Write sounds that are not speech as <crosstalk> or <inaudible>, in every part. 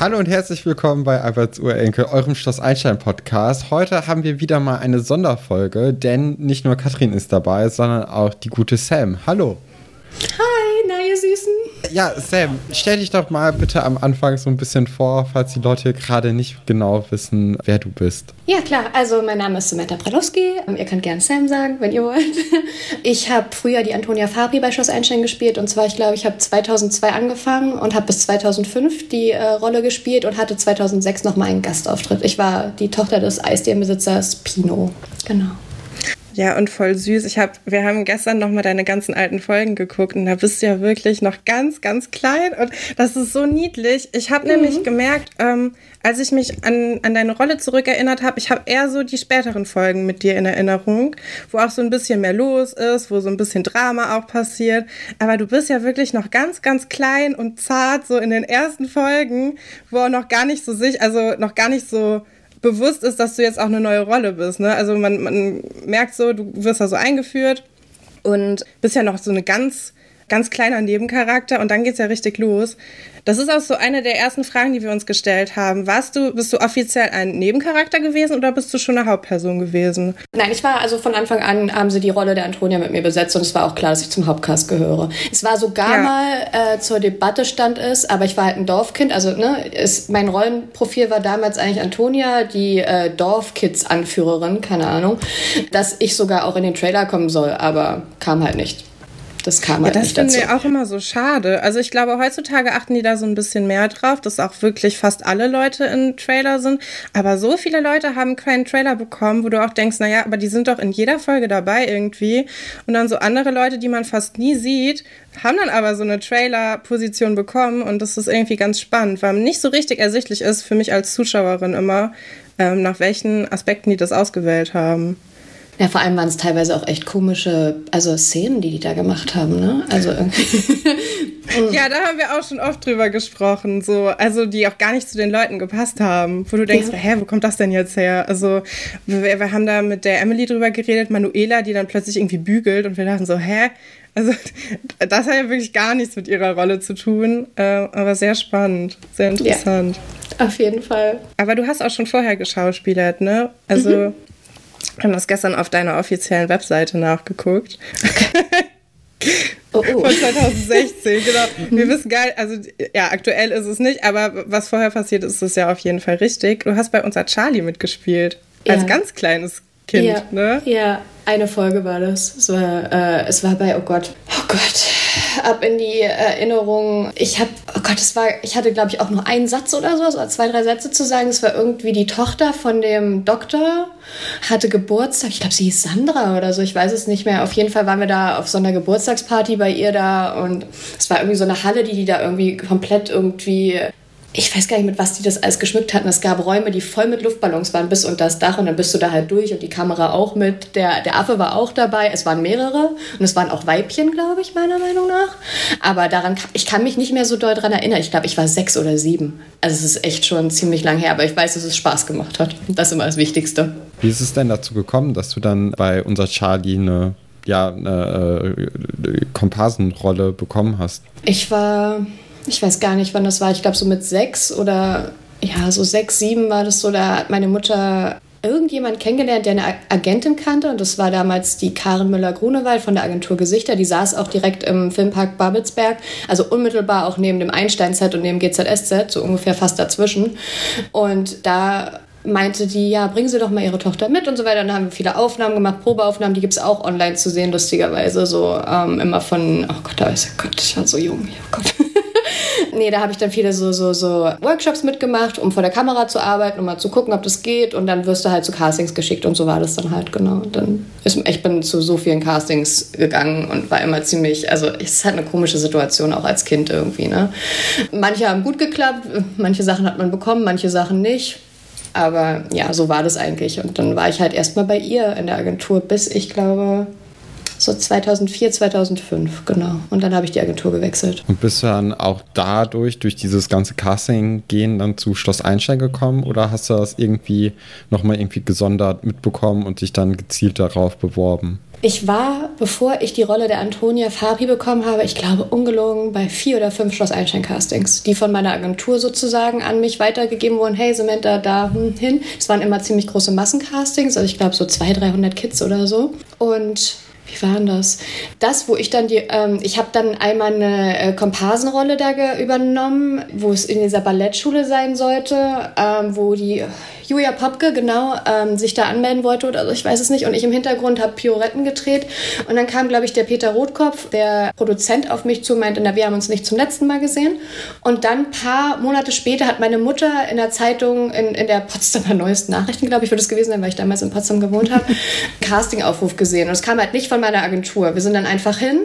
Hallo und herzlich willkommen bei Alberts Urenkel, eurem Schloss Einstein Podcast. Heute haben wir wieder mal eine Sonderfolge, denn nicht nur Katrin ist dabei, sondern auch die gute Sam. Hallo. Hi. Ja, Sam, stell dich doch mal bitte am Anfang so ein bisschen vor, falls die Leute gerade nicht genau wissen, wer du bist. Ja, klar. Also, mein Name ist Samantha Bradowski. Ihr könnt gerne Sam sagen, wenn ihr wollt. <laughs> Ich habe früher die Antonia Fabri bei Schloss Einstein gespielt. Und zwar, ich glaube, ich habe 2002 angefangen und habe bis 2005 die äh, Rolle gespielt und hatte 2006 nochmal einen Gastauftritt. Ich war die Tochter des Eisdierenbesitzers Pino. Genau. Ja, und voll süß. Ich hab, wir haben gestern noch mal deine ganzen alten Folgen geguckt und da bist du ja wirklich noch ganz, ganz klein und das ist so niedlich. Ich habe mhm. nämlich gemerkt, ähm, als ich mich an, an deine Rolle zurückerinnert habe, ich habe eher so die späteren Folgen mit dir in Erinnerung, wo auch so ein bisschen mehr los ist, wo so ein bisschen Drama auch passiert. Aber du bist ja wirklich noch ganz, ganz klein und zart, so in den ersten Folgen, wo auch noch gar nicht so sich, also noch gar nicht so bewusst ist, dass du jetzt auch eine neue Rolle bist. Ne? Also man, man merkt so, du wirst da so eingeführt und bist ja noch so eine ganz ganz kleiner Nebencharakter und dann geht es ja richtig los. Das ist auch so eine der ersten Fragen, die wir uns gestellt haben. Warst du, bist du offiziell ein Nebencharakter gewesen oder bist du schon eine Hauptperson gewesen? Nein, ich war also von Anfang an, haben sie die Rolle der Antonia mit mir besetzt und es war auch klar, dass ich zum Hauptcast gehöre. Es war sogar ja. mal äh, zur Debatte stand es, aber ich war halt ein Dorfkind, also ne, ist, mein Rollenprofil war damals eigentlich Antonia, die äh, Dorfkids-Anführerin, keine Ahnung, dass ich sogar auch in den Trailer kommen soll, aber kam halt nicht. Das kam halt ja, das finde ich auch immer so schade. Also ich glaube, heutzutage achten die da so ein bisschen mehr drauf, dass auch wirklich fast alle Leute in Trailer sind. Aber so viele Leute haben keinen Trailer bekommen, wo du auch denkst, naja, aber die sind doch in jeder Folge dabei irgendwie. Und dann so andere Leute, die man fast nie sieht, haben dann aber so eine Trailer-Position bekommen. Und das ist irgendwie ganz spannend, weil nicht so richtig ersichtlich ist für mich als Zuschauerin immer, ähm, nach welchen Aspekten die das ausgewählt haben. Ja, vor allem waren es teilweise auch echt komische, also Szenen, die die da gemacht haben, ne? Also <laughs> ja, da haben wir auch schon oft drüber gesprochen, so, also die auch gar nicht zu den Leuten gepasst haben, wo du denkst, ja. hä, wo kommt das denn jetzt her? Also wir, wir haben da mit der Emily drüber geredet, Manuela, die dann plötzlich irgendwie bügelt und wir dachten so, hä? Also <laughs> das hat ja wirklich gar nichts mit ihrer Rolle zu tun, äh, aber sehr spannend, sehr interessant. Ja, auf jeden Fall. Aber du hast auch schon vorher geschauspielert, ne? Also mhm. Wir haben das gestern auf deiner offiziellen Webseite nachgeguckt. Oh, oh. Von 2016, genau. Wir wissen geil, also ja, aktuell ist es nicht, aber was vorher passiert ist, ist ja auf jeden Fall richtig. Du hast bei unser Charlie mitgespielt. Als ja. ganz kleines Kind, ja. ne? Ja, eine Folge war das. Es war, äh, es war bei, oh Gott, oh Gott, ab in die Erinnerung. Ich habe, oh Gott, es war, ich hatte glaube ich auch nur einen Satz oder so, also zwei, drei Sätze zu sagen. Es war irgendwie die Tochter von dem Doktor, hatte Geburtstag. Ich glaube, sie hieß Sandra oder so, ich weiß es nicht mehr. Auf jeden Fall waren wir da auf so einer Geburtstagsparty bei ihr da und es war irgendwie so eine Halle, die die da irgendwie komplett irgendwie ich weiß gar nicht, mit was die das alles geschmückt hatten. Es gab Räume, die voll mit Luftballons waren, bis unter das Dach und dann bist du da halt durch und die Kamera auch mit. Der, der Affe war auch dabei. Es waren mehrere und es waren auch Weibchen, glaube ich, meiner Meinung nach. Aber daran, ich kann mich nicht mehr so doll daran erinnern. Ich glaube, ich war sechs oder sieben. Also es ist echt schon ziemlich lang her, aber ich weiß, dass es Spaß gemacht hat. Das ist immer das Wichtigste. Wie ist es denn dazu gekommen, dass du dann bei unser Charlie eine ja, eine äh, Komparsenrolle bekommen hast? Ich war ich weiß gar nicht, wann das war. Ich glaube, so mit sechs oder ja, so sechs, sieben war das so. Da hat meine Mutter irgendjemand kennengelernt, der eine Agentin kannte. Und das war damals die Karen Müller-Grunewald von der Agentur Gesichter. Die saß auch direkt im Filmpark Babelsberg, also unmittelbar auch neben dem Einstein-Set und neben GZS-Set, so ungefähr fast dazwischen. Und da meinte die, ja, bringen Sie doch mal Ihre Tochter mit und so weiter. Dann haben wir viele Aufnahmen gemacht, Probeaufnahmen, die gibt es auch online zu sehen, lustigerweise. So ähm, immer von, oh Gott, da ist, oh Gott, ich war so jung, oh Gott. <laughs> nee, da habe ich dann viele so, so, so Workshops mitgemacht, um vor der Kamera zu arbeiten, um mal zu gucken, ob das geht. Und dann wirst du halt zu Castings geschickt und so war das dann halt, genau. Und dann ist, ich bin zu so vielen Castings gegangen und war immer ziemlich, also es ist halt eine komische Situation auch als Kind irgendwie, ne. Manche haben gut geklappt, manche Sachen hat man bekommen, manche Sachen nicht. Aber ja, so war das eigentlich. Und dann war ich halt erstmal bei ihr in der Agentur, bis ich glaube, so 2004, 2005, genau. Und dann habe ich die Agentur gewechselt. Und bist du dann auch dadurch, durch dieses ganze Casting-Gehen, dann zu Schloss Einstein gekommen? Oder hast du das irgendwie nochmal irgendwie gesondert mitbekommen und dich dann gezielt darauf beworben? Ich war, bevor ich die Rolle der Antonia Fabi bekommen habe, ich glaube ungelogen bei vier oder fünf Schloss Einstein Castings, die von meiner Agentur sozusagen an mich weitergegeben wurden. Hey, Samantha, da hm, hin. Es waren immer ziemlich große Massencastings, also ich glaube so 200, 300 Kids oder so. Und wie war denn das? Das, wo ich dann die, ähm, ich habe dann einmal eine äh, Komparsenrolle da übernommen, wo es in dieser Ballettschule sein sollte, ähm, wo die Julia Popke, genau, ähm, sich da anmelden wollte oder so, ich weiß es nicht. Und ich im Hintergrund habe Pioretten gedreht. Und dann kam, glaube ich, der Peter Rotkopf, der Produzent, auf mich zu und meinte, na, wir haben uns nicht zum letzten Mal gesehen. Und dann ein paar Monate später hat meine Mutter in der Zeitung, in, in der Potsdamer Neuesten Nachrichten, glaube ich, wird es gewesen sein, weil ich damals in Potsdam gewohnt habe, <laughs> Castingaufruf gesehen. Und es kam halt nicht von meiner Agentur. Wir sind dann einfach hin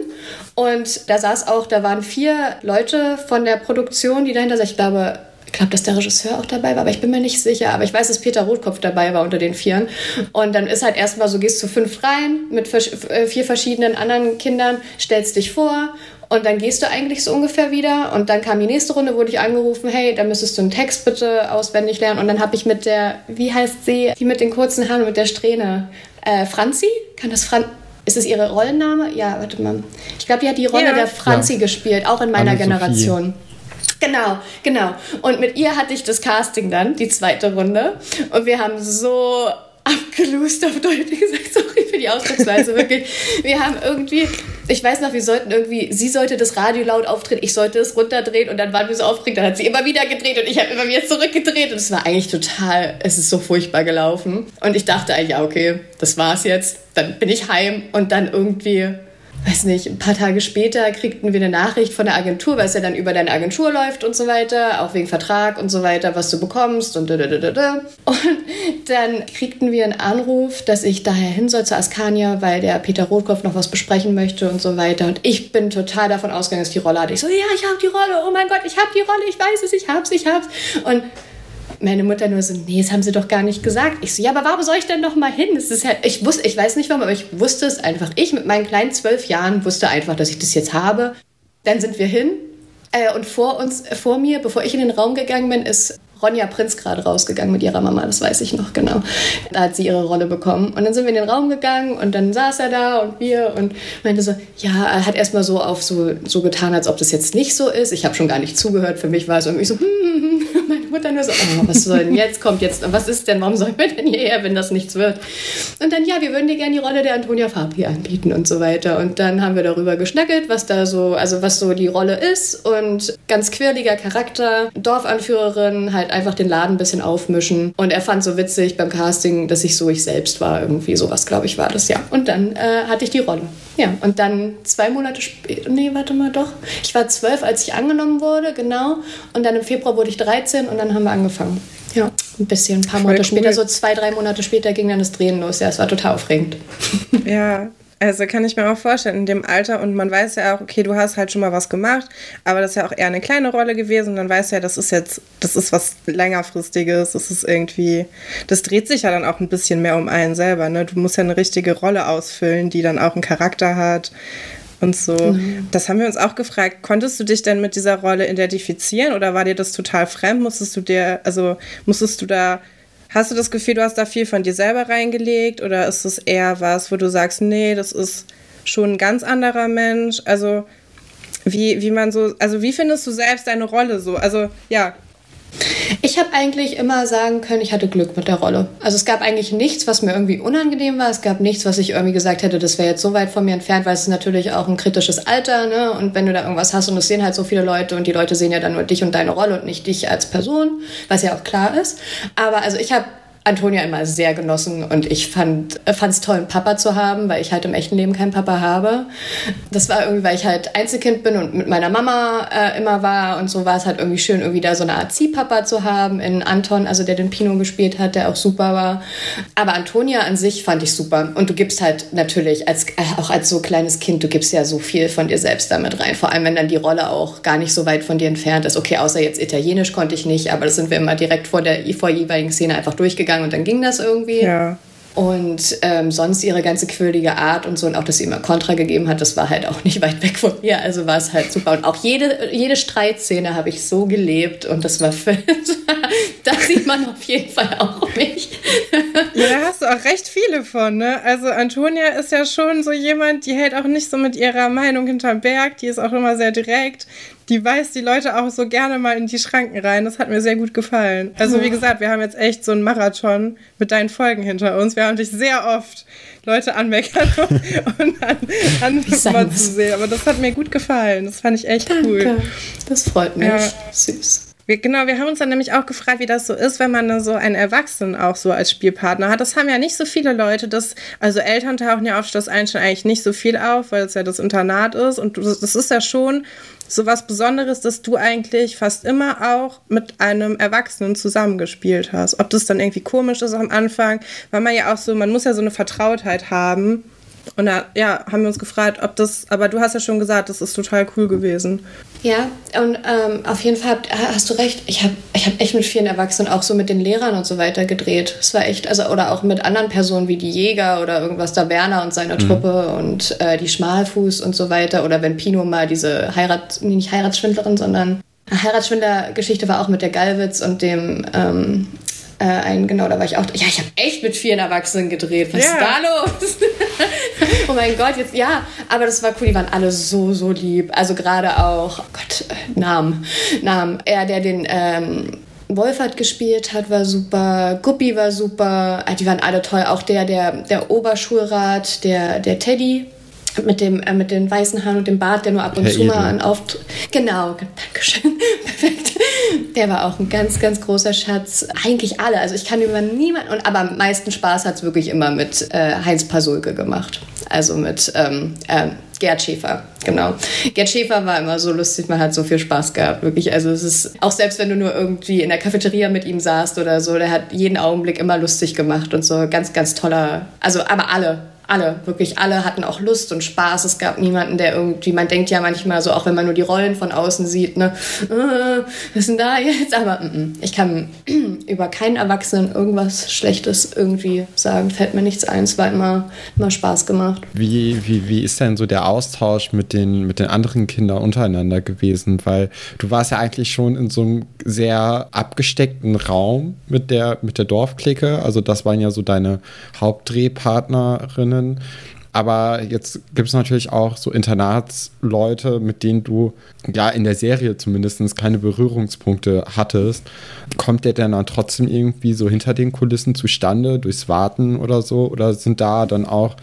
und da saß auch, da waren vier Leute von der Produktion, die dahinter saßen. Ich glaube, glaube, dass der Regisseur auch dabei war, aber ich bin mir nicht sicher. Aber ich weiß, dass Peter Rotkopf dabei war unter den Vieren. Und dann ist halt erstmal so, gehst du fünf rein mit äh, vier verschiedenen anderen Kindern, stellst dich vor und dann gehst du eigentlich so ungefähr wieder. Und dann kam die nächste Runde, wurde ich angerufen, hey, da müsstest du einen Text bitte auswendig lernen. Und dann habe ich mit der, wie heißt sie, die mit den kurzen Haaren und mit der Strähne, äh, Franzi? Kann das Franzi? Ist es ihre Rollenname? Ja, warte mal. Ich glaube, die hat die Rolle ja. der Franzi ja. gespielt, auch in meiner Generation. Genau, genau. Und mit ihr hatte ich das Casting dann, die zweite Runde. Und wir haben so abgelust auf Deutsch gesagt, <laughs> sorry für die Ausdrucksweise, <laughs> wirklich. Wir haben irgendwie, ich weiß noch, wir sollten irgendwie, sie sollte das Radio laut aufdrehen, ich sollte es runterdrehen und dann waren wir so aufgeregt, dann hat sie immer wieder gedreht und ich habe immer wieder zurückgedreht und es war eigentlich total, es ist so furchtbar gelaufen. Und ich dachte eigentlich, ja, okay, das war's jetzt, dann bin ich heim und dann irgendwie weiß nicht, ein paar Tage später kriegten wir eine Nachricht von der Agentur, weil es ja dann über deine Agentur läuft und so weiter, auch wegen Vertrag und so weiter, was du bekommst und da, da, da, da. Und dann kriegten wir einen Anruf, dass ich daher hin soll zu Askania, weil der Peter Rotkopf noch was besprechen möchte und so weiter. Und ich bin total davon ausgegangen, dass die Rolle hatte. Ich so, ja, ich habe die Rolle, oh mein Gott, ich habe die Rolle, ich weiß es, ich hab's, ich hab's. Und meine Mutter nur so, nee, das haben sie doch gar nicht gesagt. Ich so, ja, aber warum soll ich denn noch mal hin? Das ist ja, ich wusste, ich weiß nicht warum, aber ich wusste es einfach. Ich mit meinen kleinen zwölf Jahren wusste einfach, dass ich das jetzt habe. Dann sind wir hin äh, und vor uns, vor mir, bevor ich in den Raum gegangen bin, ist Ronja Prinz gerade rausgegangen mit ihrer Mama, das weiß ich noch genau. Da hat sie ihre Rolle bekommen. Und dann sind wir in den Raum gegangen und dann saß er da und wir und meinte so, ja, er hat erstmal so auf so, so getan, als ob das jetzt nicht so ist. Ich habe schon gar nicht zugehört. Für mich war es irgendwie so, hm, hm, hm. Mutter nur so, oh, was soll denn jetzt, kommt jetzt, was ist denn, warum sollen wir denn hierher, wenn das nichts wird? Und dann, ja, wir würden dir gerne die Rolle der Antonia Fabi anbieten und so weiter. Und dann haben wir darüber geschnackelt, was da so, also was so die Rolle ist und ganz quirliger Charakter, Dorfanführerin, halt einfach den Laden ein bisschen aufmischen. Und er fand so witzig beim Casting, dass ich so ich selbst war. Irgendwie sowas, glaube ich, war das, ja. Und dann äh, hatte ich die Rolle. Ja, und dann zwei Monate später, nee, warte mal, doch. Ich war zwölf, als ich angenommen wurde, genau. Und dann im Februar wurde ich 13 und dann haben wir angefangen. Ja, ein bisschen, ein paar Monate cool. später, so zwei, drei Monate später ging dann das Drehen los. Ja, es war total aufregend. Ja, <laughs> also kann ich mir auch vorstellen, in dem Alter und man weiß ja auch, okay, du hast halt schon mal was gemacht, aber das ist ja auch eher eine kleine Rolle gewesen und dann weißt du ja, das ist jetzt, das ist was längerfristiges, das ist irgendwie, das dreht sich ja dann auch ein bisschen mehr um einen selber, ne? Du musst ja eine richtige Rolle ausfüllen, die dann auch einen Charakter hat und so. Mhm. Das haben wir uns auch gefragt. Konntest du dich denn mit dieser Rolle identifizieren oder war dir das total fremd? Musstest du dir, also musstest du da Hast du das Gefühl, du hast da viel von dir selber reingelegt oder ist es eher was, wo du sagst, nee, das ist schon ein ganz anderer Mensch? Also wie, wie man so, also wie findest du selbst deine Rolle so? Also ja, ich habe eigentlich immer sagen können, ich hatte Glück mit der Rolle. Also es gab eigentlich nichts, was mir irgendwie unangenehm war. Es gab nichts, was ich irgendwie gesagt hätte, das wäre jetzt so weit von mir entfernt, weil es ist natürlich auch ein kritisches Alter. Ne? Und wenn du da irgendwas hast und es sehen halt so viele Leute und die Leute sehen ja dann nur dich und deine Rolle und nicht dich als Person, was ja auch klar ist. Aber also ich habe Antonia immer sehr genossen und ich fand es toll, einen Papa zu haben, weil ich halt im echten Leben keinen Papa habe. Das war irgendwie, weil ich halt Einzelkind bin und mit meiner Mama äh, immer war und so war es halt irgendwie schön, irgendwie da so eine Art Ziehpapa zu haben in Anton, also der den Pino gespielt hat, der auch super war. Aber Antonia an sich fand ich super und du gibst halt natürlich als, äh, auch als so kleines Kind, du gibst ja so viel von dir selbst damit rein, vor allem wenn dann die Rolle auch gar nicht so weit von dir entfernt ist. Okay, außer jetzt Italienisch konnte ich nicht, aber das sind wir immer direkt vor der vor jeweiligen Szene einfach durchgegangen gegangen und dann ging das irgendwie. Ja. Und ähm, sonst ihre ganze quirlige Art und so und auch, dass sie immer Kontra gegeben hat, das war halt auch <laughs> nicht weit weg von mir. Also war es halt super. Und auch jede, jede Streitszene habe ich so gelebt und das war <laughs> da sieht man auf jeden Fall auch mich. <laughs> ja, da hast du auch recht viele von, ne? Also Antonia ist ja schon so jemand, die hält auch nicht so mit ihrer Meinung hinterm Berg, die ist auch immer sehr direkt. Die weist die Leute auch so gerne mal in die Schranken rein. Das hat mir sehr gut gefallen. Also, wie gesagt, wir haben jetzt echt so einen Marathon mit deinen Folgen hinter uns. Wir haben dich sehr oft Leute anmeckern <laughs> und an, an zu sehen. Aber das hat mir gut gefallen. Das fand ich echt Danke. cool. Das freut mich. Ja. Süß. Wir, genau, wir haben uns dann nämlich auch gefragt, wie das so ist, wenn man so einen Erwachsenen auch so als Spielpartner hat. Das haben ja nicht so viele Leute. Das, also Eltern tauchen ja auf Schloss Einstein eigentlich nicht so viel auf, weil es ja das Internat ist. Und das ist ja schon so was Besonderes, dass du eigentlich fast immer auch mit einem Erwachsenen zusammengespielt hast. Ob das dann irgendwie komisch ist am Anfang, weil man ja auch so, man muss ja so eine Vertrautheit haben. Und da ja, haben wir uns gefragt, ob das, aber du hast ja schon gesagt, das ist total cool gewesen. Ja, und ähm, auf jeden Fall hast du recht. Ich habe ich hab echt mit vielen Erwachsenen, auch so mit den Lehrern und so weiter gedreht. Es war echt, also, oder auch mit anderen Personen wie die Jäger oder irgendwas, da Werner und seine mhm. Truppe und äh, die Schmalfuß und so weiter. Oder wenn Pino mal diese Heirat, nicht Heiratsschwindlerin, sondern Heiratsschwindler-Geschichte war auch mit der Gallwitz und dem ähm, äh, ein, genau, da war ich auch. Ja, ich habe echt mit vielen Erwachsenen gedreht. Was yeah. ist da los? <laughs> oh mein Gott, jetzt, ja, aber das war cool, die waren alle so, so lieb. Also gerade auch, oh Gott, äh, Namen, Namen. Er, der den, ähm, Wolfert gespielt hat, war super. Guppi war super. Ah, die waren alle toll. Auch der, der, der Oberschulrat, der, der Teddy, mit dem äh, mit den weißen Haaren und dem Bart, der nur ab und Herr zu mal an Auftritt. Genau, Dankeschön. <laughs> Perfekt. Der war auch ein ganz, ganz großer Schatz. Eigentlich alle. Also ich kann über niemanden. Und aber am meisten Spaß hat es wirklich immer mit äh, Heinz Pasulke gemacht. Also mit ähm, äh, Gerd Schäfer, genau. Gerd Schäfer war immer so lustig, man hat so viel Spaß gehabt, wirklich. Also es ist, auch selbst wenn du nur irgendwie in der Cafeteria mit ihm saßt oder so, der hat jeden Augenblick immer lustig gemacht und so ganz, ganz toller, also aber alle, alle, wirklich alle hatten auch Lust und Spaß. Es gab niemanden, der irgendwie, man denkt ja manchmal so, auch wenn man nur die Rollen von außen sieht, ne, äh, was ist denn da jetzt? Aber mm, mm, ich kann <clears throat> über keinen Erwachsenen irgendwas Schlechtes irgendwie sagen. Fällt mir nichts ein. Es war immer, immer Spaß gemacht. Wie, wie, wie ist denn so der Austausch mit den, mit den anderen Kindern untereinander gewesen? Weil du warst ja eigentlich schon in so einem sehr abgesteckten Raum mit der, mit der Dorfklicke. Also das waren ja so deine Hauptdrehpartnerinnen können. Aber jetzt gibt es natürlich auch so Internatsleute, mit denen du ja in der Serie zumindest keine Berührungspunkte hattest. Kommt der denn dann trotzdem irgendwie so hinter den Kulissen zustande, durchs Warten oder so? Oder sind da dann auch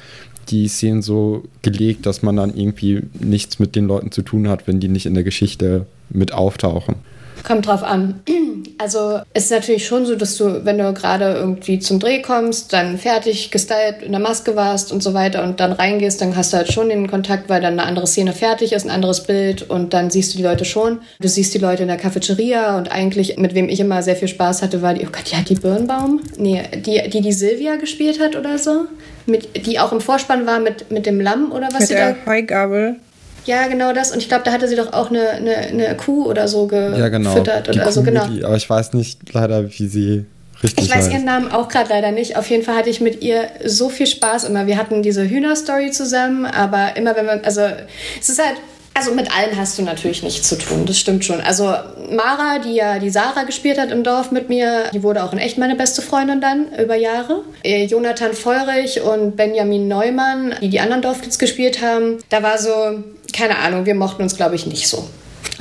die Szenen so gelegt, dass man dann irgendwie nichts mit den Leuten zu tun hat, wenn die nicht in der Geschichte mit auftauchen? Kommt drauf an. <clears throat> Also es ist natürlich schon so, dass du, wenn du gerade irgendwie zum Dreh kommst, dann fertig gestylt in der Maske warst und so weiter und dann reingehst, dann hast du halt schon den Kontakt, weil dann eine andere Szene fertig ist, ein anderes Bild und dann siehst du die Leute schon. Du siehst die Leute in der Cafeteria und eigentlich, mit wem ich immer sehr viel Spaß hatte, war die, oh Gott, die hat die Birnbaum? Nee, die, die die Silvia gespielt hat oder so. Mit, die auch im Vorspann war mit, mit dem Lamm oder was mit der da? Heugabel. Ja, genau das. Und ich glaube, da hatte sie doch auch eine, eine, eine Kuh oder so gefüttert. Ja, genau. Oder so, genau. Die, aber ich weiß nicht leider, wie sie richtig Ich weiß heißt. ihren Namen auch gerade leider nicht. Auf jeden Fall hatte ich mit ihr so viel Spaß immer. Wir hatten diese Hühnerstory zusammen, aber immer wenn wir, also es ist halt also mit allen hast du natürlich nichts zu tun, das stimmt schon. Also Mara, die ja die Sarah gespielt hat im Dorf mit mir, die wurde auch in echt meine beste Freundin dann über Jahre. Äh, Jonathan Feurich und Benjamin Neumann, die die anderen Dorfkids gespielt haben, da war so, keine Ahnung, wir mochten uns glaube ich nicht so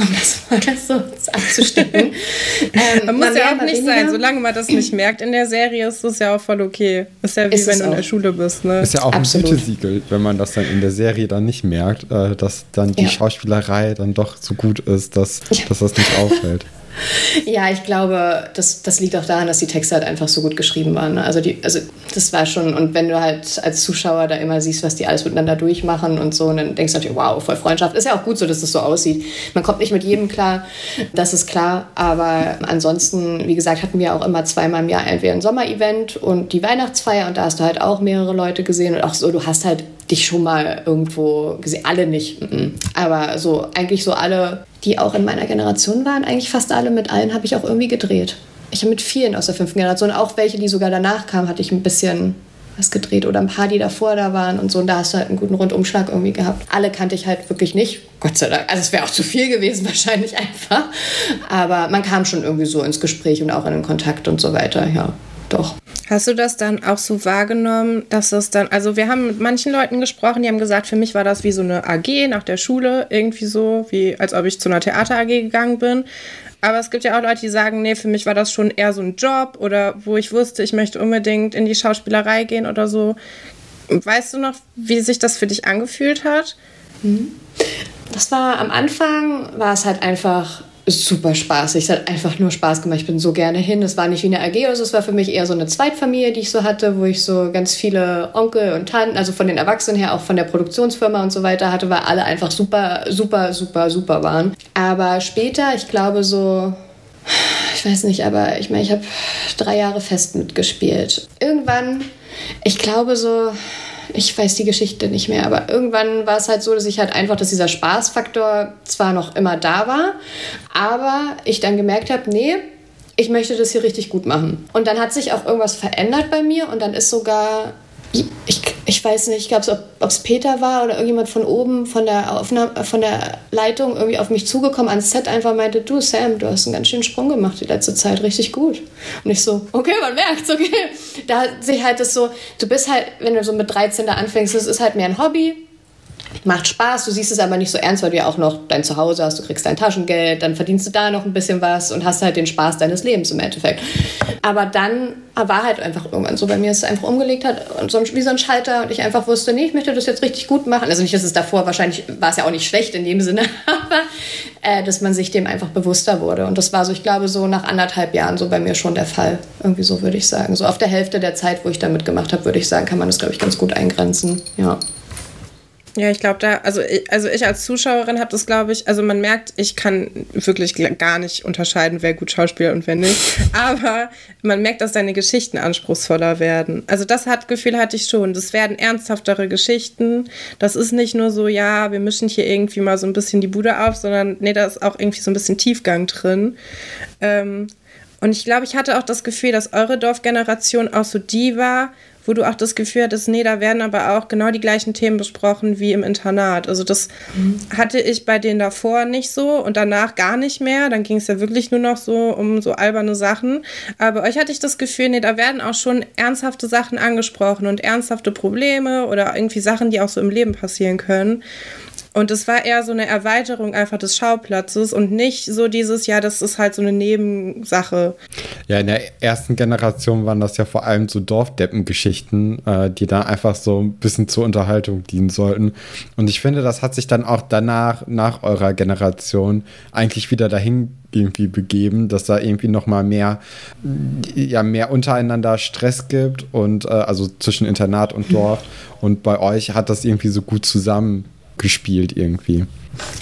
um das <laughs> mal so abzustecken. <laughs> ähm, man muss ja auch nicht weniger. sein, solange man das nicht merkt in der Serie, ist das ja auch voll okay. Ist ja wie ist wenn du in der Schule bist. Ne? Ist ja auch Absolut. ein Gütesiegel, wenn man das dann in der Serie dann nicht merkt, äh, dass dann die ja. Schauspielerei dann doch so gut ist, dass, ja. dass das nicht auffällt. <laughs> <laughs> Ja, ich glaube, das, das liegt auch daran, dass die Texte halt einfach so gut geschrieben waren. Ne? Also, die, also das war schon, und wenn du halt als Zuschauer da immer siehst, was die alles miteinander durchmachen und so, und dann denkst du natürlich, wow, voll Freundschaft. Ist ja auch gut so, dass das so aussieht. Man kommt nicht mit jedem klar, das ist klar. Aber ansonsten, wie gesagt, hatten wir auch immer zweimal im Jahr entweder ein Sommerevent und die Weihnachtsfeier und da hast du halt auch mehrere Leute gesehen und auch so, du hast halt dich schon mal irgendwo gesehen. Alle nicht, aber so eigentlich so alle, die auch in meiner Generation waren, eigentlich fast alle. Mit allen habe ich auch irgendwie gedreht. Ich habe mit vielen aus der fünften Generation, auch welche, die sogar danach kamen, hatte ich ein bisschen was gedreht oder ein paar, die davor da waren und so. Und da hast du halt einen guten Rundumschlag irgendwie gehabt. Alle kannte ich halt wirklich nicht. Gott sei Dank. Also es wäre auch zu viel gewesen <laughs> wahrscheinlich einfach. Aber man kam schon irgendwie so ins Gespräch und auch in den Kontakt und so weiter. Ja, doch. Hast du das dann auch so wahrgenommen, dass es dann, also wir haben mit manchen Leuten gesprochen, die haben gesagt, für mich war das wie so eine AG nach der Schule, irgendwie so, wie als ob ich zu einer Theater AG gegangen bin. Aber es gibt ja auch Leute, die sagen, nee, für mich war das schon eher so ein Job oder wo ich wusste, ich möchte unbedingt in die Schauspielerei gehen oder so. Weißt du noch, wie sich das für dich angefühlt hat? Mhm. Das war am Anfang, war es halt einfach super spaßig. Es hat einfach nur Spaß gemacht. Ich bin so gerne hin. Es war nicht wie eine AG, also es war für mich eher so eine Zweitfamilie, die ich so hatte, wo ich so ganz viele Onkel und Tanten, also von den Erwachsenen her, auch von der Produktionsfirma und so weiter hatte, weil alle einfach super, super, super, super waren. Aber später, ich glaube so ich weiß nicht, aber ich meine, ich habe drei Jahre fest mitgespielt. Irgendwann, ich glaube so, ich weiß die Geschichte nicht mehr, aber irgendwann war es halt so, dass ich halt einfach, dass dieser Spaßfaktor zwar noch immer da war, aber ich dann gemerkt habe, nee, ich möchte das hier richtig gut machen. Und dann hat sich auch irgendwas verändert bei mir und dann ist sogar ich, ich weiß nicht, ich ob es Peter war oder irgendjemand von oben von der, Aufnahme, von der Leitung irgendwie auf mich zugekommen ans Set einfach meinte, du Sam, du hast einen ganz schönen Sprung gemacht die letzte Zeit, richtig gut. Und ich so, okay, man merkt's, okay. Da hat sich halt das so, du bist halt, wenn du so mit 13 da anfängst, das ist halt mehr ein Hobby, macht Spaß, du siehst es aber nicht so ernst, weil du ja auch noch dein Zuhause hast, du kriegst dein Taschengeld, dann verdienst du da noch ein bisschen was und hast halt den Spaß deines Lebens im Endeffekt. Aber dann war halt einfach irgendwann so bei mir, dass es einfach umgelegt hat, und wie so ein Schalter und ich einfach wusste, nee, ich möchte das jetzt richtig gut machen. Also nicht, dass es davor wahrscheinlich, war es ja auch nicht schlecht in dem Sinne, <laughs> aber äh, dass man sich dem einfach bewusster wurde. Und das war so, ich glaube, so nach anderthalb Jahren so bei mir schon der Fall. Irgendwie so würde ich sagen. So auf der Hälfte der Zeit, wo ich da mitgemacht habe, würde ich sagen, kann man das, glaube ich, ganz gut eingrenzen. Ja. Ja, ich glaube da, also ich, also ich als Zuschauerin habe das, glaube ich, also man merkt, ich kann wirklich gar nicht unterscheiden, wer gut Schauspieler und wer nicht. <laughs> Aber man merkt, dass deine Geschichten anspruchsvoller werden. Also das hat Gefühl hatte ich schon. Das werden ernsthaftere Geschichten. Das ist nicht nur so, ja, wir mischen hier irgendwie mal so ein bisschen die Bude auf, sondern nee, da ist auch irgendwie so ein bisschen Tiefgang drin. Ähm, und ich glaube, ich hatte auch das Gefühl, dass eure Dorfgeneration auch so die war, wo du auch das Gefühl hattest, nee, da werden aber auch genau die gleichen Themen besprochen wie im Internat. Also das mhm. hatte ich bei denen davor nicht so und danach gar nicht mehr. Dann ging es ja wirklich nur noch so um so alberne Sachen. Aber bei euch hatte ich das Gefühl, nee, da werden auch schon ernsthafte Sachen angesprochen und ernsthafte Probleme oder irgendwie Sachen, die auch so im Leben passieren können. Und es war eher so eine Erweiterung einfach des Schauplatzes und nicht so dieses, ja, das ist halt so eine Nebensache. Ja, in der ersten Generation waren das ja vor allem so Dorfdeppengeschichten, äh, die da einfach so ein bisschen zur Unterhaltung dienen sollten. Und ich finde, das hat sich dann auch danach, nach eurer Generation, eigentlich wieder dahin irgendwie begeben, dass da irgendwie noch mal mehr ja mehr untereinander Stress gibt und äh, also zwischen Internat und Dorf und bei euch hat das irgendwie so gut zusammen gespielt irgendwie.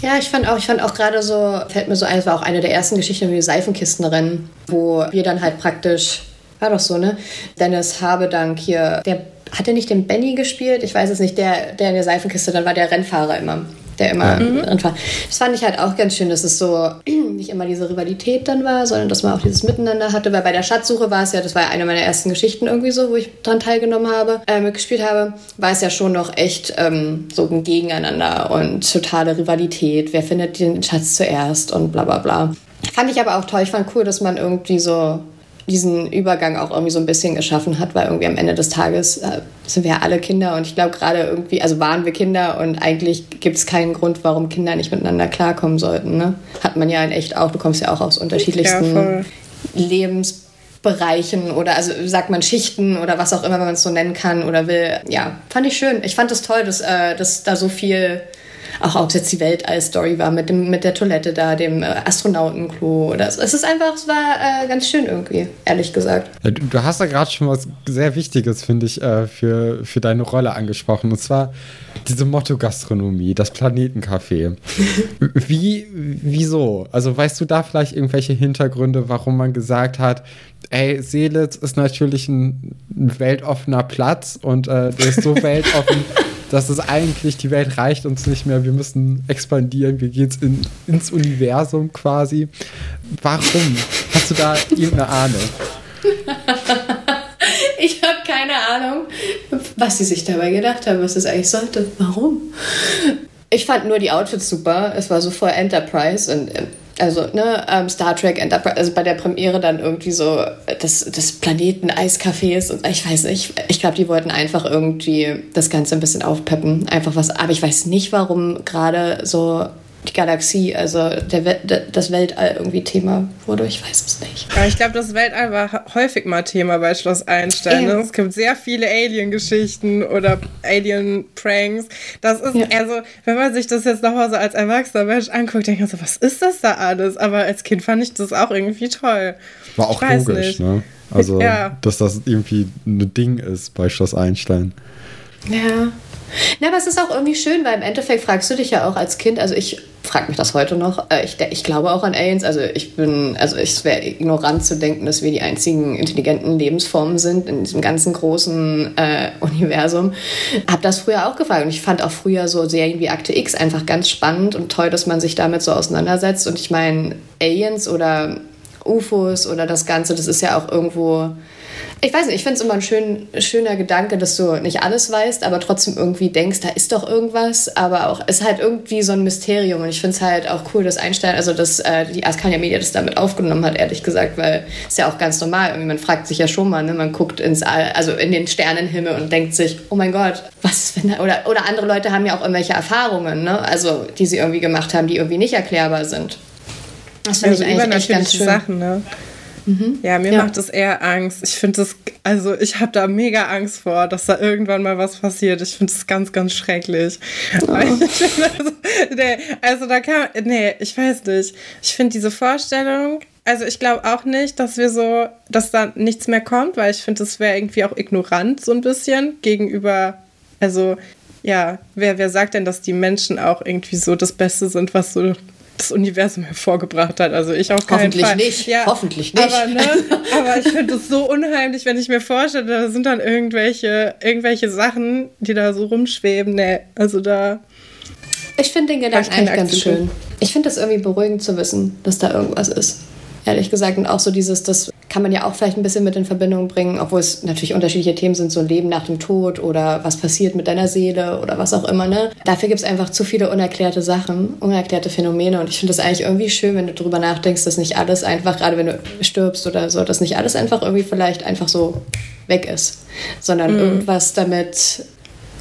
Ja, ich fand auch, ich fand auch gerade so, fällt mir so ein, es war auch eine der ersten Geschichten wie Seifenkistenrennen, wo wir dann halt praktisch, war doch so, ne? Dennis Habedank hier, der hat er nicht den Benny gespielt? Ich weiß es nicht, der, der in der Seifenkiste, dann war der Rennfahrer immer der immer mhm. drin war. Das fand ich halt auch ganz schön, dass es so <clears throat> nicht immer diese Rivalität dann war, sondern dass man auch dieses Miteinander hatte. Weil bei der Schatzsuche war es ja, das war ja eine meiner ersten Geschichten irgendwie so, wo ich dran teilgenommen habe, äh, mitgespielt habe, war es ja schon noch echt ähm, so ein Gegeneinander und totale Rivalität. Wer findet den Schatz zuerst und bla bla bla. Fand ich aber auch toll. Ich fand cool, dass man irgendwie so diesen Übergang auch irgendwie so ein bisschen geschaffen hat, weil irgendwie am Ende des Tages äh, sind wir ja alle Kinder und ich glaube gerade irgendwie, also waren wir Kinder und eigentlich gibt es keinen Grund, warum Kinder nicht miteinander klarkommen sollten. Ne? Hat man ja in echt auch, du kommst ja auch aus unterschiedlichsten ja, Lebensbereichen oder also sagt man Schichten oder was auch immer, wenn man es so nennen kann oder will. Ja, fand ich schön. Ich fand es das toll, dass, äh, dass da so viel auch ob es jetzt die Weltall-Story war mit, dem, mit der Toilette da, dem äh, Astronautenklo. Oder so. Es ist einfach, es war äh, ganz schön irgendwie, ehrlich gesagt. Du, du hast da gerade schon was sehr Wichtiges, finde ich, äh, für, für deine Rolle angesprochen. Und zwar diese Motto-Gastronomie, das Planetencafé. <laughs> Wie, wieso? Also weißt du da vielleicht irgendwelche Hintergründe, warum man gesagt hat, ey, Seelitz ist natürlich ein, ein weltoffener Platz und äh, der ist so <laughs> weltoffen, dass es eigentlich, die Welt reicht uns nicht mehr, wir müssen expandieren, wir gehen in, ins Universum quasi. Warum? Hast du da irgendeine Ahnung? <laughs> ich habe keine Ahnung, was sie sich dabei gedacht haben, was das eigentlich sollte. Warum? Ich fand nur die Outfits super. Es war so voll Enterprise und äh, also ne, ähm, Star Trek Enterprise, also bei der Premiere dann irgendwie so das, das Planeten Eiscafés und ich weiß nicht, ich glaube, die wollten einfach irgendwie das Ganze ein bisschen aufpeppen, einfach was, aber ich weiß nicht, warum gerade so die Galaxie, also der, das Weltall irgendwie Thema wurde. Ich weiß es nicht. Aber ich glaube, das Weltall war häufig mal Thema bei Schloss Einstein. Ne? Es gibt sehr viele Alien-Geschichten oder Alien-Pranks. Das ist, ja. also, wenn man sich das jetzt nochmal so als erwachsener Mensch anguckt, denkt man so, was ist das da alles? Aber als Kind fand ich das auch irgendwie toll. War auch logisch, ne? Also, <laughs> ja. dass das irgendwie ein Ding ist bei Schloss Einstein. Ja. Na, aber es ist auch irgendwie schön, weil im Endeffekt fragst du dich ja auch als Kind, also ich frage mich das heute noch, äh, ich, ich glaube auch an Aliens, also ich bin, also es wäre ignorant zu denken, dass wir die einzigen intelligenten Lebensformen sind in diesem ganzen großen äh, Universum. Hab das früher auch gefragt und ich fand auch früher so Serien wie Akte X einfach ganz spannend und toll, dass man sich damit so auseinandersetzt und ich meine, Aliens oder UFOs oder das Ganze, das ist ja auch irgendwo ich weiß nicht, ich finde es immer ein schön, schöner Gedanke, dass du nicht alles weißt, aber trotzdem irgendwie denkst, da ist doch irgendwas, aber auch ist halt irgendwie so ein Mysterium und ich finde es halt auch cool, dass Einstein, also dass äh, die Askania Media das damit aufgenommen hat, ehrlich gesagt, weil es ja auch ganz normal, irgendwie man fragt sich ja schon mal, ne? man guckt ins All, also in den Sternenhimmel und denkt sich, oh mein Gott, was wenn da, oder, oder andere Leute haben ja auch irgendwelche Erfahrungen, ne? also die sie irgendwie gemacht haben, die irgendwie nicht erklärbar sind. Das finde also ich eigentlich echt ganz schön. Sachen, ne? Mhm. Ja, mir ja. macht es eher Angst. Ich finde das, also ich habe da mega Angst vor, dass da irgendwann mal was passiert. Ich finde es ganz, ganz schrecklich. Oh. also, <laughs> nee, also da kann, nee, ich weiß nicht. Ich finde diese Vorstellung, also ich glaube auch nicht, dass wir so, dass da nichts mehr kommt, weil ich finde, das wäre irgendwie auch ignorant so ein bisschen gegenüber, also ja, wer, wer sagt denn, dass die Menschen auch irgendwie so das Beste sind, was so das Universum hervorgebracht hat. Also ich auch Hoffentlich Fall. nicht. Ja, Hoffentlich nicht. Aber, ne, <laughs> aber ich finde es so unheimlich, wenn ich mir vorstelle, da sind dann irgendwelche, irgendwelche Sachen, die da so rumschweben. Nee, also da. Ich finde den Gedanken eigentlich ganz schön. Ich finde es irgendwie beruhigend zu wissen, dass da irgendwas ist ehrlich gesagt. Und auch so dieses, das kann man ja auch vielleicht ein bisschen mit in Verbindung bringen, obwohl es natürlich unterschiedliche Themen sind, so Leben nach dem Tod oder was passiert mit deiner Seele oder was auch immer. Ne? Dafür gibt es einfach zu viele unerklärte Sachen, unerklärte Phänomene. Und ich finde das eigentlich irgendwie schön, wenn du darüber nachdenkst, dass nicht alles einfach, gerade wenn du stirbst oder so, dass nicht alles einfach irgendwie vielleicht einfach so weg ist, sondern mhm. irgendwas damit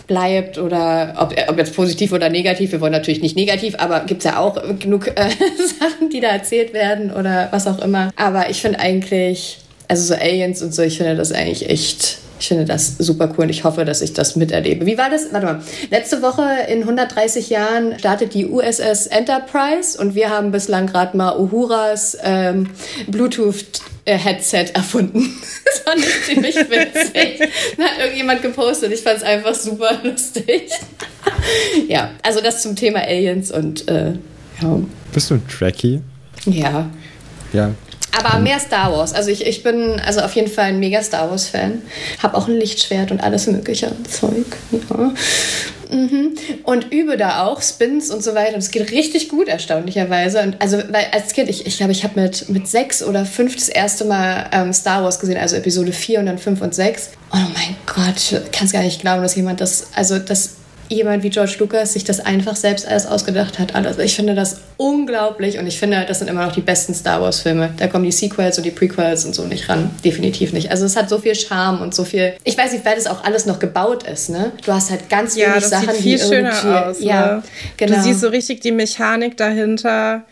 bleibt oder ob, ob jetzt positiv oder negativ. Wir wollen natürlich nicht negativ, aber gibt es ja auch genug äh, <laughs> Sachen, die da erzählt werden oder was auch immer. Aber ich finde eigentlich, also so Aliens und so, ich finde das eigentlich echt ich finde das super cool und ich hoffe, dass ich das miterlebe. Wie war das? Warte mal. Letzte Woche in 130 Jahren startet die USS Enterprise und wir haben bislang gerade mal Uhuras ähm, Bluetooth äh, Headset erfunden. <laughs> Das fand ich ziemlich witzig. da hat irgendjemand gepostet. Ich fand es einfach super lustig. <laughs> ja, also das zum Thema Aliens und äh, ja. Bist du ein Trekkie? Ja. Ja, aber mehr Star Wars. Also ich, ich bin also auf jeden Fall ein mega Star Wars-Fan. Hab auch ein Lichtschwert und alles mögliche Zeug. Ja. Mhm. Und übe da auch Spins und so weiter. Und es geht richtig gut, erstaunlicherweise. Und also, weil als Kind, ich glaube, ich, glaub, ich habe mit, mit sechs oder fünf das erste Mal ähm, Star Wars gesehen, also Episode 4 und dann 5 und 6. Oh mein Gott, ich kann es gar nicht glauben, dass jemand das, also das jemand wie George Lucas sich das einfach selbst alles ausgedacht hat. Alles. Ich finde das unglaublich und ich finde, das sind immer noch die besten Star Wars-Filme. Da kommen die Sequels und die Prequels und so nicht ran. Definitiv nicht. Also es hat so viel Charme und so viel. Ich weiß nicht, weil das auch alles noch gebaut ist. Ne? Du hast halt ganz ja, wenig Sachen, sieht viel die schöner aus. Ja, ne? genau. Du siehst so richtig die Mechanik dahinter.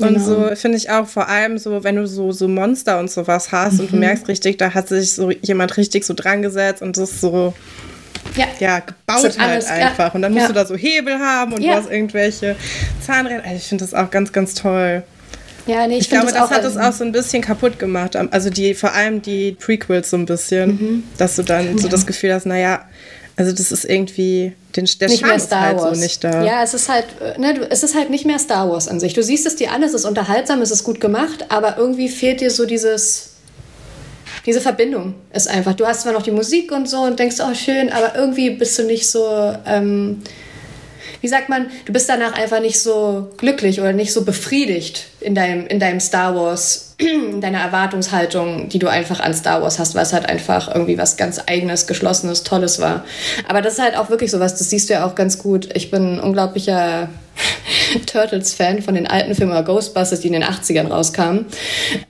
Und genau. so finde ich auch vor allem so, wenn du so, so Monster und sowas hast mhm. und du mhm. merkst richtig, da hat sich so jemand richtig so dran gesetzt und das ist so ja, ja gebaut halt alles, einfach. Ja. Und dann musst ja. du da so Hebel haben und ja. du hast irgendwelche Zahnräder. Also ich finde das auch ganz, ganz toll. Ja, nee, ich, ich glaube, das, das hat es auch so ein bisschen kaputt gemacht. Also die, vor allem die Prequels so ein bisschen, mhm. dass du dann so das Gefühl hast, naja, also das ist irgendwie den der nicht mehr Star halt Wars. so nicht da. Ja, es ist halt, ne, es ist halt nicht mehr Star Wars an sich. Du siehst es dir an, es ist unterhaltsam, es ist gut gemacht, aber irgendwie fehlt dir so dieses diese Verbindung ist einfach. Du hast zwar noch die Musik und so und denkst, oh schön, aber irgendwie bist du nicht so, ähm, wie sagt man, du bist danach einfach nicht so glücklich oder nicht so befriedigt in deinem, in deinem Star Wars <clears throat> in deiner Erwartungshaltung, die du einfach an Star Wars hast, weil es halt einfach irgendwie was ganz eigenes, geschlossenes, tolles war. Aber das ist halt auch wirklich sowas, das siehst du ja auch ganz gut. Ich bin ein unglaublicher <laughs> Turtles-Fan von den alten Filmen Ghostbusters, die in den 80ern rauskamen.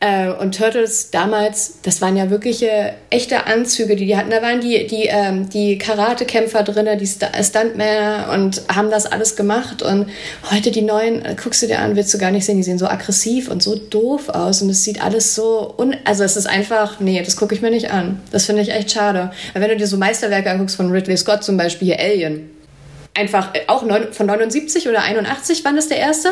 Äh, und Turtles damals, das waren ja wirkliche echte Anzüge, die die hatten. Da waren die, die, ähm, die Karatekämpfer drin, die St Stuntmänner und haben das alles gemacht. Und heute die neuen, äh, guckst du dir an, willst du gar nicht sehen, die sehen so aggressiv und so doof aus. Und es sieht alles so, un also es ist einfach, nee, das gucke ich mir nicht an. Das finde ich echt schade. Weil wenn du dir so Meisterwerke anguckst von Ridley Scott zum Beispiel, hier Alien, einfach äh, auch neun, von 79 oder 81, wann ist der erste?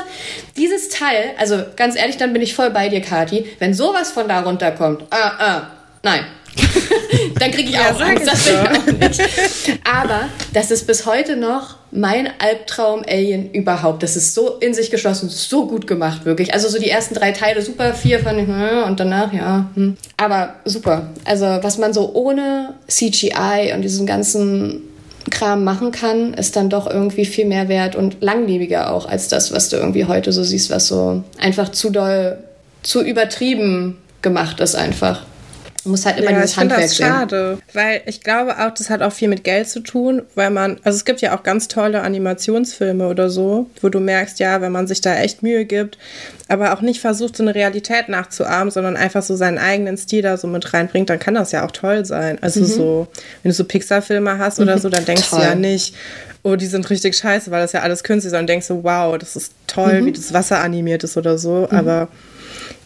Dieses Teil, also ganz ehrlich, dann bin ich voll bei dir, Kati. Wenn sowas von da runterkommt, ah, ah, nein. <laughs> dann kriege ich ja, auch Angst, das ich auch nicht. Aber das ist bis heute noch mein Albtraum-Alien überhaupt. Das ist so in sich geschlossen, so gut gemacht, wirklich. Also so die ersten drei Teile super, vier fand ich, und danach, ja. Hm. Aber super. Also was man so ohne CGI und diesen ganzen Kram machen kann, ist dann doch irgendwie viel mehr wert und langlebiger auch als das, was du irgendwie heute so siehst, was so einfach zu doll, zu übertrieben gemacht ist einfach muss halt immer ja, dieses ich Handwerk das schade, weil ich glaube auch, das hat auch viel mit Geld zu tun, weil man, also es gibt ja auch ganz tolle Animationsfilme oder so, wo du merkst, ja, wenn man sich da echt Mühe gibt, aber auch nicht versucht, so eine Realität nachzuahmen, sondern einfach so seinen eigenen Stil da so mit reinbringt, dann kann das ja auch toll sein. Also mhm. so, wenn du so Pixar-Filme hast oder mhm. so, dann denkst toll. du ja nicht, oh, die sind richtig scheiße, weil das ja alles künstlich ist, sondern denkst so, wow, das ist toll, mhm. wie das Wasser animiert ist oder so, mhm. aber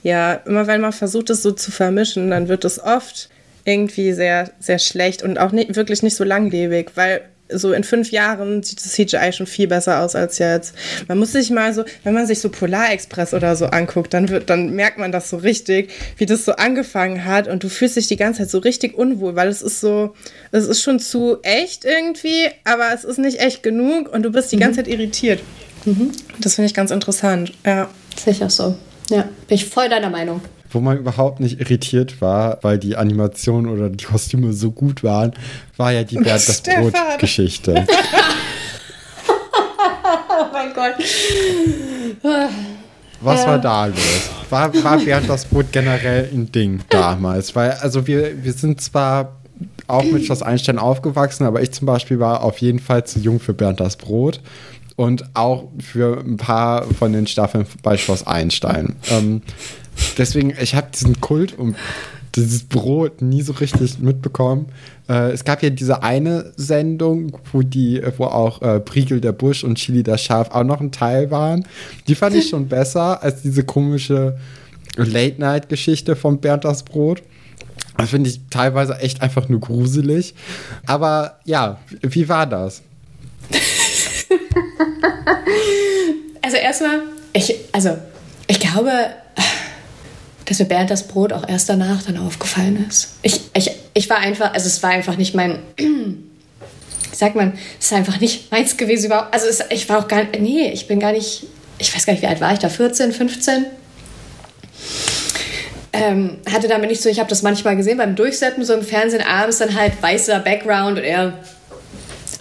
ja, immer wenn man versucht, es so zu vermischen, dann wird es oft irgendwie sehr, sehr schlecht und auch nicht, wirklich nicht so langlebig, weil so in fünf Jahren sieht das CGI schon viel besser aus als jetzt. Man muss sich mal so, wenn man sich so Polar Express oder so anguckt, dann wird, dann merkt man das so richtig, wie das so angefangen hat und du fühlst dich die ganze Zeit so richtig unwohl, weil es ist so, es ist schon zu echt irgendwie, aber es ist nicht echt genug und du bist die ganze mhm. Zeit irritiert. Mhm. Das finde ich ganz interessant, ja. Sicher so. Ja, bin ich voll deiner Meinung. Wo man überhaupt nicht irritiert war, weil die Animationen oder die Kostüme so gut waren, war ja die <laughs> Bernd das Brot-Geschichte. <laughs> oh mein Gott. Was war da los? War, war Bernd das Brot generell ein Ding damals? Weil, also wir, wir sind zwar auch mit Schloss Einstein aufgewachsen, aber ich zum Beispiel war auf jeden Fall zu jung für Bernd das Brot und auch für ein paar von den Staffeln bei Schloss Einstein. Ähm, deswegen, ich habe diesen Kult um dieses Brot nie so richtig mitbekommen. Äh, es gab ja diese eine Sendung, wo die, wo auch äh, Priegel der Busch und Chili das Schaf auch noch ein Teil waren. Die fand ich schon besser als diese komische Late-Night-Geschichte von Bernd das Brot. Das finde ich teilweise echt einfach nur gruselig. Aber ja, wie war das? <laughs> also erstmal, ich, also ich glaube, dass mir Bernd das Brot auch erst danach dann aufgefallen ist. Ich, ich, ich war einfach, also es war einfach nicht mein, <clears throat> sagt man, es ist einfach nicht meins gewesen überhaupt. Also es, ich war auch gar nicht, nee, ich bin gar nicht, ich weiß gar nicht, wie alt war ich da, 14, 15? Ähm, hatte damit nicht so, ich habe das manchmal gesehen beim Durchsetzen, so im Fernsehen abends dann halt weißer Background und er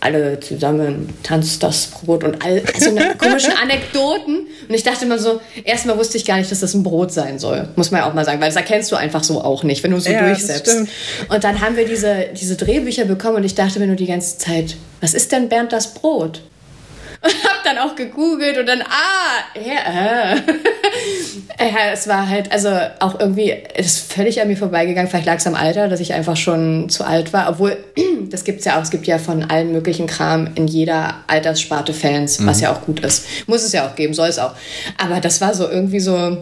alle zusammen tanzt das Brot und all also eine <laughs> komischen Anekdoten. Und ich dachte immer so, erstmal wusste ich gar nicht, dass das ein Brot sein soll. Muss man ja auch mal sagen, weil das erkennst du einfach so auch nicht, wenn du so ja, durchsetzt. Und dann haben wir diese, diese Drehbücher bekommen und ich dachte mir nur die ganze Zeit, was ist denn Bernd das Brot? <laughs> und hab dann auch gegoogelt und dann, ah, ja, äh. <laughs> ja, es war halt, also auch irgendwie, es ist völlig an mir vorbeigegangen. Vielleicht lag es am Alter, dass ich einfach schon zu alt war. Obwohl, <clears throat> das gibt's ja auch, es gibt ja von allen möglichen Kram in jeder Alterssparte Fans, mhm. was ja auch gut ist. Muss es ja auch geben, soll es auch. Aber das war so irgendwie so,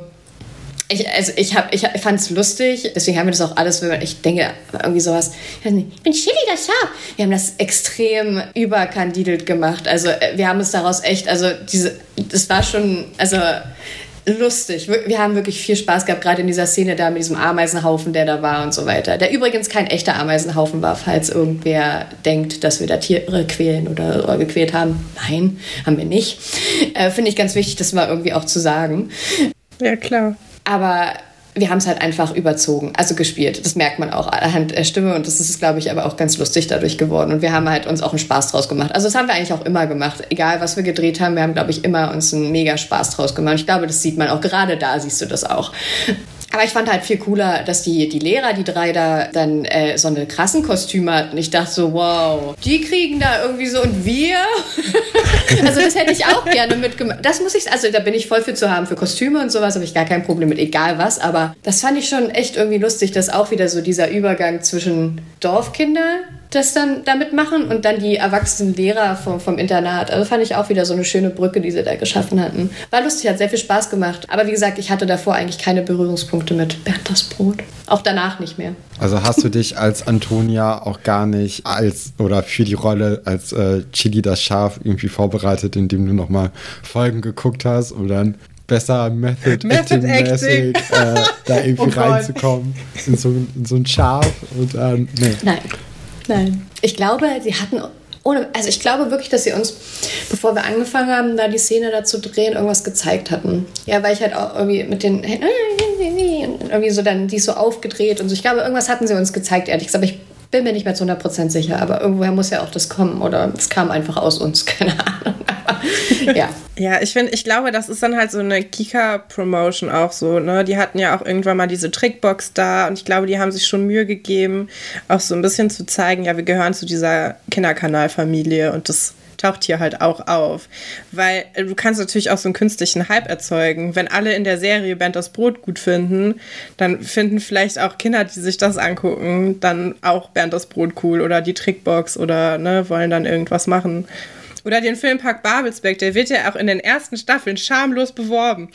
ich, also ich, hab, ich fand es lustig, deswegen haben wir das auch alles, ich denke, irgendwie sowas, ich bin Chili das Schaf. Wir haben das extrem überkandidelt gemacht. Also äh, wir haben es daraus echt, also diese, das war schon, also lustig. Wir haben wirklich viel Spaß gehabt, gerade in dieser Szene da mit diesem Ameisenhaufen, der da war und so weiter. Der übrigens kein echter Ameisenhaufen war, falls irgendwer denkt, dass wir da Tiere quälen oder, oder gequält haben. Nein, haben wir nicht. Äh, Finde ich ganz wichtig, das mal irgendwie auch zu sagen. Ja, klar. Aber wir haben es halt einfach überzogen, also gespielt. Das merkt man auch anhand der Stimme und das ist, glaube ich, aber auch ganz lustig dadurch geworden. Und wir haben halt uns auch einen Spaß draus gemacht. Also das haben wir eigentlich auch immer gemacht. Egal, was wir gedreht haben, wir haben, glaube ich, immer uns einen mega Spaß draus gemacht. Ich glaube, das sieht man auch. Gerade da siehst du das auch. Aber ich fand halt viel cooler, dass die, die Lehrer, die drei da, dann äh, so eine krassen Kostüme hatten. Ich dachte so, wow, die kriegen da irgendwie so und wir? <laughs> also das hätte ich auch gerne mitgemacht. Das muss ich, also da bin ich voll für zu haben. Für Kostüme und sowas habe ich gar kein Problem mit, egal was. Aber das fand ich schon echt irgendwie lustig, dass auch wieder so dieser Übergang zwischen Dorfkinder das dann damit machen und dann die erwachsenen Lehrer vom, vom Internat. Also fand ich auch wieder so eine schöne Brücke, die sie da geschaffen hatten. War lustig, hat sehr viel Spaß gemacht. Aber wie gesagt, ich hatte davor eigentlich keine Berührungspunkte mit Bernd das Brot. Auch danach nicht mehr. Also hast du dich als Antonia auch gar nicht als oder für die Rolle als äh, Chili das Schaf irgendwie vorbereitet, indem du nochmal Folgen geguckt hast oder dann besser Method, Method Acting, äh, da irgendwie <laughs> oh reinzukommen in so, in so ein Schaf und dann, nee. Nein. Nein. Ich glaube, sie hatten also ich glaube wirklich, dass sie uns, bevor wir angefangen haben, da die Szene dazu drehen, irgendwas gezeigt hatten. Ja, weil ich halt auch irgendwie mit den Händen irgendwie so dann die so aufgedreht und so. Ich glaube, irgendwas hatten sie uns gezeigt, ehrlich gesagt. Aber ich bin mir nicht mehr zu 100% sicher. Aber irgendwoher muss ja auch das kommen oder es kam einfach aus uns, <laughs> keine Ahnung. Ja. Ja, ich finde, ich glaube, das ist dann halt so eine Kika-Promotion auch so, ne? Die hatten ja auch irgendwann mal diese Trickbox da und ich glaube, die haben sich schon Mühe gegeben, auch so ein bisschen zu zeigen, ja, wir gehören zu dieser Kinderkanalfamilie und das taucht hier halt auch auf. Weil äh, du kannst natürlich auch so einen künstlichen Hype erzeugen. Wenn alle in der Serie Bernd das Brot gut finden, dann finden vielleicht auch Kinder, die sich das angucken, dann auch Bernd das Brot cool oder die Trickbox oder ne, wollen dann irgendwas machen. Oder den Filmpark Babelsberg, der wird ja auch in den ersten Staffeln schamlos beworben.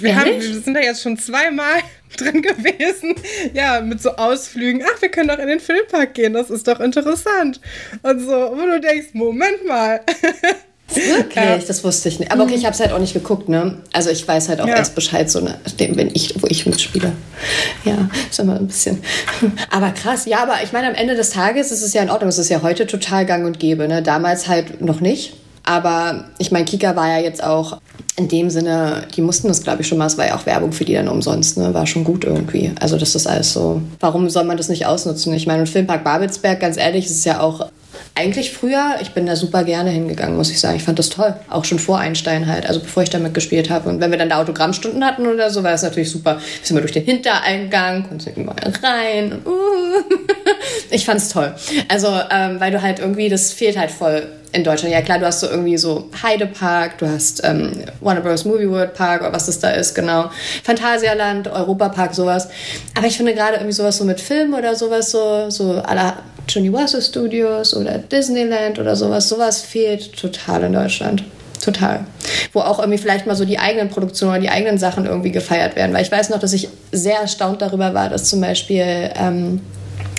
Wir, haben, wir sind da jetzt schon zweimal <laughs> drin gewesen. Ja, mit so Ausflügen. Ach, wir können doch in den Filmpark gehen, das ist doch interessant. Und so, wo du denkst, Moment mal. <laughs> Wirklich? Ja. Das wusste ich nicht. Aber okay, ich habe es halt auch nicht geguckt, ne? Also ich weiß halt auch ja. erst Bescheid, so nachdem, wenn ich, wo ich mitspiele. Ja, ist immer ein bisschen. <laughs> Aber krass, ja, aber ich meine, am Ende des Tages ist es ja in Ordnung. Es ist ja heute total gang und gäbe, ne? Damals halt noch nicht. Aber ich meine, Kika war ja jetzt auch in dem Sinne, die mussten das, glaube ich, schon mal. Es war ja auch Werbung für die dann umsonst, ne? War schon gut irgendwie. Also, das ist alles so. Warum soll man das nicht ausnutzen? Ich meine, und Filmpark Babelsberg, ganz ehrlich, ist ja auch eigentlich früher, ich bin da super gerne hingegangen, muss ich sagen. Ich fand das toll. Auch schon vor Einstein halt, also bevor ich damit gespielt habe. Und wenn wir dann da Autogrammstunden hatten oder so, war das natürlich super. Wir sind mal durch den Hintereingang, konnten überall rein. Und, uh. <laughs> ich fand's toll. Also, ähm, weil du halt irgendwie, das fehlt halt voll in Deutschland. Ja klar, du hast so irgendwie so Heidepark, du hast ähm, Warner Bros. Movie World Park oder was das da ist, genau. Phantasialand, Europapark, sowas. Aber ich finde gerade irgendwie sowas so mit Film oder sowas so, so aller Universal Studios oder Disneyland oder sowas, sowas fehlt total in Deutschland. Total. Wo auch irgendwie vielleicht mal so die eigenen Produktionen oder die eigenen Sachen irgendwie gefeiert werden. Weil ich weiß noch, dass ich sehr erstaunt darüber war, dass zum Beispiel, ähm,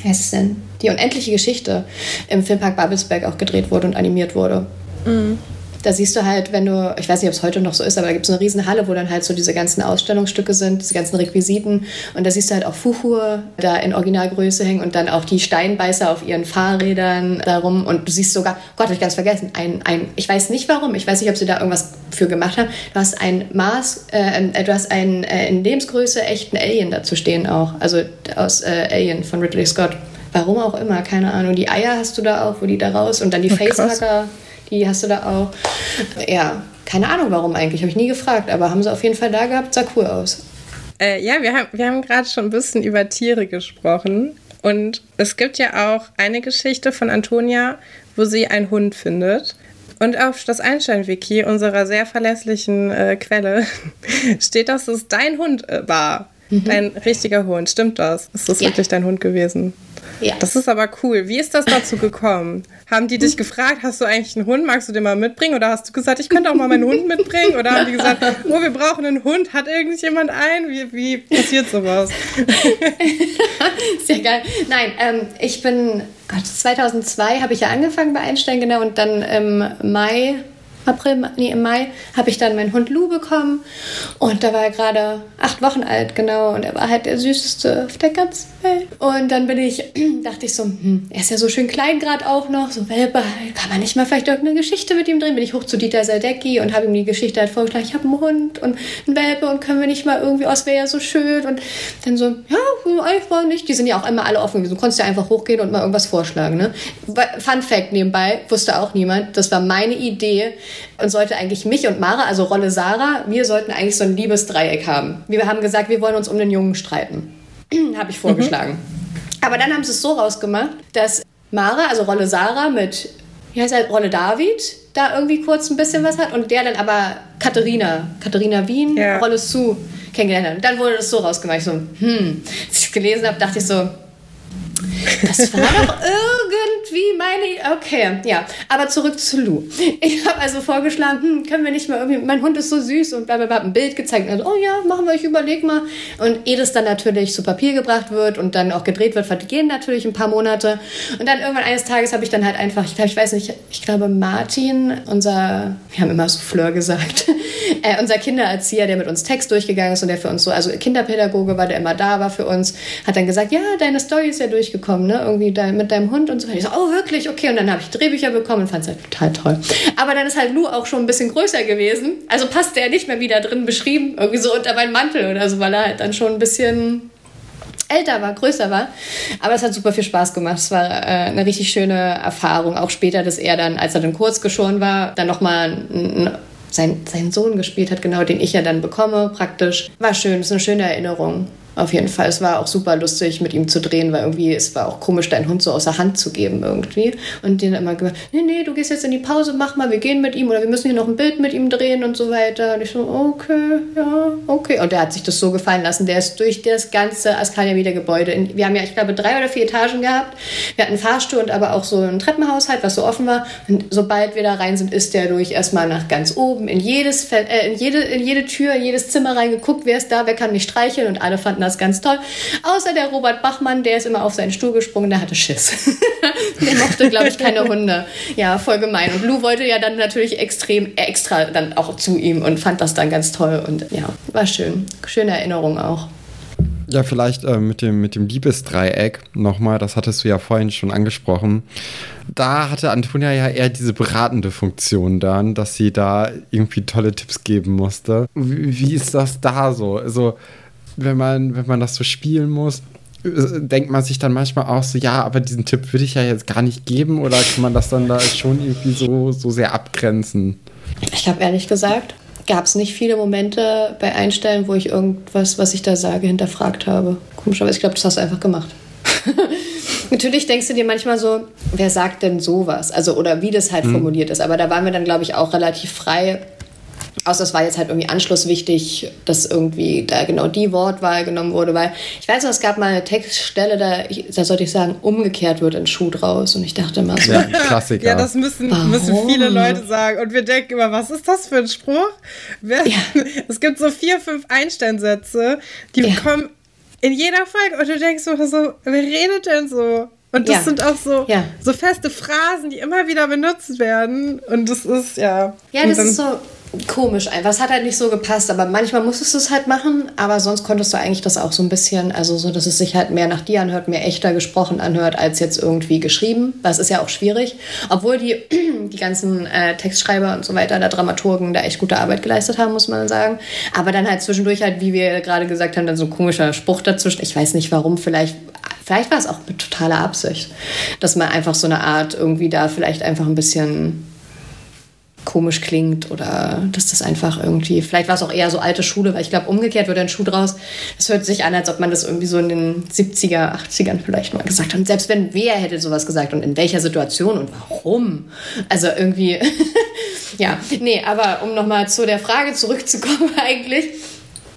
heißt es denn? Die unendliche Geschichte im Filmpark Babelsberg auch gedreht wurde und animiert wurde. Mhm. Da siehst du halt, wenn du, ich weiß nicht, ob es heute noch so ist, aber da gibt es eine riesen Halle, wo dann halt so diese ganzen Ausstellungsstücke sind, diese ganzen Requisiten. Und da siehst du halt auch Fuchur da in Originalgröße hängen und dann auch die Steinbeißer auf ihren Fahrrädern darum. Und du siehst sogar, Gott, hab ich ganz vergessen, ein, ein, ich weiß nicht warum, ich weiß nicht, ob sie da irgendwas für gemacht haben. Du hast ein Maß, äh, du hast einen äh, in Lebensgröße echten Alien dazu stehen auch. Also aus äh, Alien von Ridley Scott. Warum auch immer, keine Ahnung. Die Eier hast du da auch, wo die da raus und dann die oh, Facehacker die hast du da auch. Ja, keine Ahnung warum eigentlich, habe ich nie gefragt, aber haben sie auf jeden Fall da gehabt, sah cool aus. Äh, ja, wir haben, wir haben gerade schon ein bisschen über Tiere gesprochen. Und es gibt ja auch eine Geschichte von Antonia, wo sie einen Hund findet. Und auf das Einstein-Wiki, unserer sehr verlässlichen äh, Quelle, <laughs> steht, dass es dein Hund äh, war. Mhm. Dein richtiger Hund. Stimmt das? Ist das ja. wirklich dein Hund gewesen? Ja. Das ist aber cool. Wie ist das dazu gekommen? Haben die dich gefragt, hast du eigentlich einen Hund, magst du den mal mitbringen? Oder hast du gesagt, ich könnte auch mal meinen Hund mitbringen? Oder haben die gesagt, <laughs> oh, wir brauchen einen Hund, hat irgendjemand einen? Wie, wie passiert sowas? <laughs> Sehr geil. Nein, ähm, ich bin, Gott, 2002 habe ich ja angefangen bei Einstein, genau, und dann im Mai April, nee, im Mai habe ich dann meinen Hund Lou bekommen und da war er gerade acht Wochen alt, genau, und er war halt der süßeste auf der ganzen Welt. Und dann bin ich, <clears throat> dachte ich so, hm, er ist ja so schön klein gerade auch noch, so Welpe, kann man nicht mal vielleicht irgendeine Geschichte mit ihm drehen? Bin ich hoch zu Dieter Sadecki und habe ihm die Geschichte halt vorgeschlagen, ich habe einen Hund und einen Welpe und können wir nicht mal irgendwie, oh, es wäre ja so schön und dann so, ja, einfach nicht. Die sind ja auch immer alle offen, du konntest ja einfach hochgehen und mal irgendwas vorschlagen, ne? Fun Fact nebenbei, wusste auch niemand, das war meine Idee, und sollte eigentlich mich und Mara, also Rolle Sarah, wir sollten eigentlich so ein Liebesdreieck haben. Wir haben gesagt, wir wollen uns um den Jungen streiten. <clears throat> Habe ich vorgeschlagen. Mhm. Aber dann haben sie es so rausgemacht, dass Mara, also Rolle Sarah mit, wie heißt er, Rolle David, da irgendwie kurz ein bisschen was hat und der dann aber Katharina, Katharina Wien, ja. Rolle Sue kennengelernt hat. Und dann wurde das so rausgemacht. Ich so, hm, als ich es gelesen habe, dachte ich so, das war doch <laughs> irgendwie meine. Okay, ja. Aber zurück zu Lou. Ich habe also vorgeschlagen, hm, können wir nicht mal irgendwie. Mein Hund ist so süß und bla bla bla. Ein Bild gezeigt. Und also, oh ja, machen wir, ich überleg mal. Und ehe das dann natürlich zu Papier gebracht wird und dann auch gedreht wird, vergehen natürlich ein paar Monate. Und dann irgendwann eines Tages habe ich dann halt einfach, ich glaube, ich weiß nicht, ich glaube, Martin, unser, wir haben immer so Fleur gesagt, <laughs> äh, unser Kindererzieher, der mit uns Text durchgegangen ist und der für uns so, also Kinderpädagoge war, der immer da war für uns, hat dann gesagt, ja, deine Story ist ja durchgekommen, ne? Irgendwie da, mit deinem Hund und so. Ich so, oh, wirklich? Okay. Und dann habe ich Drehbücher bekommen und fand es halt total toll. Aber dann ist halt Lou auch schon ein bisschen größer gewesen. Also passte er nicht mehr wieder drin beschrieben, irgendwie so unter meinen Mantel oder so, weil er halt dann schon ein bisschen älter war, größer war. Aber es hat super viel Spaß gemacht. Es war äh, eine richtig schöne Erfahrung. Auch später, dass er dann, als er dann kurz geschoren war, dann nochmal sein, seinen Sohn gespielt hat, genau den ich ja dann bekomme, praktisch. War schön, ist eine schöne Erinnerung. Auf jeden Fall. Es war auch super lustig, mit ihm zu drehen, weil irgendwie es war auch komisch, deinen Hund so außer Hand zu geben irgendwie. Und den immer gesagt, nee, nee, du gehst jetzt in die Pause, mach mal, wir gehen mit ihm oder wir müssen hier noch ein Bild mit ihm drehen und so weiter. Und ich so, okay, ja, okay. Und der hat sich das so gefallen lassen. Der ist durch das ganze Askalia wieder Gebäude. In, wir haben ja, ich glaube, drei oder vier Etagen gehabt. Wir hatten einen Fahrstuhl und aber auch so ein Treppenhaushalt, was so offen war. Und sobald wir da rein sind, ist der durch erstmal nach ganz oben in jedes äh, in jede, in jede Tür, in jedes Zimmer reingeguckt, wer ist da, wer kann mich streicheln und alle fanden das ganz toll. Außer der Robert Bachmann, der ist immer auf seinen Stuhl gesprungen, der hatte Schiss. <laughs> der mochte, glaube ich, keine Hunde. Ja, voll gemein. Und Lou wollte ja dann natürlich extrem extra dann auch zu ihm und fand das dann ganz toll. Und ja, war schön. Schöne Erinnerung auch. Ja, vielleicht äh, mit, dem, mit dem Liebesdreieck nochmal, das hattest du ja vorhin schon angesprochen. Da hatte Antonia ja eher diese beratende Funktion dann, dass sie da irgendwie tolle Tipps geben musste. Wie, wie ist das da so? Also, wenn man, wenn man das so spielen muss, denkt man sich dann manchmal auch so, ja, aber diesen Tipp würde ich ja jetzt gar nicht geben oder kann man das dann da schon irgendwie so, so sehr abgrenzen? Ich habe ehrlich gesagt, gab es nicht viele Momente bei Einstellen, wo ich irgendwas, was ich da sage, hinterfragt habe. Komischerweise, ich glaube, das hast du einfach gemacht. <laughs> Natürlich denkst du dir manchmal so, wer sagt denn sowas? Also, oder wie das halt mhm. formuliert ist. Aber da waren wir dann, glaube ich, auch relativ frei, Außer es war jetzt halt irgendwie anschlusswichtig, dass irgendwie da genau die Wortwahl genommen wurde, weil ich weiß noch, es gab mal eine Textstelle, da, da sollte ich sagen, umgekehrt wird ein Schuh draus. Und ich dachte immer so. Ja, Klassiker. <laughs> Ja, das müssen, müssen viele Leute sagen. Und wir denken immer, was ist das für ein Spruch? Wer, ja. <laughs> Es gibt so vier, fünf Einsteinsätze, die ja. kommen in jeder Folge und du denkst so, so wer redet denn so? Und das ja. sind auch so, ja. so feste Phrasen, die immer wieder benutzt werden. Und das ist, ja. Ja, das ist so, komisch einfach. Es hat halt nicht so gepasst, aber manchmal musstest du es halt machen, aber sonst konntest du eigentlich das auch so ein bisschen, also so, dass es sich halt mehr nach dir anhört, mehr echter gesprochen anhört, als jetzt irgendwie geschrieben, Was ist ja auch schwierig, obwohl die, <clears throat> die ganzen äh, Textschreiber und so weiter, da Dramaturgen da echt gute Arbeit geleistet haben, muss man sagen. Aber dann halt zwischendurch halt, wie wir gerade gesagt haben, dann so ein komischer Spruch dazwischen. Ich weiß nicht warum, vielleicht, vielleicht war es auch mit totaler Absicht, dass man einfach so eine Art irgendwie da vielleicht einfach ein bisschen komisch klingt oder dass das einfach irgendwie, vielleicht war es auch eher so alte Schule, weil ich glaube, umgekehrt wird ein Schuh draus. Es hört sich an, als ob man das irgendwie so in den 70er, 80ern vielleicht mal gesagt hat. Und selbst wenn wer hätte sowas gesagt und in welcher Situation und warum? Also irgendwie, <laughs> ja, nee, aber um nochmal zu der Frage zurückzukommen <laughs> eigentlich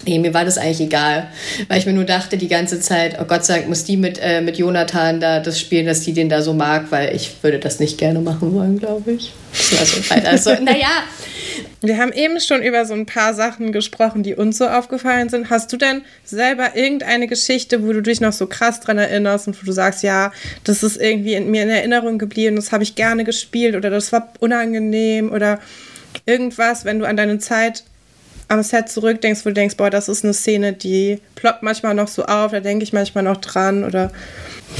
Nee, mir war das eigentlich egal, weil ich mir nur dachte die ganze Zeit, oh Gott sei Dank muss die mit, äh, mit Jonathan da das spielen, dass die den da so mag, weil ich würde das nicht gerne machen wollen, glaube ich. Also, also naja. Wir haben eben schon über so ein paar Sachen gesprochen, die uns so aufgefallen sind. Hast du denn selber irgendeine Geschichte, wo du dich noch so krass dran erinnerst und wo du sagst, ja, das ist irgendwie in mir in Erinnerung geblieben, das habe ich gerne gespielt oder das war unangenehm oder irgendwas, wenn du an deine Zeit am Set zurückdenkst, wo du denkst, boah, das ist eine Szene, die ploppt manchmal noch so auf, da denke ich manchmal noch dran oder.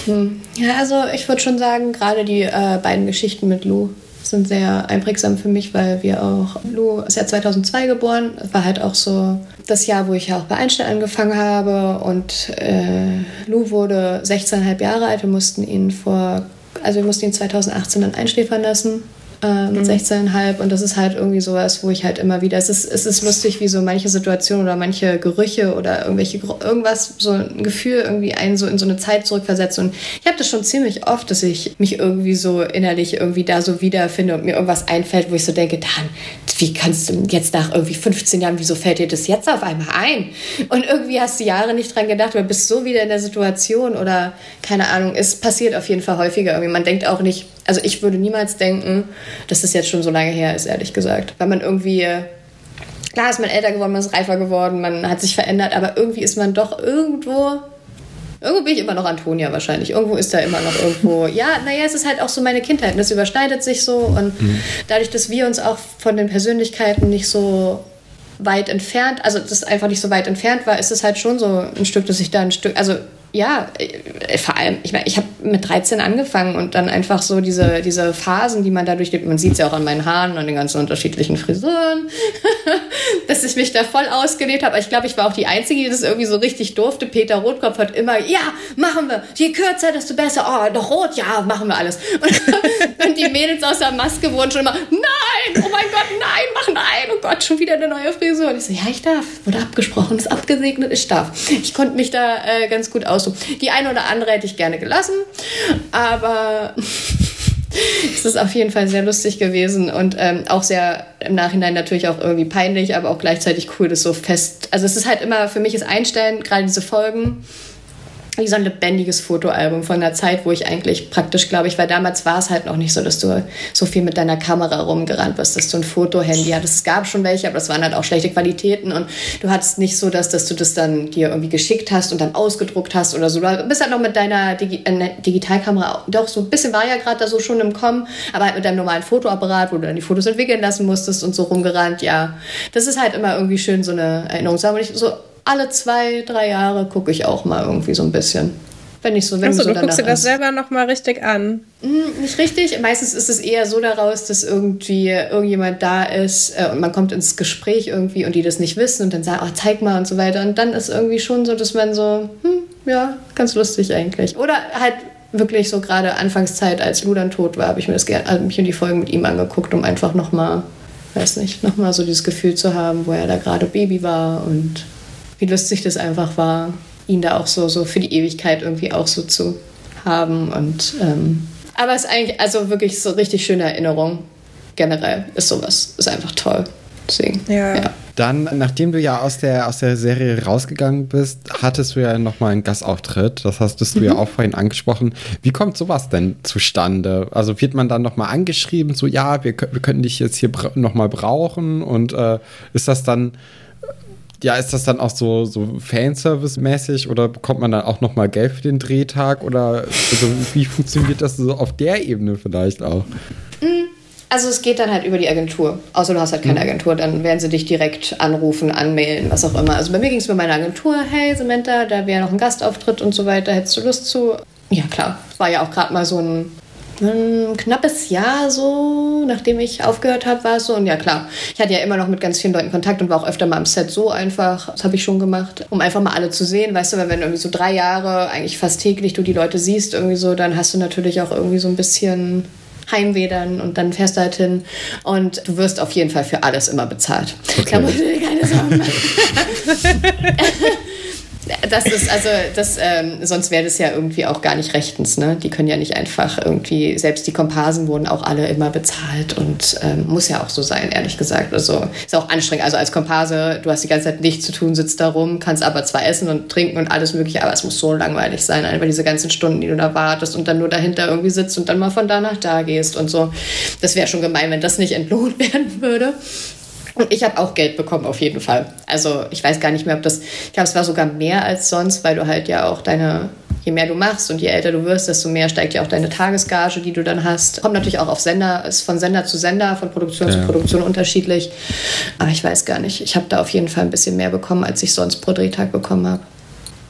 Hm. Ja, also ich würde schon sagen, gerade die äh, beiden Geschichten mit Lou sind sehr einprägsam für mich, weil wir auch, Lou ist ja 2002 geboren, war halt auch so das Jahr, wo ich ja auch bei Einstein angefangen habe und äh, Lou wurde 16,5 Jahre alt, wir mussten ihn vor, also wir mussten ihn 2018 dann einschläfern lassen äh, mit mhm. 16,5 und das ist halt irgendwie sowas, wo ich halt immer wieder, es ist, es ist lustig, wie so manche Situationen oder manche Gerüche oder irgendwelche, irgendwas, so ein Gefühl irgendwie einen so in so eine Zeit zurückversetzt und ich habe das schon ziemlich oft, dass ich mich irgendwie so innerlich irgendwie da so wiederfinde und mir irgendwas einfällt, wo ich so denke, Dan, wie kannst du jetzt nach irgendwie 15 Jahren, wieso fällt dir das jetzt auf einmal ein? Und irgendwie hast du Jahre nicht dran gedacht oder bist so wieder in der Situation oder keine Ahnung, es passiert auf jeden Fall häufiger irgendwie. Man denkt auch nicht, also ich würde niemals denken, dass das jetzt schon so lange her ist, ehrlich gesagt. Weil man irgendwie, klar ist man älter geworden, man ist reifer geworden, man hat sich verändert, aber irgendwie ist man doch irgendwo Irgendwo bin ich immer noch Antonia wahrscheinlich. Irgendwo ist da immer noch irgendwo. <laughs> Ja, naja, es ist halt auch so meine Kindheit. Und das überschneidet sich so. Und mhm. dadurch, dass wir uns auch von den Persönlichkeiten nicht so weit entfernt, also das einfach nicht so weit entfernt war, ist es halt schon so ein Stück, dass ich da ein Stück, also ja, äh, vor allem, ich meine, ich habe mit 13 angefangen und dann einfach so diese, diese Phasen, die man da durchlebt, man sieht es ja auch an meinen Haaren und den ganzen unterschiedlichen Frisuren, <laughs> dass ich mich da voll ausgelebt habe. Ich glaube, ich war auch die Einzige, die das irgendwie so richtig durfte. Peter Rotkopf hat immer, ja, machen wir, je kürzer, desto besser. Oh, noch rot, ja, machen wir alles. <laughs> Und, und die Mädels aus der Maske wurden schon immer, nein, oh mein Gott, nein, mach nein, oh Gott, schon wieder eine neue Frisur. Und ich so, ja, ich darf, wurde abgesprochen, ist abgesegnet, ich darf. Ich konnte mich da äh, ganz gut aus aus. Die eine oder andere hätte ich gerne gelassen, aber <laughs> es ist auf jeden Fall sehr lustig gewesen und ähm, auch sehr im Nachhinein natürlich auch irgendwie peinlich, aber auch gleichzeitig cool, das so fest. Also es ist halt immer für mich das Einstellen, gerade diese Folgen wie so ein lebendiges Fotoalbum von der Zeit, wo ich eigentlich praktisch, glaube ich, weil damals war es halt noch nicht so, dass du so viel mit deiner Kamera rumgerannt bist, dass du ein Fotohandy hattest. Es gab schon welche, aber das waren halt auch schlechte Qualitäten und du hattest nicht so, dass, dass du das dann dir irgendwie geschickt hast und dann ausgedruckt hast oder so. Du bist halt noch mit deiner Digi äh, Digitalkamera, doch so ein bisschen war ja gerade da so schon im Kommen, aber halt mit deinem normalen Fotoapparat, wo du dann die Fotos entwickeln lassen musstest und so rumgerannt, ja. Das ist halt immer irgendwie schön, so eine Erinnerung. So alle zwei, drei Jahre gucke ich auch mal irgendwie so ein bisschen. Wenn ich so, wenn Achso, so du guckst dir das ist. selber nochmal richtig an. Hm, nicht richtig. Meistens ist es eher so daraus, dass irgendwie irgendjemand da ist äh, und man kommt ins Gespräch irgendwie und die das nicht wissen und dann sagen, oh, zeig mal und so weiter. Und dann ist irgendwie schon so, dass man so, hm, ja, ganz lustig eigentlich. Oder halt wirklich so gerade Anfangszeit, als Ludan tot war, habe ich mir das gerne, also mich die Folgen mit ihm angeguckt, um einfach nochmal, weiß nicht, nochmal so dieses Gefühl zu haben, wo er da gerade Baby war und wie lustig das einfach war, ihn da auch so, so für die Ewigkeit irgendwie auch so zu haben. Und ähm, aber es ist eigentlich, also wirklich so richtig schöne Erinnerung. Generell ist sowas, ist einfach toll. Deswegen, ja. ja. Dann, nachdem du ja aus der, aus der Serie rausgegangen bist, hattest du ja nochmal einen Gastauftritt. Das hast du mhm. ja auch vorhin angesprochen. Wie kommt sowas denn zustande? Also wird man dann nochmal angeschrieben, so ja, wir, wir könnten dich jetzt hier nochmal brauchen und äh, ist das dann ja, ist das dann auch so, so Fanservice-mäßig oder bekommt man dann auch nochmal Geld für den Drehtag oder also wie funktioniert das so auf der Ebene vielleicht auch? Mm, also es geht dann halt über die Agentur. Außer du hast halt keine mhm. Agentur, dann werden sie dich direkt anrufen, anmailen, was auch immer. Also bei mir ging es mit meiner Agentur, hey Samantha, da wäre noch ein Gastauftritt und so weiter, hättest du Lust zu? Ja klar, war ja auch gerade mal so ein ein knappes Jahr so, nachdem ich aufgehört habe, war es so. Und ja, klar, ich hatte ja immer noch mit ganz vielen Leuten Kontakt und war auch öfter mal am Set so einfach. Das habe ich schon gemacht, um einfach mal alle zu sehen. Weißt du, weil wenn irgendwie so drei Jahre, eigentlich fast täglich du die Leute siehst, irgendwie so, dann hast du natürlich auch irgendwie so ein bisschen Heimweh dann und dann fährst du halt hin und du wirst auf jeden Fall für alles immer bezahlt. Okay. Da musst du dir keine Sorgen machen. <laughs> Das ist also, das, ähm, sonst wäre das ja irgendwie auch gar nicht rechtens. Ne? Die können ja nicht einfach irgendwie, selbst die Komparsen wurden auch alle immer bezahlt und ähm, muss ja auch so sein, ehrlich gesagt. Also ist auch anstrengend. Also als Komparse, du hast die ganze Zeit nichts zu tun, sitzt da rum, kannst aber zwar essen und trinken und alles Mögliche, aber es muss so langweilig sein, einfach diese ganzen Stunden, die du da wartest und dann nur dahinter irgendwie sitzt und dann mal von da nach da gehst und so. Das wäre schon gemein, wenn das nicht entlohnt <laughs> werden würde. Und ich habe auch Geld bekommen, auf jeden Fall. Also ich weiß gar nicht mehr, ob das, ich glaube, es war sogar mehr als sonst, weil du halt ja auch deine, je mehr du machst und je älter du wirst, desto mehr steigt ja auch deine Tagesgage, die du dann hast. Kommt natürlich auch auf Sender, ist von Sender zu Sender, von Produktion ja. zu Produktion unterschiedlich. Aber ich weiß gar nicht. Ich habe da auf jeden Fall ein bisschen mehr bekommen, als ich sonst pro Drehtag bekommen habe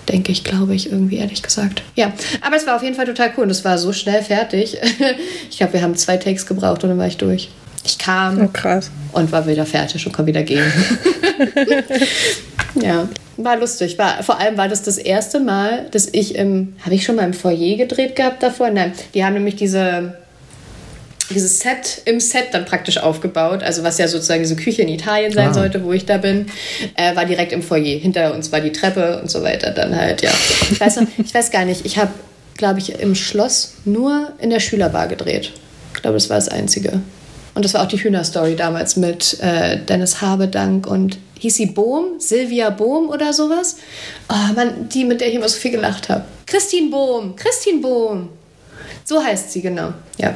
denke ich, glaube ich, irgendwie ehrlich gesagt. Ja, aber es war auf jeden Fall total cool und es war so schnell fertig. <laughs> ich glaube, wir haben zwei Takes gebraucht und dann war ich durch. Ich kam oh, und war wieder fertig und konnte wieder gehen. <laughs> ja, war lustig. War, vor allem war das das erste Mal, dass ich im, habe ich schon mal im Foyer gedreht gehabt davor? Nein, die haben nämlich diese dieses Set im Set dann praktisch aufgebaut, also was ja sozusagen diese Küche in Italien sein ah. sollte, wo ich da bin, äh, war direkt im Foyer. Hinter uns war die Treppe und so weiter. Dann halt, ja. Ich weiß, noch, ich weiß gar nicht, ich habe, glaube ich, im Schloss nur in der Schülerbar gedreht. Ich glaube, das war das Einzige. Und das war auch die Hühnerstory damals mit äh, Dennis Habedank und hieß sie Bohm, Silvia Bohm oder sowas. Oh Mann, die, mit der ich immer so viel gelacht habe. Christine Bohm, Christine Bohm. So heißt sie, genau. Ja,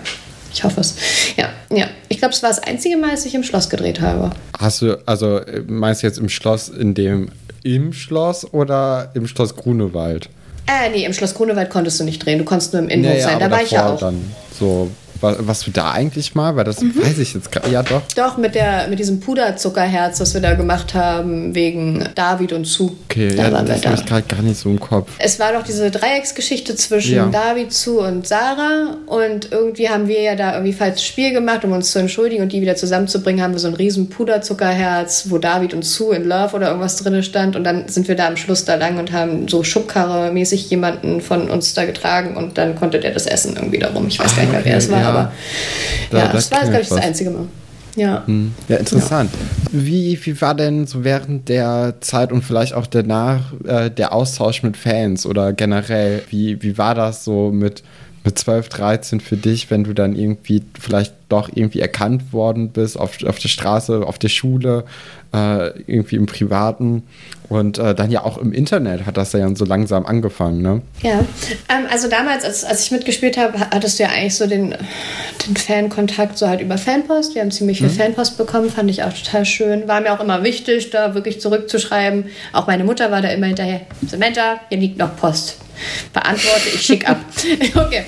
ich hoffe es. Ja, ja. Ich glaube, es war das einzige Mal, dass ich im Schloss gedreht habe. Hast du, also meinst du jetzt im Schloss, in dem im Schloss oder im Schloss Grunewald? Äh, nee, im Schloss Grunewald konntest du nicht drehen. Du konntest nur im Innenhof naja, sein. Da war ich ja auch. Dann so was du da eigentlich mal, weil das mhm. weiß ich jetzt gerade. Ja, doch. Doch, mit, der, mit diesem Puderzuckerherz, das wir da gemacht haben, wegen David und Zu. Okay, da ja, das habe ich gerade gar nicht so im Kopf. Es war doch diese Dreiecksgeschichte zwischen ja. David, Zu und Sarah. Und irgendwie haben wir ja da irgendwie falsches Spiel gemacht, um uns zu entschuldigen und die wieder zusammenzubringen, haben wir so ein riesen Puderzuckerherz, wo David und Zu in Love oder irgendwas drin stand. Und dann sind wir da am Schluss da lang und haben so Schubkarre-mäßig jemanden von uns da getragen und dann konnte der das essen irgendwie darum. Ich weiß ah, gar nicht mehr, okay, wer es war. Ja aber da, ja, das, das war, glaube ich, das einzige Mal. Ja. Hm. Ja, interessant. Ja. Wie, wie war denn so während der Zeit und vielleicht auch danach äh, der Austausch mit Fans oder generell? Wie, wie war das so mit, mit 12, 13 für dich, wenn du dann irgendwie vielleicht doch irgendwie erkannt worden bist auf, auf der Straße, auf der Schule, äh, irgendwie im Privaten? Und äh, dann ja auch im Internet hat das ja so langsam angefangen, ne? Ja, ähm, also damals, als, als ich mitgespielt habe, hattest du ja eigentlich so den, den Fankontakt so halt über Fanpost. Wir haben ziemlich viel mhm. Fanpost bekommen, fand ich auch total schön. War mir auch immer wichtig, da wirklich zurückzuschreiben. Auch meine Mutter war da immer hinterher. Samantha, hier liegt noch Post. Beantworte ich schick ab. <laughs> okay.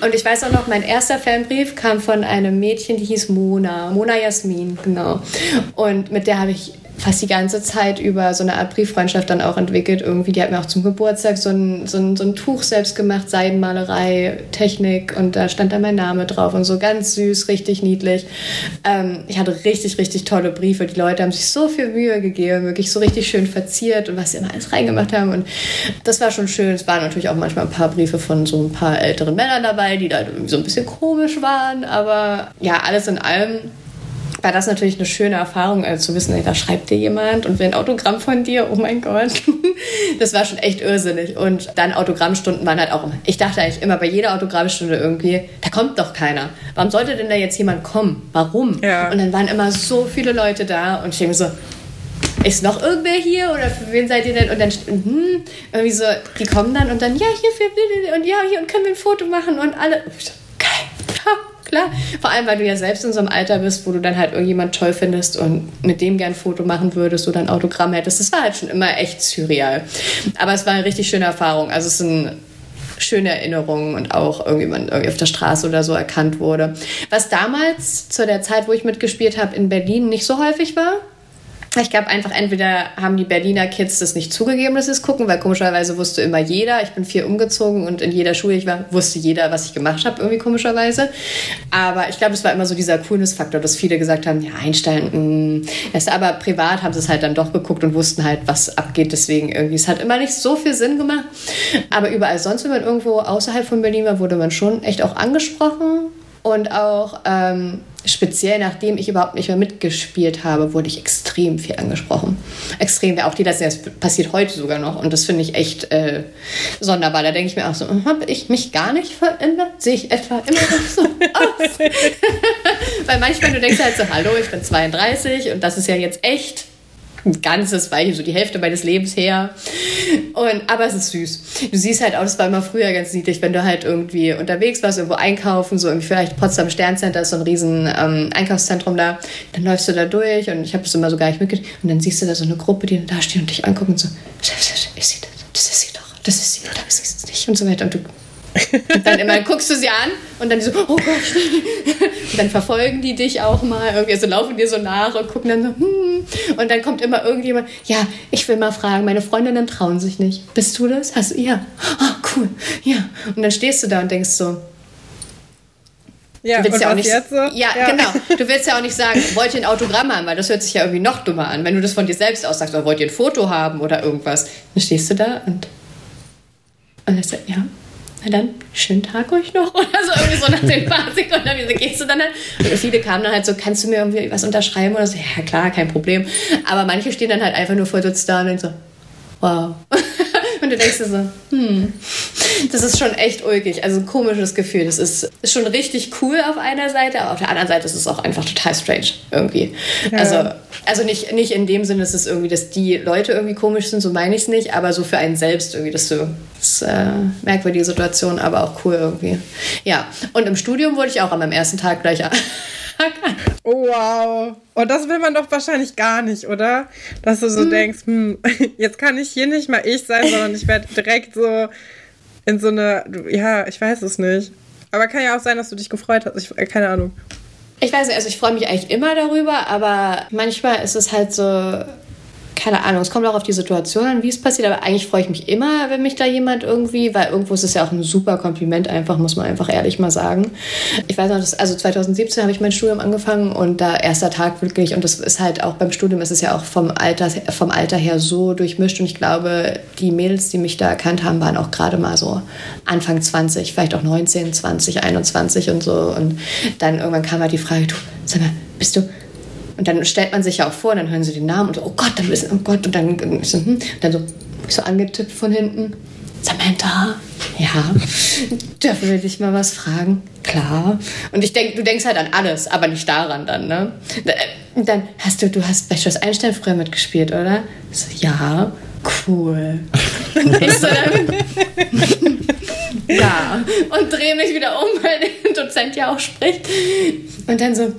Und ich weiß auch noch, mein erster Fanbrief kam von einem Mädchen, die hieß Mona. Mona Jasmin, genau. Und mit der habe ich fast die ganze Zeit über so eine Art Brieffreundschaft dann auch entwickelt. Irgendwie, die hat mir auch zum Geburtstag so ein, so ein, so ein Tuch selbst gemacht, Seidenmalerei, Technik und da stand dann mein Name drauf und so ganz süß, richtig niedlich. Ähm, ich hatte richtig, richtig tolle Briefe. Die Leute haben sich so viel Mühe gegeben, wirklich so richtig schön verziert und was sie immer alles reingemacht haben und das war schon schön. Es waren natürlich auch manchmal ein paar Briefe von so ein paar älteren Männern dabei, die da so ein bisschen komisch waren, aber ja, alles in allem war das natürlich eine schöne Erfahrung, also zu wissen, ey, da schreibt dir jemand und will ein Autogramm von dir, oh mein Gott. <laughs> Das war schon echt irrsinnig. Und dann Autogrammstunden waren halt auch immer. Ich dachte eigentlich immer bei jeder Autogrammstunde irgendwie, da kommt doch keiner. Warum sollte denn da jetzt jemand kommen? Warum? Ja. Und dann waren immer so viele Leute da und ich denke so, ist noch irgendwer hier oder für wen seid ihr denn? Und dann hm, irgendwie so, die kommen dann und dann, ja, hier für und ja, hier und können wir ein Foto machen und alle. Geil klar. Vor allem, weil du ja selbst in so einem Alter bist, wo du dann halt irgendjemand toll findest und mit dem gern ein Foto machen würdest oder ein Autogramm hättest. Das war halt schon immer echt surreal. Aber es war eine richtig schöne Erfahrung. Also es sind schöne Erinnerungen und auch irgendwie man irgendwie auf der Straße oder so erkannt wurde. Was damals zu der Zeit, wo ich mitgespielt habe, in Berlin nicht so häufig war, ich glaube einfach, entweder haben die Berliner Kids das nicht zugegeben, dass sie es gucken, weil komischerweise wusste immer jeder, ich bin viel umgezogen und in jeder Schule, ich war, wusste jeder, was ich gemacht habe, irgendwie komischerweise. Aber ich glaube, es war immer so dieser Coolness-Faktor, dass viele gesagt haben, ja, Einstein, mh. Erst aber privat haben sie es halt dann doch geguckt und wussten halt, was abgeht. Deswegen irgendwie, es hat immer nicht so viel Sinn gemacht. Aber überall sonst, wenn man irgendwo außerhalb von Berlin war, wurde man schon echt auch angesprochen und auch ähm, speziell nachdem ich überhaupt nicht mehr mitgespielt habe, wurde ich extrem viel angesprochen. Extrem, auch die das, das passiert heute sogar noch und das finde ich echt äh, sonderbar. Da denke ich mir auch so, habe ich mich gar nicht verändert? Sehe ich etwa immer noch so aus? <laughs> Weil manchmal du denkst halt so, hallo, ich bin 32 und das ist ja jetzt echt ein ganzes Weilchen, so die Hälfte meines Lebens her. Und, aber es ist süß. Du siehst halt auch, das war immer früher ganz niedlich, wenn du halt irgendwie unterwegs warst, irgendwo einkaufen, so irgendwie vielleicht Potsdam Sterncenter ist so ein riesen ähm, Einkaufszentrum da, dann läufst du da durch und ich habe das immer so gar nicht mitgekriegt und dann siehst du da so eine Gruppe, die da steht und dich angucken und so, ist sie das? Das ist sie doch, das ist sie, da ist sie nicht und so weiter und du und dann immer guckst du sie an und dann so, oh Gott. Und dann verfolgen die dich auch mal, irgendwie, also laufen dir so nach und gucken dann so, hm. Und dann kommt immer irgendjemand, ja, ich will mal fragen, meine Freundinnen trauen sich nicht. Bist du das? Hast du, ja. Oh, cool, ja. Und dann stehst du da und denkst so, ja, du willst ja auch nicht, so? ja, ja, genau. Du willst ja auch nicht sagen, wollt ihr ein Autogramm haben, weil das hört sich ja irgendwie noch dummer an. Wenn du das von dir selbst aus sagst, oder wollt ihr ein Foto haben oder irgendwas, dann stehst du da und, und dann sagst du, ja, na dann, schönen Tag euch noch. <laughs> Oder so irgendwie so nach den paar Sekunden, wieso gehst du dann halt? Und viele kamen dann halt so, kannst du mir irgendwie was unterschreiben oder so? Ja, klar, kein Problem. Aber manche stehen dann halt einfach nur verdutzt da und denken so, wow. <laughs> Und du denkst dir so, hm, das ist schon echt ulkig. Also ein komisches Gefühl. Das ist, ist schon richtig cool auf einer Seite, aber auf der anderen Seite ist es auch einfach total strange irgendwie. Ja. Also, also nicht, nicht in dem Sinne, dass es irgendwie, dass die Leute irgendwie komisch sind, so meine ich es nicht, aber so für einen selbst irgendwie, dass du, das ist äh, merkwürdige Situation, aber auch cool irgendwie. Ja, und im Studium wurde ich auch an meinem ersten Tag gleich <laughs> Oh, wow. Und das will man doch wahrscheinlich gar nicht, oder? Dass du so hm. denkst, hm, <laughs> jetzt kann ich hier nicht mal ich sein, sondern ich werde direkt so in so eine, ja, ich weiß es nicht. Aber kann ja auch sein, dass du dich gefreut hast. Ich, keine Ahnung. Ich weiß nicht, also ich freue mich eigentlich immer darüber, aber manchmal ist es halt so, keine Ahnung, es kommt auch auf die Situation an, wie es passiert, aber eigentlich freue ich mich immer, wenn mich da jemand irgendwie, weil irgendwo ist es ja auch ein super Kompliment einfach, muss man einfach ehrlich mal sagen. Ich weiß noch, dass, also 2017 habe ich mein Studium angefangen und da erster Tag wirklich, und das ist halt auch beim Studium ist es ja auch vom Alter, vom Alter her so durchmischt und ich glaube, die Mädels, die mich da erkannt haben, waren auch gerade mal so Anfang 20, vielleicht auch 19, 20, 21 und so und dann irgendwann kam halt die Frage, du, sag mal, bist du, und dann stellt man sich ja auch vor, dann hören sie den Namen und so, oh Gott, dann wissen, oh Gott, und dann, so, hm, dann so, so angetippt von hinten. Samantha, ja, <laughs> dürfen wir dich mal was fragen? Klar. Und ich denke, du denkst halt an alles, aber nicht daran dann, ne? Und dann hast du, du hast bei Schloss Einstein früher mitgespielt, oder? So, ja, cool. Und ich so dann, <laughs> ja. <laughs> Und drehe mich wieder um, weil der Dozent ja auch spricht. Und dann so,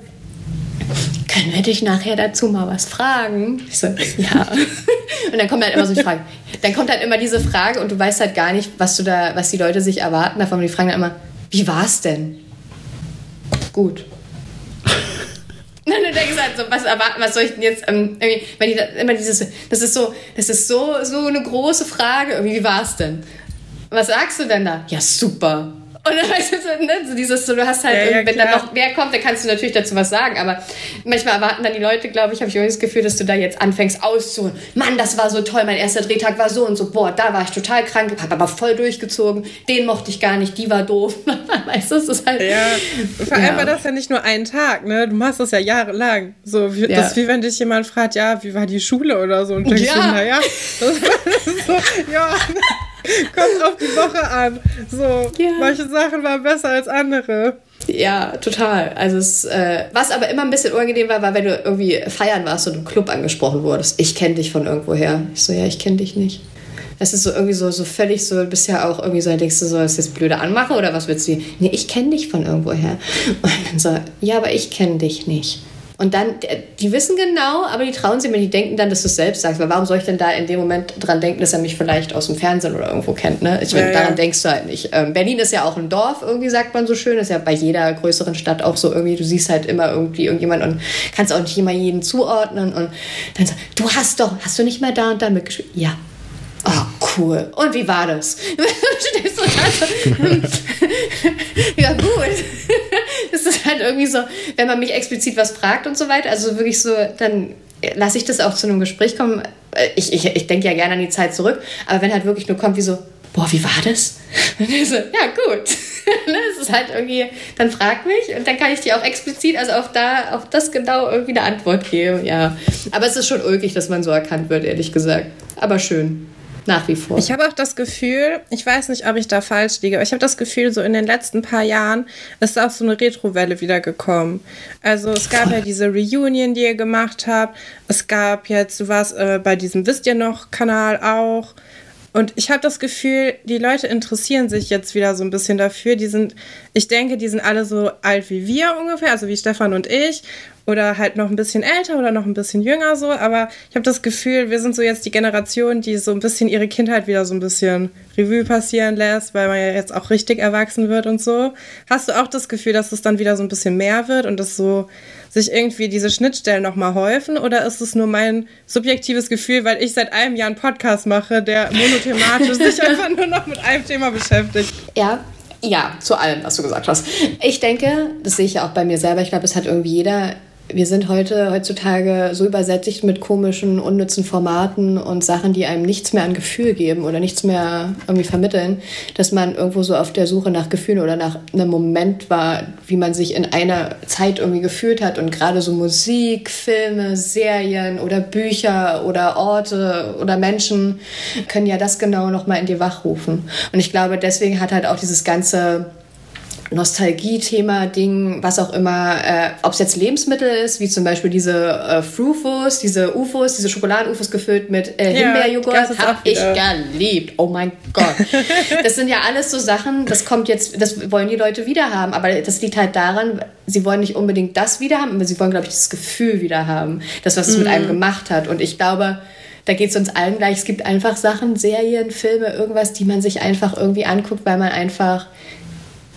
können wir dich nachher dazu mal was fragen? Ich so, ja. <laughs> Und dann kommt halt immer so die Frage. Dann kommt halt immer diese Frage und du weißt halt gar nicht, was du da, was die Leute sich erwarten davon. Die fragen dann immer, wie war's denn? Gut. <laughs> Und dann denkst du halt so, was erwarten, was soll ich denn jetzt, ähm, wenn die immer dieses, das ist so, das ist so, so eine große Frage, irgendwie, wie war's denn? Was sagst du denn da? Ja, super. Und dann weißt du, so, ne, so dieses, so, du hast halt, ja, ja, wenn dann noch wer kommt, dann kannst du natürlich dazu was sagen. Aber manchmal erwarten dann die Leute, glaube ich, habe ich irgendwie das Gefühl, dass du da jetzt anfängst auszuholen. Mann, das war so toll, mein erster Drehtag war so und so. Boah, da war ich total krank, hab aber voll durchgezogen. Den mochte ich gar nicht, die war doof. <laughs> weißt du, das ist halt. Ja, vor allem war das ja nicht nur ein Tag, ne? Du machst das ja jahrelang. So, wie, das ist wie wenn dich jemand fragt, ja, wie war die Schule oder so. Und denkst ja. du, naja, das, <laughs> das ist so, ja. <laughs> Kommt auf die Woche an. So, ja. manche Sachen waren besser als andere. Ja, total. Also es, äh, was aber immer ein bisschen unangenehm war, war, wenn du irgendwie feiern warst und im Club angesprochen wurdest. Ich kenne dich von irgendwoher. Ich so, ja, ich kenne dich nicht. Das ist so irgendwie so, so völlig so, bisher auch irgendwie so, denkst du so, ist das blöde anmachen oder was willst du? Nee, ich kenne dich von irgendwoher. Und dann so, ja, aber ich kenne dich nicht. Und dann, die wissen genau, aber die trauen sich mir, die denken dann, dass du es selbst sagst. Weil warum soll ich denn da in dem Moment dran denken, dass er mich vielleicht aus dem Fernsehen oder irgendwo kennt? Ne? Ich meine, ja, daran ja. denkst du halt nicht. Ähm, Berlin ist ja auch ein Dorf, irgendwie sagt man so schön. Ist ja bei jeder größeren Stadt auch so irgendwie. Du siehst halt immer irgendwie irgendjemand und kannst auch nicht immer jeden zuordnen. Und dann so, du hast doch, hast du nicht mal da und da mitgespielt? Ja. Oh, cool. Und wie war das? <laughs> Du <laughs> ja, gut. Das irgendwie so, wenn man mich explizit was fragt und so weiter, also wirklich so, dann lasse ich das auch zu einem Gespräch kommen. Ich, ich, ich denke ja gerne an die Zeit zurück, aber wenn halt wirklich nur kommt wie so, boah, wie war das? <laughs> Und ich so, ja, gut. <laughs> Es ist halt irgendwie, dann frag mich und dann kann ich dir auch explizit, also auf da, auf das genau irgendwie eine Antwort geben, ja. Aber es ist schon ulkig, dass man so erkannt wird, ehrlich gesagt. Aber schön. Nach wie vor. Ich habe auch das Gefühl, ich weiß nicht, ob ich da falsch liege, aber ich habe das Gefühl, so in den letzten paar Jahren ist auch so eine Retrowelle wieder gekommen. Also es gab ja diese Reunion, die ihr gemacht habt. Es gab jetzt, du warst äh, bei diesem Wisst ihr noch Kanal auch. Und ich habe das Gefühl, die Leute interessieren sich jetzt wieder so ein bisschen dafür. Die sind, ich denke, die sind alle so alt wie wir ungefähr, also wie Stefan und ich oder halt noch ein bisschen älter oder noch ein bisschen jünger so. Aber ich habe das Gefühl, wir sind so jetzt die Generation, die so ein bisschen ihre Kindheit wieder so ein bisschen Revue passieren lässt, weil man ja jetzt auch richtig erwachsen wird und so. Hast du auch das Gefühl, dass es dann wieder so ein bisschen mehr wird und dass so sich irgendwie diese Schnittstellen nochmal häufen? Oder ist es nur mein subjektives Gefühl, weil ich seit einem Jahr einen Podcast mache, der monothematisch sich <laughs> einfach nur noch mit einem Thema beschäftigt? Ja, ja, zu allem, was du gesagt hast. Ich denke, das sehe ich ja auch bei mir selber, ich glaube, es hat irgendwie jeder wir sind heute heutzutage so übersättigt mit komischen, unnützen Formaten und Sachen, die einem nichts mehr an Gefühl geben oder nichts mehr irgendwie vermitteln, dass man irgendwo so auf der Suche nach Gefühlen oder nach einem Moment war, wie man sich in einer Zeit irgendwie gefühlt hat. Und gerade so Musik, Filme, Serien oder Bücher oder Orte oder Menschen können ja das genau nochmal in dir wachrufen. Und ich glaube, deswegen hat halt auch dieses ganze Nostalgie-Thema, Ding, was auch immer, äh, ob es jetzt Lebensmittel ist, wie zum Beispiel diese äh, Frufos, diese UFOs, diese Schokoladen-UFOs gefüllt mit äh, Himbeerjoghurt, habe ich geliebt. Oh mein Gott. <laughs> das sind ja alles so Sachen, das kommt jetzt, das wollen die Leute wieder haben, aber das liegt halt daran, sie wollen nicht unbedingt das wieder haben, aber sie wollen, glaube ich, das Gefühl wieder haben, das, was es mm. mit einem mhm. gemacht hat. Und ich glaube, da geht es uns allen gleich. Es gibt einfach Sachen, Serien, Filme, irgendwas, die man sich einfach irgendwie anguckt, weil man einfach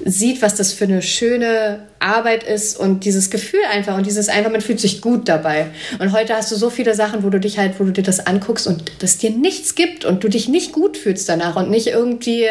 sieht, was das für eine schöne Arbeit ist und dieses Gefühl einfach und dieses einfach, man fühlt sich gut dabei. Und heute hast du so viele Sachen, wo du dich halt, wo du dir das anguckst und das dir nichts gibt und du dich nicht gut fühlst danach und nicht irgendwie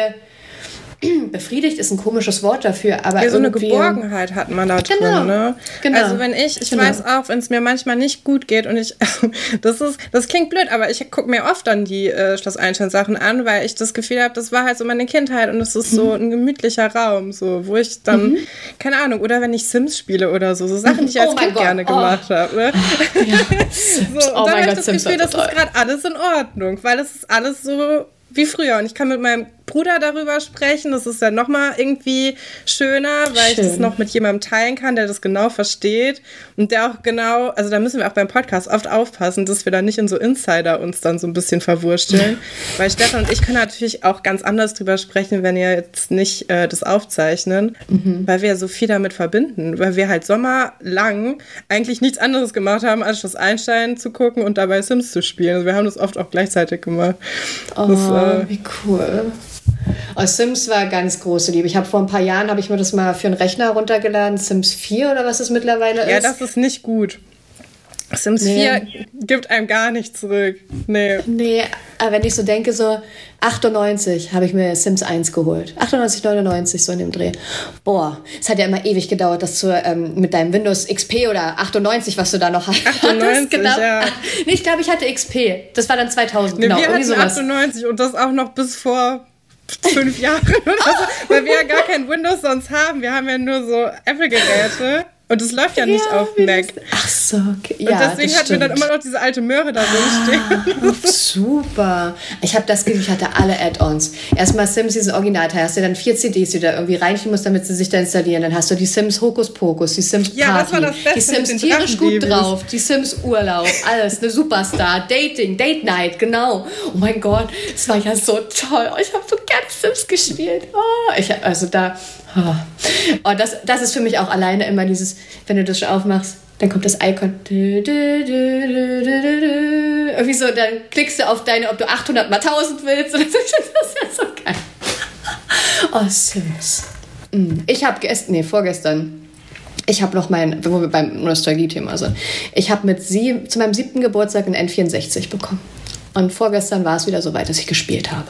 <clears throat> befriedigt ist ein komisches Wort dafür, aber ja, so eine Geborgenheit hat man da genau, drin. Ne? Genau. Also wenn ich, ich genau. weiß auch, wenn es mir manchmal nicht gut geht und ich, <laughs> das ist, das klingt blöd, aber ich gucke mir oft dann die äh, Schloss Einstein Sachen an, weil ich das Gefühl habe, das war halt so meine Kindheit und es ist mhm. so ein gemütlicher Raum, so wo ich dann, mhm. keine Ahnung, oder wenn ich Sims spiele oder so, so Sachen, die ich als oh Kind gerne oh. gemacht habe. Ne? <laughs> Ja. <laughs> so, und oh dann habe ich das Gefühl, das ist gerade alles in Ordnung, weil es ist alles so wie früher. Und ich kann mit meinem Bruder darüber sprechen. Das ist ja nochmal irgendwie schöner, weil Schön. ich das noch mit jemandem teilen kann, der das genau versteht und der auch genau, also da müssen wir auch beim Podcast oft aufpassen, dass wir da nicht in so Insider uns dann so ein bisschen verwursteln. <laughs> weil Stefan und ich können natürlich auch ganz anders drüber sprechen, wenn ihr jetzt nicht äh, das aufzeichnen, mhm. weil wir so viel damit verbinden, weil wir halt sommerlang eigentlich nichts anderes gemacht haben, als das Einstein zu gucken und dabei Sims zu spielen. Also wir haben das oft auch gleichzeitig gemacht. Oh, das, äh, wie cool. Oh, Sims war ganz große Liebe. Ich habe vor ein paar Jahren habe ich mir das mal für einen Rechner runtergeladen, Sims 4 oder was es mittlerweile ist. Ja, das ist nicht gut. Sims nee. 4 gibt einem gar nicht zurück. Nee. Nee, aber wenn ich so denke, so 98 habe ich mir Sims 1 geholt. 98, 99, so in dem Dreh. Boah, es hat ja immer ewig gedauert, dass du ähm, mit deinem Windows XP oder 98, was du da noch hattest. 98, genau. ja. Nee, ich glaube, ich hatte XP. Das war dann 2000, nee, genau. Wir hatten sowas. 98 und das auch noch bis vor fünf Jahre oder so, weil wir ja gar kein Windows sonst haben. Wir haben ja nur so Apple-Geräte. Und es läuft ja, ja nicht auf Mac. Ach so, okay. Ja, und deswegen hatten wir dann immer noch diese alte Möhre da drin ah, <laughs> super. Ich habe das Gefühl, ich hatte alle Add-ons. Erstmal Sims, diesen Originalteil. Hast du dann vier CDs, die du da irgendwie reinschieben musst, damit sie sich da installieren. Dann hast du die Sims Hokus Pokus, die Sims Party, ja, das war das Beste die Sims tierisch gut drauf, die Sims Urlaub, alles. Eine Superstar, Dating, Date Night, genau. Oh mein Gott, das war ja so toll. Ich habe so Sims gespielt. Oh, ich, also da Oh, das, das ist für mich auch alleine immer dieses, wenn du das schon aufmachst, dann kommt das Icon. Irgendwie so, dann klickst du auf deine, ob du 800 mal 1000 willst. <laughs> Das ist ja so geil. Oh, Sims. Mm. Ich habe gestern, nee, vorgestern, ich habe noch mein, wo wir beim Nostalgie-Thema sind, ich habe mit sie zu meinem siebten Geburtstag ein N64 bekommen. Und vorgestern war es wieder so weit, dass ich gespielt habe.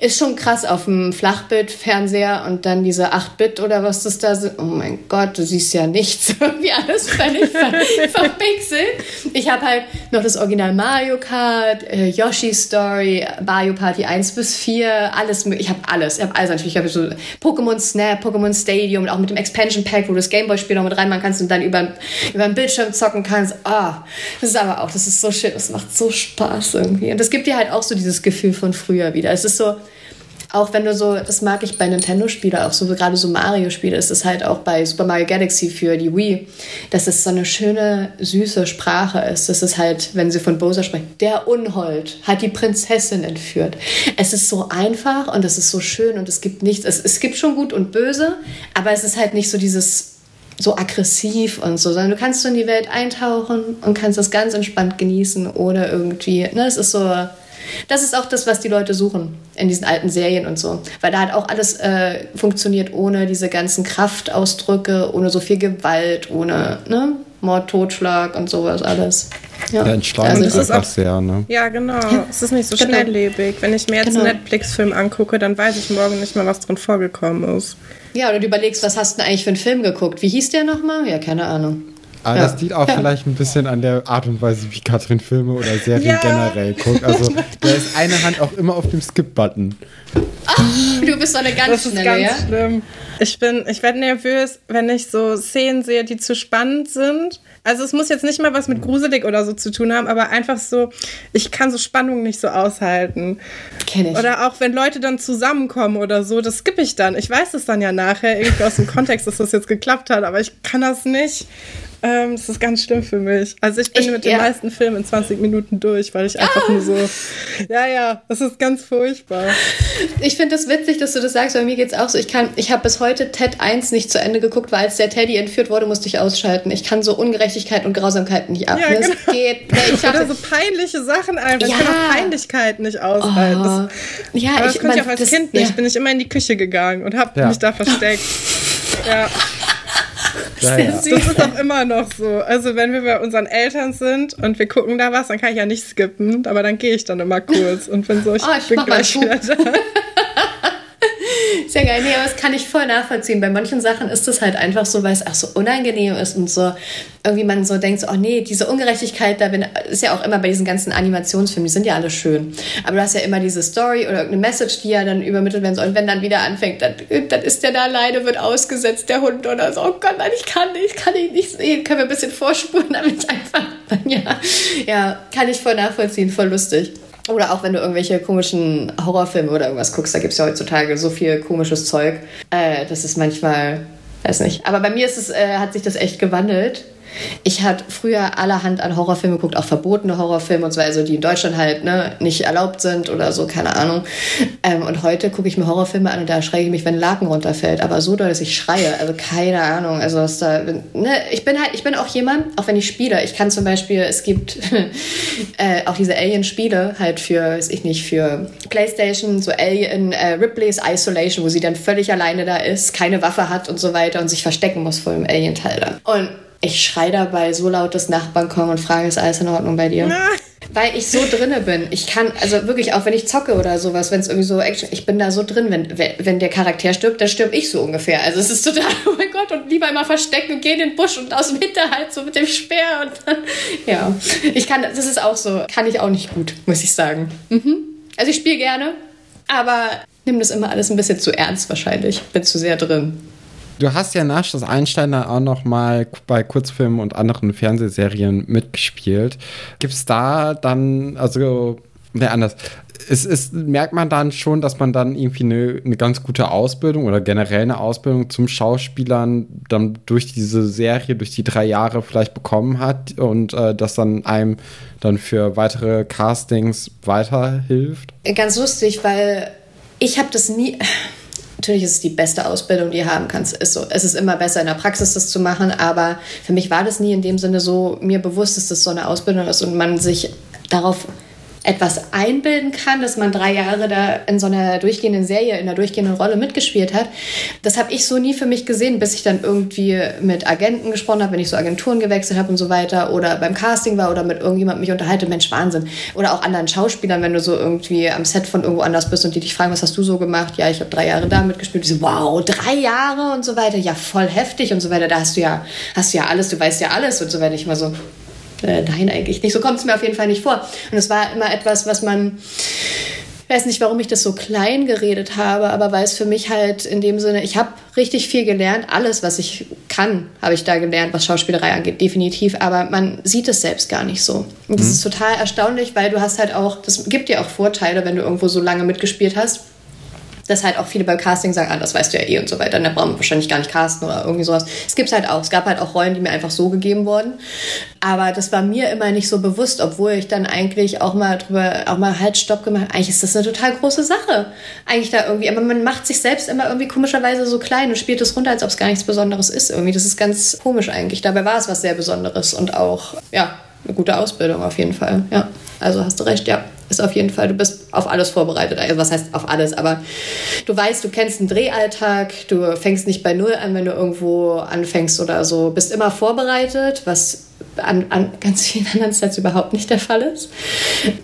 Ist schon krass auf dem Flachbildfernseher und dann diese 8-Bit oder was das da sind. Oh mein Gott, du siehst ja nichts. <laughs> Irgendwie alles völlig <laughs> verpixelt. Ich habe halt noch das Original Mario Kart, äh, Yoshi Story, Mario Party 1 bis 4, alles. Ich habe alles. Ich habe alles natürlich. Ich habe so Pokémon Snap, Pokémon Stadium und auch mit dem Expansion Pack, wo du das Gameboy-Spiel noch mit reinmachen kannst und dann über, über den Bildschirm zocken kannst. Ah, oh, das ist aber auch, das ist so schön. Das macht so Spaß irgendwie. Und das gibt dir halt auch so dieses Gefühl von früher wieder. Es ist so, auch wenn du so, das mag ich bei Nintendo-Spielen, auch so gerade so Mario-Spiele, ist es halt auch bei Super Mario Galaxy für die Wii, dass es so eine schöne, süße Sprache ist. Das ist halt, wenn sie von Bowser sprechen, der Unhold hat die Prinzessin entführt. Es ist so einfach und es ist so schön und es gibt nichts, es, es gibt schon gut und böse, aber es ist halt nicht so dieses so aggressiv und so, sondern du kannst so in die Welt eintauchen und kannst das ganz entspannt genießen oder irgendwie, ne, es ist so das ist auch das, was die Leute suchen in diesen alten Serien und so. Weil da hat auch alles äh, funktioniert ohne diese ganzen Kraftausdrücke, ohne so viel Gewalt, ohne ne? Mord, Totschlag und sowas alles. Ja, ja entschleunigt also einfach auch, sehr, ne? Ja, genau. Es ist nicht so genau. schnelllebig. Wenn ich mir jetzt genau. einen Netflix-Film angucke, dann weiß ich morgen nicht mehr, was drin vorgekommen ist. Ja, oder du überlegst, was hast du denn eigentlich für einen Film geguckt? Wie hieß der nochmal? Ja, keine Ahnung. Aber ja. das liegt auch ja. vielleicht ein bisschen an der Art und Weise, wie Katrin Filme oder Serien ja. generell guckt. Also <laughs> da ist eine Hand auch immer auf dem Skip-Button. du bist so eine ganz das schnelle, ist ganz ja? schlimm. Ich bin, ich werde nervös, wenn ich so Szenen sehe, die zu spannend sind. Also es muss jetzt nicht mal was mit gruselig oder so zu tun haben, aber einfach so, ich kann so Spannung nicht so aushalten. Kenn ich. Oder auch wenn Leute dann zusammenkommen oder so, das skippe ich dann. Ich weiß es dann ja nachher irgendwie aus dem Kontext, dass das jetzt geklappt hat, aber ich kann das nicht. Ähm, das ist ganz schlimm für mich. Also ich bin ich, mit den meisten Filmen in 20 Minuten durch, weil ich einfach ah. nur so, ja, ja, das ist ganz furchtbar. Ich finde es das witzig, dass du das sagst, weil mir geht es auch so. Ich ich habe bis heute Ted 1 nicht zu Ende geguckt, weil als der Teddy entführt wurde, musste ich ausschalten. Ich kann so Ungerechtigkeit und Grausamkeit nicht ab. Ja, ne? genau. geht. Nee, ich Oder so peinliche Sachen einfach. Ja. Ich kann auch Peinlichkeit nicht aushalten. Oh. Das, ja, aber das ich, konnte ich auch als das, Kind nicht. Ja. Bin ich immer in die Küche gegangen und habe ja. mich da versteckt. ja. Ja, ja. <laughs> Das ist auch immer noch so. Also wenn wir bei unseren Eltern sind und wir gucken da was, dann kann ich ja nicht skippen, aber dann gehe ich dann immer kurz und bin so, ich, oh, ich bin gleich wieder da. <laughs> Sehr geil. Nee, aber das kann ich voll nachvollziehen. Bei manchen Sachen ist es halt einfach so, weil es auch so unangenehm ist und so irgendwie man so denkt, so, oh nee, diese Ungerechtigkeit, da bin, ist ja auch immer bei diesen ganzen Animationsfilmen, die sind ja alle schön. Aber du hast ja immer diese Story oder irgendeine Message, die ja dann übermittelt werden soll. Und wenn dann wieder anfängt, dann, dann ist der da alleine, wird ausgesetzt, der Hund oder so. Oh Gott, nein, ich kann nicht, kann ich nicht sehen. Können wir ein bisschen vorspulen, damit ich einfach, <laughs> ja, ja, kann ich voll nachvollziehen, voll lustig. Oder auch wenn du irgendwelche komischen Horrorfilme oder irgendwas guckst, da gibt es ja heutzutage so viel komisches Zeug. Äh, das ist manchmal, weiß nicht. Aber bei mir ist es, äh, hat sich das echt gewandelt. Ich hatte früher allerhand an Horrorfilme geguckt, auch verbotene Horrorfilme, und zwar also die in Deutschland halt ne, nicht erlaubt sind oder so, keine Ahnung. Ähm, und heute gucke ich mir Horrorfilme an und da schreie ich mich, wenn ein Laken runterfällt. Aber so doll, dass ich schreie. Also keine Ahnung. Also was da. Ne, ich bin halt, ich bin auch jemand, auch wenn ich spiele, ich kann zum Beispiel, es gibt <laughs> äh, auch diese Alien-Spiele halt für, weiß ich nicht, für Playstation, so Alien äh, Ripley's Isolation, wo sie dann völlig alleine da ist, keine Waffe hat und so weiter und sich verstecken muss vor dem Alien-Teil da. Und ich schreie dabei so laut, dass Nachbarn kommen und fragen, ist alles in Ordnung bei dir? Weil ich so drinne bin. Ich kann, also wirklich, auch wenn ich zocke oder sowas, wenn es irgendwie so Action, ich bin da so drin, wenn, wenn der Charakter stirbt, dann stirb ich so ungefähr. Also es ist total, oh mein Gott, und lieber immer verstecken und geh in den Busch und aus dem Hinterhalt so mit dem Speer und dann, ja. Ich kann, das ist auch so, kann ich auch nicht gut, muss ich sagen. Mhm. Also ich spiele gerne, aber nimm das immer alles ein bisschen zu ernst wahrscheinlich. Bin zu sehr drin. Du hast ja nach das Einstein auch noch mal bei Kurzfilmen und anderen Fernsehserien mitgespielt. Gibt es da dann, also, ne, anders. Es ist, merkt man dann schon, dass man dann irgendwie eine, eine ganz gute Ausbildung oder generell eine Ausbildung zum Schauspielern dann durch diese Serie, durch die drei Jahre vielleicht bekommen hat und äh, das dann einem dann für weitere Castings weiterhilft? Ganz lustig, weil ich habe das nie natürlich ist es die beste Ausbildung, die du haben kannst. Ist so. Es ist immer besser in der Praxis das zu machen, aber für mich war das nie in dem Sinne so mir bewusst, dass das so eine Ausbildung ist und man sich darauf etwas einbilden kann, dass man drei Jahre da in so einer durchgehenden Serie, in einer durchgehenden Rolle mitgespielt hat. Das habe ich so nie für mich gesehen, bis ich dann irgendwie mit Agenten gesprochen habe, wenn ich so Agenturen gewechselt habe und so weiter oder beim Casting war oder mit irgendjemandem mich unterhalte. Mensch, Wahnsinn. Oder auch anderen Schauspielern, wenn du so irgendwie am Set von irgendwo anders bist und die dich fragen, was hast du so gemacht? Ja, ich habe drei Jahre da mitgespielt. Die so, wow, drei Jahre und so weiter. Ja, voll heftig und so weiter. Da hast du ja, hast du ja alles, du weißt ja alles und so weiter. Ich immer so, äh, nein, eigentlich nicht. So kommt es mir auf jeden Fall nicht vor. Und es war immer etwas, was man ich weiß nicht, warum ich das so klein geredet habe, aber weil es für mich halt in dem Sinne, ich habe richtig viel gelernt. Alles, was ich kann, habe ich da gelernt, was Schauspielerei angeht, definitiv. Aber man sieht es selbst gar nicht so. Und das mhm. ist total erstaunlich, weil du hast halt auch, das gibt dir auch Vorteile, wenn du irgendwo so lange mitgespielt hast dass halt auch viele beim Casting sagen, ah, das weißt du ja eh und so weiter. Und da brauchen wir wahrscheinlich gar nicht casten oder irgendwie sowas. Es gibt halt auch. Es gab halt auch Rollen, die mir einfach so gegeben wurden. Aber das war mir immer nicht so bewusst, obwohl ich dann eigentlich auch mal drüber, auch mal halt Stopp gemacht Eigentlich ist das eine total große Sache. Eigentlich da irgendwie. Aber man macht sich selbst immer irgendwie komischerweise so klein und spielt es runter, als ob es gar nichts Besonderes ist. Irgendwie, das ist ganz komisch eigentlich. Dabei war es was sehr Besonderes und auch, ja, eine gute Ausbildung auf jeden Fall. Ja, also hast du recht, ja ist auf jeden Fall, du bist auf alles vorbereitet. Also was heißt auf alles, aber du weißt, du kennst einen Drehalltag, du fängst nicht bei Null an, wenn du irgendwo anfängst oder so, bist immer vorbereitet, was an, an ganz vielen <laughs> anderen Sets überhaupt nicht der Fall ist.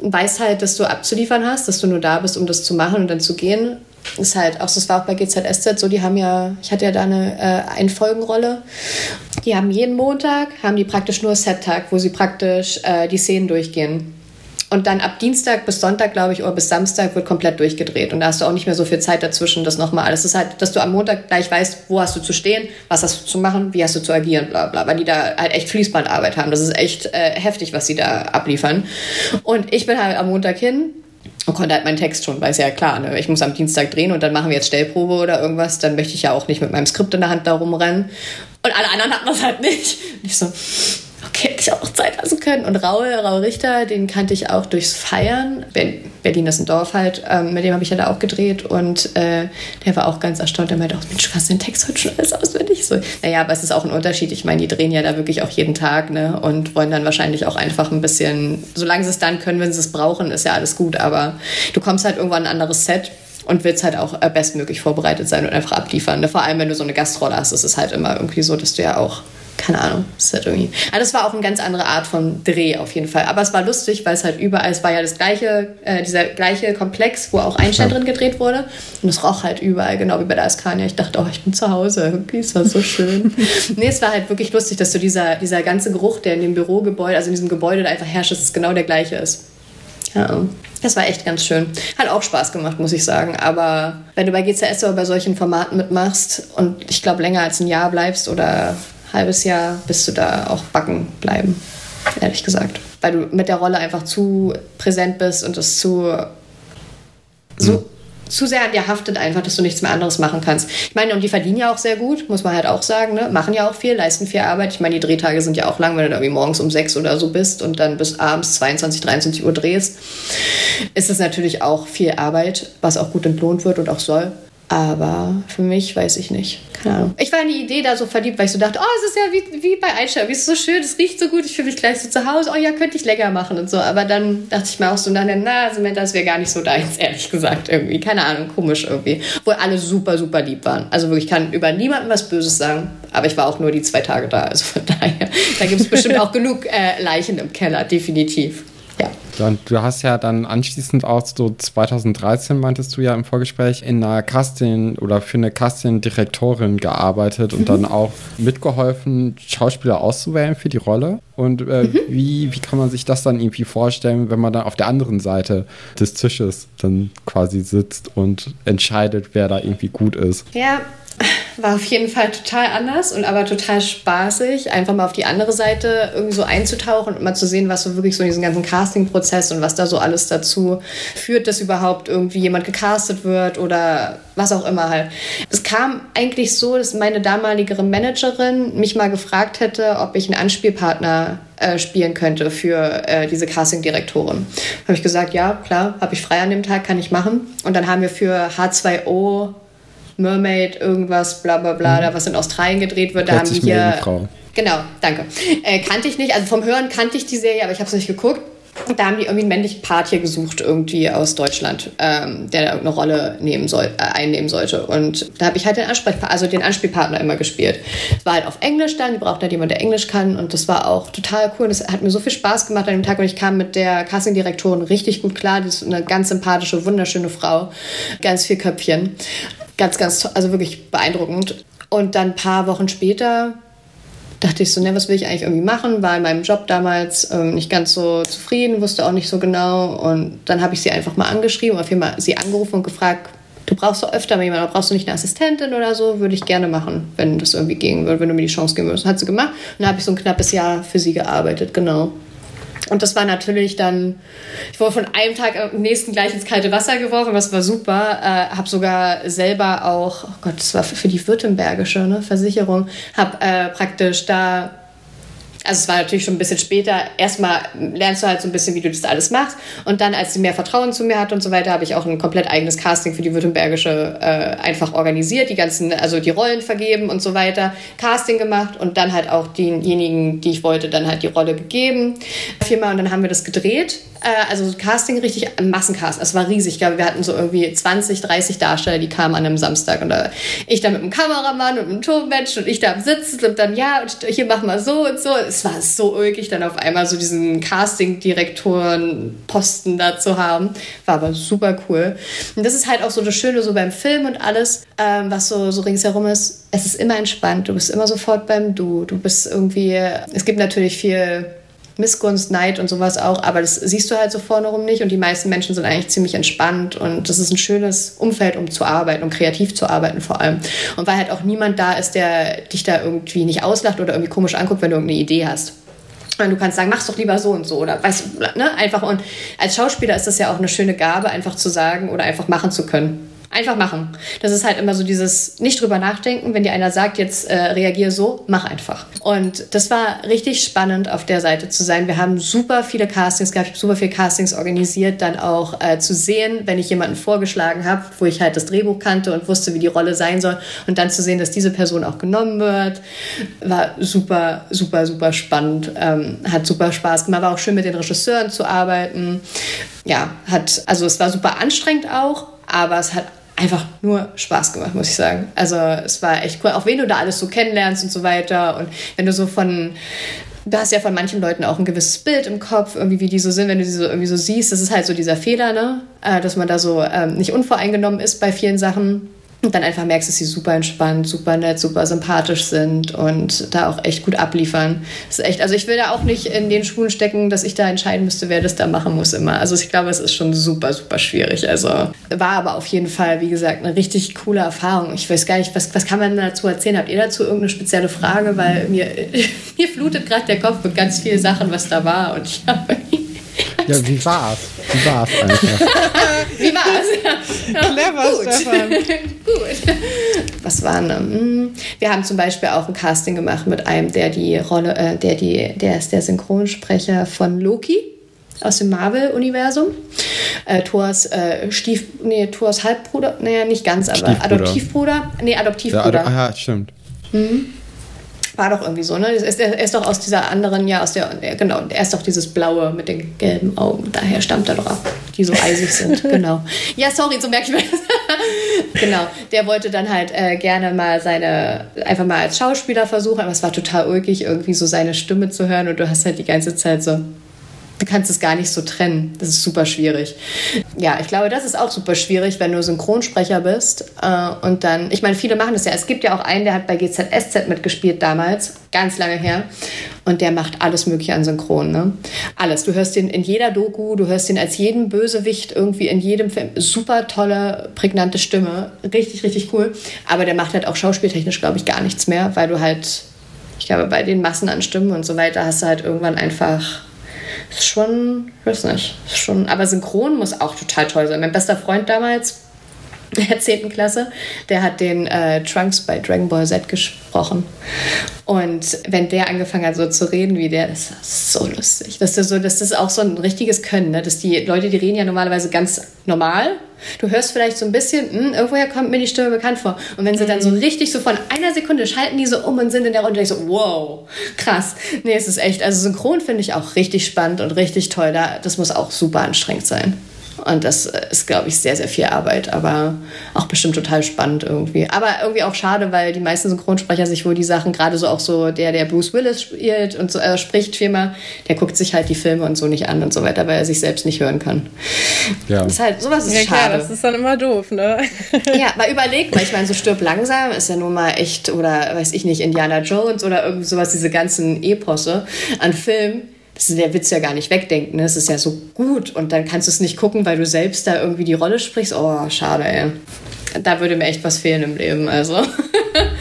Weißt halt, dass du abzuliefern hast, dass du nur da bist, um das zu machen und dann zu gehen. Ist halt auch so, es war auch bei GZSZ so, die haben ja, ich hatte ja da eine äh, Einfolgenrolle. Die haben jeden Montag, haben die praktisch nur Set-Tag, wo sie praktisch äh, die Szenen durchgehen. Und dann ab Dienstag bis Sonntag, glaube ich, oder bis Samstag wird komplett durchgedreht. Und da hast du auch nicht mehr so viel Zeit dazwischen, das nochmal alles. ist halt, dass du am Montag gleich weißt, wo hast du zu stehen, was hast du zu machen, wie hast du zu agieren, bla bla. Weil die da halt echt Fließbandarbeit haben. Das ist echt äh, heftig, was sie da abliefern. Und ich bin halt am Montag hin, und konnte halt meinen Text schon, weil es ja klar, ne? ich muss am Dienstag drehen und dann machen wir jetzt Stellprobe oder irgendwas, dann möchte ich ja auch nicht mit meinem Skript in der Hand da rumrennen. Und alle anderen hatten das halt nicht. Und ich so, <laughs> hätte ich auch Zeit lassen können. Und Raul, Raul Richter, den kannte ich auch durchs Feiern. Berlin ist ein Dorf halt, ähm, mit dem habe ich ja da auch gedreht. Und äh, der war auch ganz erstaunt. Der meinte auch, Mensch, du hast den Text heute schon alles auswendig. So, naja, aber es ist auch ein Unterschied. Ich meine, die drehen ja da wirklich auch jeden Tag ne? und wollen dann wahrscheinlich auch einfach ein bisschen, solange sie es dann können, wenn sie es brauchen, ist ja alles gut. Aber du kommst halt irgendwann ein anderes Set und willst halt auch äh, bestmöglich vorbereitet sein und einfach abliefern. Ne? Vor allem, wenn du so eine Gastrolle hast, ist es halt immer irgendwie so, dass du ja auch keine Ahnung, ist halt irgendwie. Aber das war auch eine ganz andere Art von Dreh auf jeden Fall. Aber es war lustig, weil es halt überall, es war ja das gleiche, äh, dieser gleiche Komplex, wo auch Einstein ja. drin gedreht wurde. Und es roch halt überall, genau wie bei der Askania. Ich dachte, oh, ich bin zu Hause. Irgendwie ist das so schön. <laughs> nee, es war halt wirklich lustig, dass so dieser, dieser ganze Geruch, der in dem Bürogebäude, also in diesem Gebäude da einfach herrscht, dass es genau der gleiche ist. Ja, das war echt ganz schön. Hat auch Spaß gemacht, muss ich sagen. Aber wenn du bei GCS oder bei solchen Formaten mitmachst und ich glaube länger als ein Jahr bleibst oder halbes Jahr bist du da auch backen bleiben, ehrlich gesagt. Weil du mit der Rolle einfach zu präsent bist und es zu, so, mhm. zu sehr an dir haftet einfach, dass du nichts mehr anderes machen kannst. Ich meine, und die verdienen ja auch sehr gut, muss man halt auch sagen, ne? machen ja auch viel, leisten viel Arbeit. Ich meine, die Drehtage sind ja auch lang, wenn du da irgendwie morgens um sechs oder so bist und dann bis abends 22, 23 Uhr drehst, ist es natürlich auch viel Arbeit, was auch gut entlohnt wird und auch soll. Aber für mich weiß ich nicht. Keine Ahnung. Ich war in die Idee da so verliebt, weil ich so dachte, oh, es ist ja wie, wie bei Einstein, wie ist so schön, es riecht so gut, ich fühle mich gleich so zu Hause, oh ja, könnte ich lecker machen und so. Aber dann dachte ich mir auch so, na, na, Samantha, das wäre gar nicht so deins, <laughs> ehrlich gesagt, irgendwie. Keine Ahnung, komisch irgendwie. Obwohl alle super, super lieb waren. Also wirklich, ich kann über niemanden was Böses sagen. Aber ich war auch nur die zwei Tage da, also von <laughs> daher, da gibt es bestimmt auch genug äh, Leichen im Keller, definitiv. Ja. Und du hast ja dann anschließend auch so 2013, meintest du ja im Vorgespräch, in einer Casting oder für eine Casting-Direktorin gearbeitet und mhm. dann auch mitgeholfen, Schauspieler auszuwählen für die Rolle. Und äh, mhm. wie, wie kann man sich das dann irgendwie vorstellen, wenn man dann auf der anderen Seite des Tisches dann quasi sitzt und entscheidet, wer da irgendwie gut ist? Ja, war auf jeden Fall total anders und aber total spaßig, einfach mal auf die andere Seite irgendwie so einzutauchen und mal zu sehen, was so wirklich so in diesem ganzen Casting-Prozess und was da so alles dazu führt, dass überhaupt irgendwie jemand gecastet wird oder was auch immer halt. Es kam eigentlich so, dass meine damalige Managerin mich mal gefragt hätte, ob ich einen Anspielpartner äh, spielen könnte für äh, diese Casting-Direktorin. Habe ich gesagt, ja, klar, habe ich frei an dem Tag, kann ich machen. Und dann haben wir für H2O Mermaid, irgendwas, bla bla bla, mhm. da was in Australien gedreht wird. Da haben wir. Genau, danke. Äh, kannte ich nicht, also vom Hören kannte ich die Serie, aber ich habe es nicht geguckt. Und da haben die irgendwie einen männlichen Part hier gesucht, irgendwie aus Deutschland, ähm, der da irgendeine Rolle nehmen soll, äh, einnehmen sollte. Und da habe ich halt den, Ansprechpartner, also den Anspielpartner immer gespielt. Es war halt auf Englisch dann, die brauchten halt jemanden, der Englisch kann. Und das war auch total cool. Das hat mir so viel Spaß gemacht an dem Tag. Und ich kam mit der Castingdirektorin richtig gut klar. Die ist eine ganz sympathische, wunderschöne Frau. Ganz viel Köpfchen. Ganz, ganz, also wirklich beeindruckend. Und dann ein paar Wochen später dachte ich so, ne, was will ich eigentlich irgendwie machen? War in meinem Job damals ähm, nicht ganz so zufrieden, wusste auch nicht so genau. Und dann habe ich sie einfach mal angeschrieben, auf jeden Fall sie angerufen und gefragt, du brauchst doch öfter mal jemanden, brauchst du nicht eine Assistentin oder so? Würde ich gerne machen, wenn das irgendwie gehen würde, wenn du mir die Chance geben würdest. Hat sie gemacht. Und dann habe ich so ein knappes Jahr für sie gearbeitet, genau. Und das war natürlich dann, ich wurde von einem Tag am nächsten gleich ins kalte Wasser geworfen, das war super. Äh, habe sogar selber auch, oh Gott, das war für die württembergische ne, Versicherung, habe äh, praktisch da also es war natürlich schon ein bisschen später. Erstmal lernst du halt so ein bisschen, wie du das alles machst. Und dann, als sie mehr Vertrauen zu mir hat und so weiter, habe ich auch ein komplett eigenes Casting für die Württembergische äh, einfach organisiert, die ganzen, also die Rollen vergeben und so weiter, Casting gemacht und dann halt auch denjenigen, die ich wollte, dann halt die Rolle gegeben. Viermal und dann haben wir das gedreht. Äh, also Casting richtig, Massencast. Es war riesig. Ich glaube, wir hatten so irgendwie 20, 30 Darsteller, die kamen an einem Samstag. Und da, ich da mit einem Kameramann und einem Tonmensch und ich da am Sitzen und dann, ja, und hier mach mal so und so. Es war so ulkig, dann auf einmal so diesen Casting-Direktoren-Posten da zu haben. War aber super cool. Und das ist halt auch so das Schöne so beim Film und alles, ähm, was so, so ringsherum ist. Es ist immer entspannt. Du bist immer sofort beim Du. Du bist irgendwie, es gibt natürlich viel Missgunst, Neid und sowas auch, aber das siehst du halt so vorne rum nicht und die meisten Menschen sind eigentlich ziemlich entspannt und das ist ein schönes Umfeld, um zu arbeiten und kreativ zu arbeiten vor allem. Und weil halt auch niemand da ist, der dich da irgendwie nicht auslacht oder irgendwie komisch anguckt, wenn du irgendeine Idee hast. Und du kannst sagen, mach's doch lieber so und so oder weißt ne, einfach und als Schauspieler ist das ja auch eine schöne Gabe, einfach zu sagen oder einfach machen zu können. Einfach machen. Das ist halt immer so dieses nicht drüber nachdenken, wenn dir einer sagt, jetzt äh, reagier so, mach einfach. Und das war richtig spannend, auf der Seite zu sein. Wir haben super viele Castings gehabt, super viele Castings organisiert, dann auch äh, zu sehen, wenn ich jemanden vorgeschlagen habe, wo ich halt das Drehbuch kannte und wusste, wie die Rolle sein soll, und dann zu sehen, dass diese Person auch genommen wird, war super, super, super spannend. Ähm, hat super Spaß gemacht, war auch schön mit den Regisseuren zu arbeiten. Ja, hat, also es war super anstrengend auch, aber es hat einfach nur Spaß gemacht, muss ich sagen. Also es war echt cool, auch wenn du da alles so kennenlernst und so weiter und wenn du so von du hast ja von manchen Leuten auch ein gewisses Bild im Kopf, irgendwie wie die so sind, wenn du sie so irgendwie so siehst, das ist halt so dieser Fehler, ne? Äh, dass man da so ähm, nicht unvoreingenommen ist bei vielen Sachen und dann einfach merkst, dass sie super entspannt, super nett, super sympathisch sind und da auch echt gut abliefern. Das ist echt, also ich will da auch nicht in den Schuhen stecken, dass ich da entscheiden müsste, wer das da machen muss immer. Also ich glaube, es ist schon super, super schwierig. Also war aber auf jeden Fall, wie gesagt, eine richtig coole Erfahrung. Ich weiß gar nicht, was, was kann man dazu erzählen? Habt ihr dazu irgendeine spezielle Frage? Weil mir, <laughs> mir flutet gerade der Kopf mit ganz vielen Sachen, was da war und ich habe ja, wie war's? Wie war's einfach? <laughs> wie war's? Ja. <laughs> Clever, Gut. Stefan. <laughs> Gut. Was waren? Ähm, wir haben zum Beispiel auch ein Casting gemacht mit einem, der die Rolle, äh, der die, der ist der Synchronsprecher von Loki aus dem Marvel-Universum. Äh, Thors äh, Stief, nee, Thors Halbbruder, naja, nicht ganz, aber Adoptivbruder. Nee, Adoptivbruder. Ja, Ado ah, stimmt. Mhm. War doch irgendwie so, ne? Er ist, er ist doch aus dieser anderen, ja, aus der, genau, er ist doch dieses Blaue mit den gelben Augen. Daher stammt er doch ab, die so eisig sind, <laughs> genau. Ja, sorry, so merke ich mir das. <laughs> genau, der wollte dann halt äh, gerne mal seine, einfach mal als Schauspieler versuchen, aber es war total ulkig, irgendwie so seine Stimme zu hören und du hast halt die ganze Zeit so, du kannst es gar nicht so trennen. Das ist super schwierig. Ja, ich glaube, das ist auch super schwierig, wenn du Synchronsprecher bist. Äh, und dann, ich meine, viele machen das ja. Es gibt ja auch einen, der hat bei GZSZ mitgespielt damals, ganz lange her. Und der macht alles Mögliche an Synchron. Ne? Alles. Du hörst den in jeder Doku, du hörst den als jeden Bösewicht irgendwie in jedem Film. Super tolle, prägnante Stimme. Richtig, richtig cool. Aber der macht halt auch schauspieltechnisch, glaube ich, gar nichts mehr, weil du halt, ich glaube, bei den Massen an Stimmen und so weiter hast du halt irgendwann einfach ist schon, ich weiß nicht, ist schon, aber synchron muss auch total toll sein. Mein bester Freund damals, <laughs> der 10. Klasse, der hat den äh, Trunks bei Dragon Ball Z gesprochen. Und wenn der angefangen hat, so zu reden wie der, das ist so lustig. Das ist, so, das ist auch so ein richtiges Können. Ne? Dass die Leute, die reden ja normalerweise ganz normal. Du hörst vielleicht so ein bisschen, hm, irgendwoher kommt mir die Stimme bekannt vor. Und wenn sie dann so mhm. richtig so von einer Sekunde schalten die so um und sind in der Runde, ich so, wow, krass. Nee, es ist echt, also synchron finde ich auch richtig spannend und richtig toll. Das muss auch super anstrengend sein. Und das ist, glaube ich, sehr, sehr viel Arbeit, aber auch bestimmt total spannend irgendwie. Aber irgendwie auch schade, weil die meisten Synchronsprecher sich wohl die Sachen, gerade so auch so der, der Bruce Willis spielt und so, äh, spricht viermal, der guckt sich halt die Filme und so nicht an und so weiter, weil er sich selbst nicht hören kann. Ja. Das ist halt, sowas ist ja, schade. Klar, das ist dann immer doof, ne? ja, mal überlegt mal, ich meine, so stirb langsam ist ja nun mal echt, oder weiß ich nicht, Indiana Jones oder irgendwie sowas, diese ganzen Eposse an Filmen das ist der Witz ja gar nicht wegdenken. Ne? Es ist ja so gut und dann kannst du es nicht gucken, weil du selbst da irgendwie die Rolle sprichst. Oh, schade, ey. Da würde mir echt was fehlen im Leben. Also,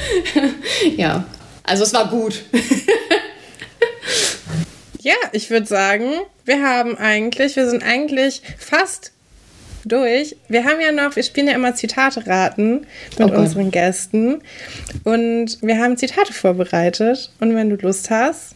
<laughs> ja. Also, es war gut. <laughs> ja, ich würde sagen, wir haben eigentlich, wir sind eigentlich fast durch. Wir haben ja noch, wir spielen ja immer Zitate raten mit oh unseren Gästen. Und wir haben Zitate vorbereitet. Und wenn du Lust hast,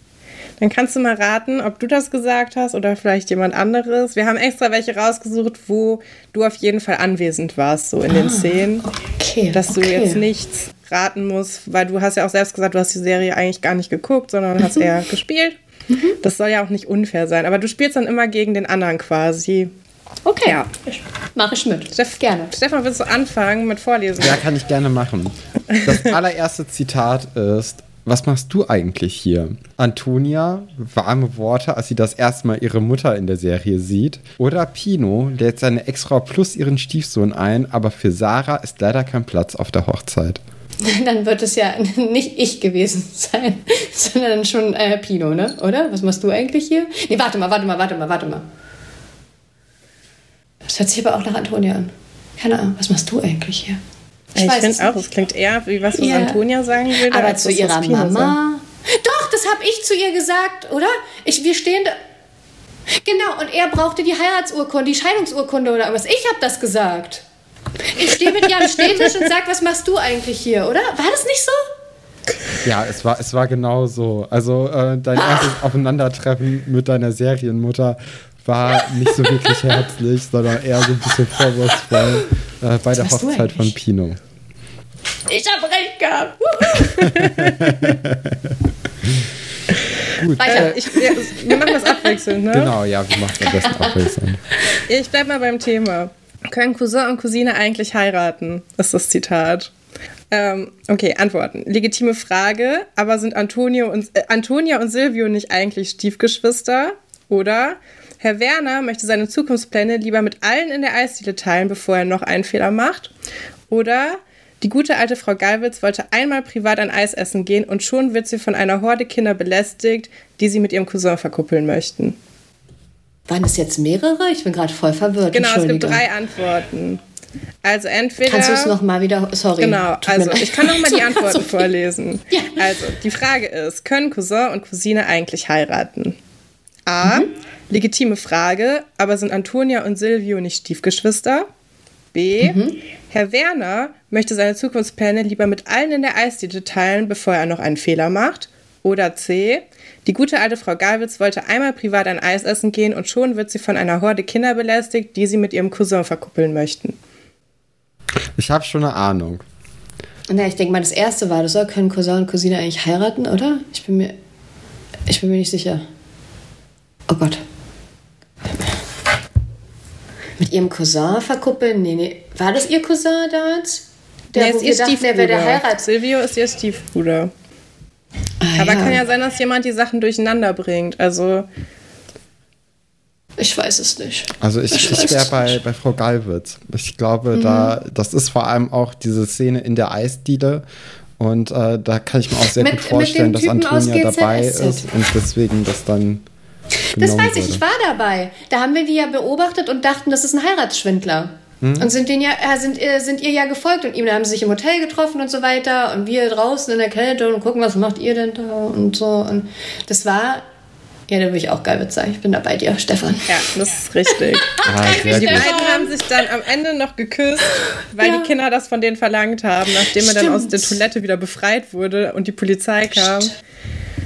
dann kannst du mal raten, ob du das gesagt hast oder vielleicht jemand anderes. Wir haben extra welche rausgesucht, wo du auf jeden Fall anwesend warst, so in ah, den Szenen. Okay. Dass du okay. jetzt nichts raten musst, weil du hast ja auch selbst gesagt, du hast die Serie eigentlich gar nicht geguckt, sondern hast eher gespielt. Mhm. Das soll ja auch nicht unfair sein. Aber du spielst dann immer gegen den anderen quasi. Okay, ja. Mache ich mit. Steff, gerne. Stefan, willst du anfangen mit Vorlesen? Ja, kann ich gerne machen. Das <laughs> allererste Zitat ist: Was machst du eigentlich hier? Antonia, warme Worte, als sie das erste Mal ihre Mutter in der Serie sieht. Oder Pino lädt seine Ex-Frau plus ihren Stiefsohn ein, aber für Sarah ist leider kein Platz auf der Hochzeit. <laughs> Dann wird es ja <laughs> nicht ich gewesen sein, <laughs> sondern schon äh, Pino, ne? Oder? Was machst du eigentlich hier? Nee, warte mal, warte mal, warte mal, warte mal. Das hört sich aber auch nach Antonia an. Keine Ahnung, was machst du eigentlich hier? Ich, ich finde auch, es klingt eher wie was, was ja. Antonia sagen würde. Aber zu ihrer Mama. Doch, das habe ich zu ihr gesagt, oder? Ich, wir stehen da. Genau, und er brauchte die Heiratsurkunde, die Scheidungsurkunde oder was. Ich habe das gesagt. Ich stehe mit ihr am Stehtisch und sage, was machst du eigentlich hier, oder? War das nicht so? Ja, es war, es war genau so. Also äh, dein ah. erstes Aufeinandertreffen mit deiner Serienmutter war nicht so wirklich herzlich, sondern eher so ein bisschen vorwurfsvoll äh, bei der Hochzeit von Pino. Ich habe recht gehabt. Gut. Weiter. Äh, ich, wir, wir, machen das abwechselnd, ne? Genau, ja, wir machen das abwechselnd. <laughs> Ich bleib mal beim Thema. Können Cousin und Cousine eigentlich heiraten? Ist das Zitat. Ähm, okay, Antworten. Legitime Frage, aber sind Antonio und, äh, Antonia und Silvio nicht eigentlich Stiefgeschwister? Oder Herr Werner möchte seine Zukunftspläne lieber mit allen in der Eisdiele teilen, bevor er noch einen Fehler macht. Oder die gute alte Frau Gallwitz wollte einmal privat ein Eis essen gehen und schon wird sie von einer Horde Kinder belästigt, die sie mit ihrem Cousin verkuppeln möchten. Waren das jetzt mehrere? Ich bin gerade voll verwirrt. Genau, es gibt drei Antworten. Also entweder. Kannst du es nochmal wieder. Sorry. Genau, also ich kann nochmal die <laughs> Antworten vorlesen. Ja. Also, die Frage ist: Können Cousin und Cousine eigentlich heiraten? A. Mhm. Legitime Frage, aber sind Antonia und Silvio nicht Stiefgeschwister? B. Mhm. Herr Werner möchte seine Zukunftspläne lieber mit allen in der Eisdiele teilen, bevor er noch einen Fehler macht. Oder C. Die gute alte Frau Galwitz wollte einmal privat ein Eis essen gehen und schon wird sie von einer Horde Kinder belästigt, die sie mit ihrem Cousin verkuppeln möchten. Ich habe schon eine Ahnung. Na, ich denke mal, das erste war das, oder? Können Cousin und Cousine eigentlich heiraten, oder? Ich bin mir. Ich bin mir nicht sicher. Oh Gott. Mit ihrem Cousin verkuppeln? Nee, nee. War das ihr Cousin damals? Der, der ist ihr dachten, Stiefbruder. Der, der Heirat. Silvio ist ihr Stiefbruder. Ah, Aber ja. kann ja sein, dass jemand die Sachen durcheinander bringt. Also. Ich weiß es nicht. Also ich, ich, ich wäre bei, bei Frau Galwitz. Ich glaube, mhm. da, das ist vor allem auch diese Szene in der Eisdiele. Und äh, da kann ich mir auch sehr mit, gut vorstellen, dass Antonia dabei ist und deswegen das dann das weiß ich, ich war dabei. Da haben wir die ja beobachtet und dachten, das ist ein Heiratsschwindler. Mhm. Und sind, den ja, äh, sind, äh, sind ihr ja gefolgt und ihm haben sie sich im Hotel getroffen und so weiter und wir draußen in der Kälte und gucken, was macht ihr denn da und so. Und das war ja, da würde ich auch geil sein. Ich bin da bei dir, Stefan. Ja, das ist richtig. <laughs> ah, die beiden haben sich dann am Ende noch geküsst, weil ja. die Kinder das von denen verlangt haben, nachdem Stimmt. er dann aus der Toilette wieder befreit wurde und die Polizei kam. Stimmt.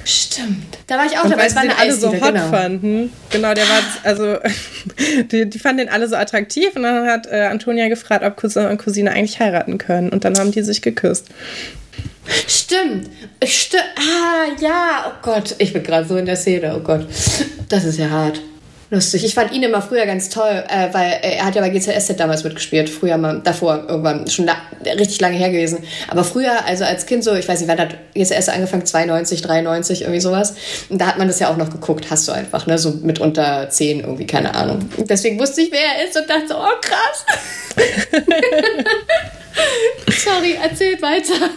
Stimmt. Da war ich auch und dabei. Weil den alle so hot genau. fanden. Genau, der war, also, <laughs> die, die fanden den alle so attraktiv und dann hat äh, Antonia gefragt, ob Cousin und Cousine eigentlich heiraten können. Und dann haben die sich geküsst. Stimmt. Sti ah, ja. Oh Gott. Ich bin gerade so in der Szene. Oh Gott. Das ist ja hart. Lustig. Ich fand ihn immer früher ganz toll, äh, weil er hat ja bei GZSZ damals mitgespielt. Früher mal davor, irgendwann schon la richtig lange her gewesen. Aber früher, also als Kind so, ich weiß nicht, wann hat GZSZ angefangen? 92, 93, irgendwie sowas. Und da hat man das ja auch noch geguckt, hast du einfach, ne? So mit unter 10 irgendwie, keine Ahnung. deswegen wusste ich, wer er ist und dachte so, oh krass. <laughs> Sorry, erzähl weiter.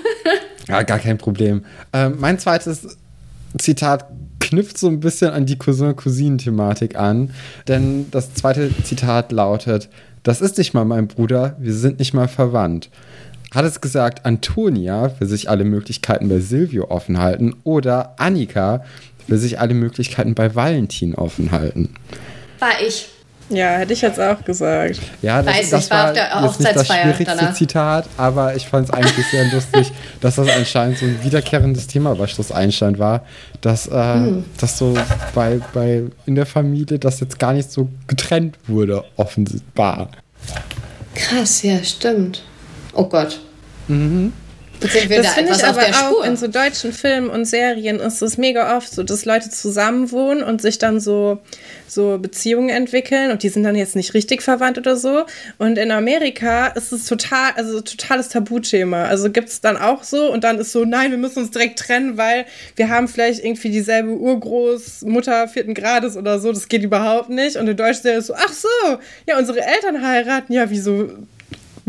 ja, gar kein Problem. Ähm, mein zweites Zitat knüpft so ein bisschen an die Cousin-Cousinen-Thematik an, denn das zweite Zitat lautet: Das ist nicht mal mein Bruder, wir sind nicht mal verwandt. Hat es gesagt, Antonia will sich alle Möglichkeiten bei Silvio offen halten oder Annika will sich alle Möglichkeiten bei Valentin offen halten? War ich. Ja, hätte ich jetzt auch gesagt. Ja, das, Weiß das ich, war, war auf der jetzt nicht das schwierigste danach. Zitat, aber ich fand es eigentlich sehr lustig, <laughs> dass das anscheinend so ein wiederkehrendes Thema bei Schloss Einstein war, dass, äh, hm. dass so bei, bei in der Familie das jetzt gar nicht so getrennt wurde, offenbar. Krass, ja, stimmt. Oh Gott. Mhm. Das finde ich aber auch in so deutschen Filmen und Serien ist es mega oft so, dass Leute zusammenwohnen und sich dann so, so Beziehungen entwickeln und die sind dann jetzt nicht richtig verwandt oder so. Und in Amerika ist es total, also totales Tabuthema. Also gibt es dann auch so und dann ist so, nein, wir müssen uns direkt trennen, weil wir haben vielleicht irgendwie dieselbe Urgroßmutter vierten Grades oder so. Das geht überhaupt nicht. Und in Deutschland ist es so, ach so, ja, unsere Eltern heiraten, ja, wieso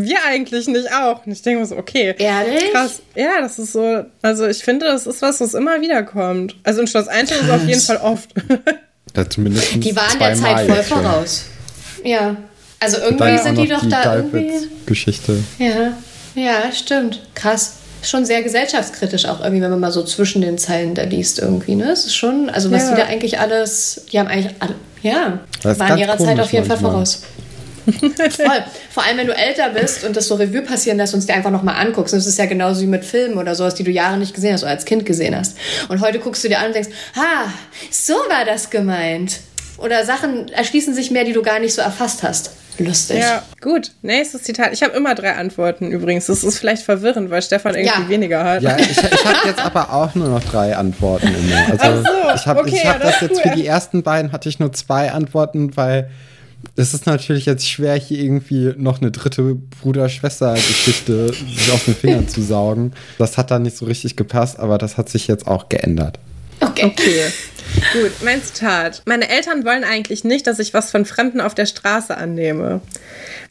wir eigentlich nicht auch. Und ich denke mir so, okay. Ehrlich? Krass. Ja, das ist so, also ich finde, das ist was, was immer wieder kommt. Also in Schloss Einstein ist es auf jeden Fall oft. <laughs> Ja, zumindest die waren der Zeit voll voraus. Ja. Also irgendwie sind die doch die da irgendwie. Geschichte. Ja, ja, stimmt. Krass. Schon sehr gesellschaftskritisch auch irgendwie, wenn man mal so zwischen den Zeilen da liest irgendwie, ne? Es ist schon, also was ja. die da eigentlich alles, die haben eigentlich alle, ja, waren ihrer Zeit auf jeden Fall voraus. Voll. Vor allem, wenn du älter bist und das so Revue passieren lässt und es dir einfach nochmal anguckst. Und das ist ja genauso wie mit Filmen oder sowas, die du Jahre nicht gesehen hast oder als Kind gesehen hast. Und heute guckst du dir an und denkst, ah, so war das gemeint. Oder Sachen erschließen sich mehr, die du gar nicht so erfasst hast. Lustig. Ja, gut. Nächstes Zitat. Ich habe immer drei Antworten übrigens. Das ist vielleicht verwirrend, weil Stefan irgendwie ja. weniger hat. Ja, ich, ich habe jetzt aber auch nur noch drei Antworten immer. Also so, ich habe okay, hab ja, das, das jetzt cool. für die ersten beiden hatte ich nur zwei Antworten, weil es ist natürlich jetzt schwer, hier irgendwie noch eine dritte Bruder-Schwester-Geschichte sich aus den Fingern zu saugen. Das hat da nicht so richtig gepasst, aber das hat sich jetzt auch geändert. Okay. okay. Gut, mein Zitat. Meine Eltern wollen eigentlich nicht, dass ich was von Fremden auf der Straße annehme.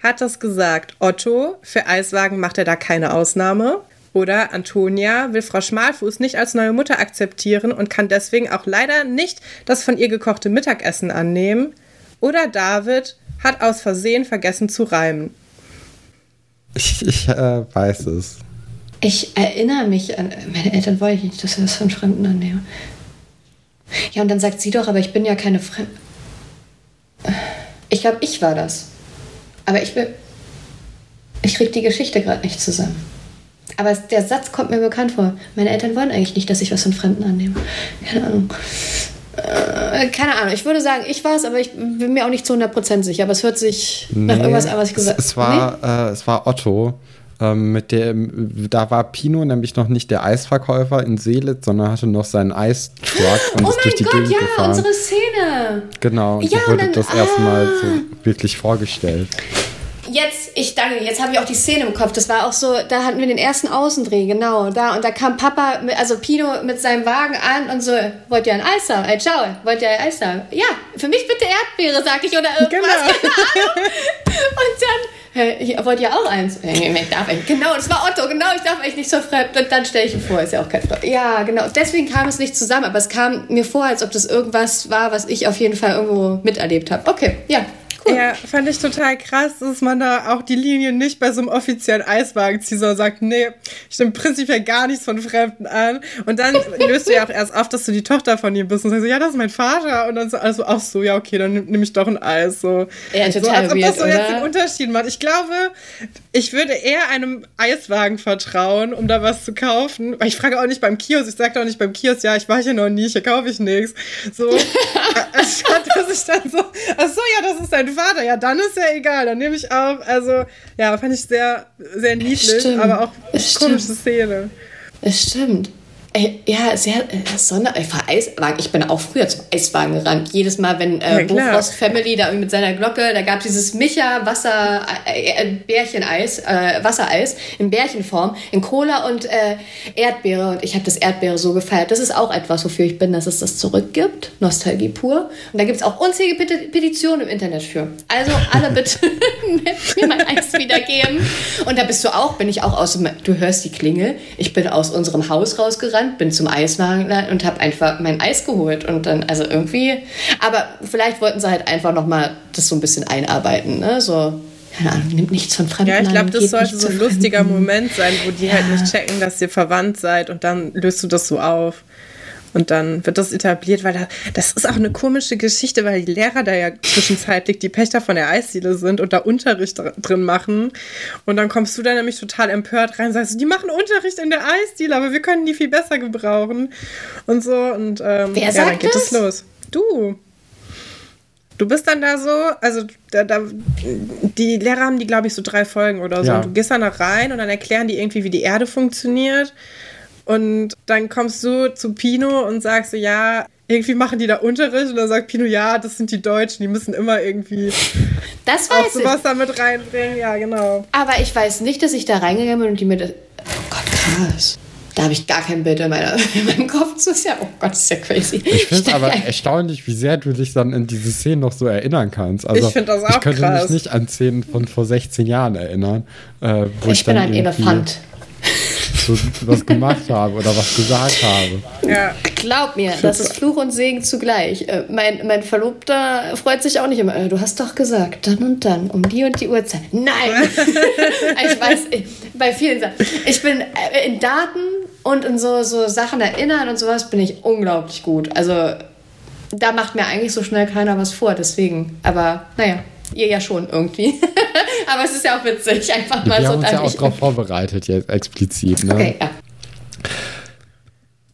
Hat das gesagt Otto, für Eiswagen macht er da keine Ausnahme. Oder Antonia will Frau Schmalfuß nicht als neue Mutter akzeptieren und kann deswegen auch leider nicht das von ihr gekochte Mittagessen annehmen. Oder David hat aus Versehen vergessen zu reimen. Ich, ich äh, weiß es. Ich erinnere mich an. Meine Eltern wollen nicht, dass ich das von Fremden annehme. Ja, und dann sagt sie doch, aber ich bin ja keine Fremde. Ich glaube, ich war das. Aber ich will. Ich krieg die Geschichte gerade nicht zusammen. Aber der Satz kommt mir bekannt vor. Meine Eltern wollen eigentlich nicht, dass ich was von Fremden annehme. Keine Ahnung. Äh, keine Ahnung, ich würde sagen, ich war es, aber ich bin mir auch nicht zu 100% sicher. Aber es hört sich nee, nach irgendwas an, was ich gesagt habe. Es, es, war, nee? äh, es war Otto. Ähm, mit dem, da war Pino nämlich noch nicht der Eisverkäufer in Seelitz, sondern hatte noch seinen Eistruck und oh ist durch die Gott, Gegend ja, gefahren. unsere Szene. Genau, ja, so wurde dann, das ah. erste Mal so wirklich vorgestellt jetzt, ich danke, jetzt habe ich auch die Szene im Kopf. Das war auch so, da hatten wir den ersten Außendreh, genau, da. Und da kam Papa, mit, also Pino mit seinem Wagen an und so, wollt ihr ein Eis haben? Ey, ciao, wollt ihr ein Eis haben? Ja, für mich bitte Erdbeere, sag ich, oder irgendwas, genau. keine Ahnung. Und dann, hey, wollt ihr auch eins? Ich darf echt. Genau, das war Otto, genau, ich darf echt nicht so fremd. Und dann stelle ich ihn vor, ist ja auch kein Fremd. Ja, genau, deswegen kam es nicht zusammen, aber es kam mir vor, als ob das irgendwas war, was ich auf jeden Fall irgendwo miterlebt habe. Okay, ja. Ja, fand ich total krass, dass man da auch die Linie nicht bei so einem offiziellen Eiswagen zieht, sondern sagt, nee, ich nehme prinzipiell gar nichts von Fremden an. Und dann löst du ja auch erst auf, dass du die Tochter von ihm bist und sagst, ja, das ist mein Vater. Und dann so, also, ach so, ja, okay, dann nehme ich doch ein Eis. So. Ja, total so, als ob das so weird, jetzt den Unterschied macht. Ich glaube, ich würde eher einem Eiswagen vertrauen, um da was zu kaufen. Weil ich frage auch nicht beim Kiosk, ich sage auch nicht beim Kiosk, ja, ich war hier noch nie, hier kaufe ich nichts. So, <laughs> anstatt dass ich dann so, ach so, ja, das ist dein Vater, ja, dann ist ja egal, dann nehme ich auch. Also, ja, fand ich sehr, sehr niedlich, Stimmt. aber auch komische Szene. Es stimmt. Äh, ja, sehr äh, sonder. Ich fahr Eiswagen. Ich bin auch früher zum Eiswagen gerannt. Jedes Mal, wenn äh, ja, Family da mit seiner Glocke, da gab dieses Micha Wasser äh, äh, Bärcheneis, äh, Wassereis in Bärchenform, in Cola und äh, Erdbeere. Und ich habe das Erdbeere so gefeiert. Das ist auch etwas, wofür ich bin, dass es das zurückgibt. Nostalgie pur. Und da gibt es auch unzählige Petitionen im Internet für. Also alle bitte <laughs> mir mein Eis wiedergeben. Und da bist du auch, bin ich auch aus, du hörst die Klingel. Ich bin aus unserem Haus rausgerannt gerannt, bin zum Eiswagen und habe einfach mein Eis geholt und dann, also irgendwie, aber vielleicht wollten sie halt einfach nochmal das so ein bisschen einarbeiten, ne, so keine Ahnung, nimmt nichts von Fremden. Ja, ich glaube, das sollte so ein lustiger Moment sein, wo die halt ja. halt nicht checken, dass ihr verwandt seid und dann löst du das so auf. Und dann wird das etabliert, weil da, das ist auch eine komische Geschichte, weil die Lehrer da ja zwischenzeitlich die Pächter von der Eisdiele sind und da Unterricht drin machen. Und dann kommst du da nämlich total empört rein und sagst, die machen Unterricht in der Eisdiele, aber wir können die viel besser gebrauchen. Und so. Und ähm, Wer ja, sagt dann geht es los. Du. Du bist dann da so, also da, da, die Lehrer haben die, glaube ich, so drei Folgen oder so. Ja. Du gehst dann da rein und dann erklären die irgendwie, wie die Erde funktioniert. Und dann kommst du zu Pino und sagst so, ja, irgendwie machen die da Unterricht. Und dann sagt Pino, ja, das sind die Deutschen, die müssen immer irgendwie Das auch weiß ich. sowas da mit reinbringen. Ja, genau. Aber ich weiß nicht, dass ich da reingegangen bin und die mir das. Oh Gott, krass. Da habe ich gar kein Bild in, meiner, <laughs> in meinem Kopf. Das ist ja, oh Gott, das ist ja crazy. Ich finde es aber erstaunlich, wie sehr du dich dann in diese Szenen noch so erinnern kannst. Also, Ich find das auch Ich könnte krass. mich nicht an Szenen von vor 16 Jahren erinnern, äh, wo ich, ich bin dann ein Elefant. So was gemacht habe oder was gesagt habe. Ja. Glaub mir, das ist Fluch und Segen zugleich. Äh, mein, mein Verlobter freut sich auch nicht immer. Äh, Du hast doch gesagt, dann und dann, um die und die Uhrzeit. Nein! <laughs> ich weiß, ich, bei vielen Sachen. Ich bin äh, in Daten und in so, so Sachen erinnern und sowas bin ich unglaublich gut. Also da macht mir eigentlich so schnell keiner was vor, deswegen. Aber naja, ihr ja schon irgendwie. <laughs> Aber es ist ja auch witzig, einfach mal Wir so haben uns ja auch darauf vorbereitet, jetzt explizit. Ne? Okay, ja.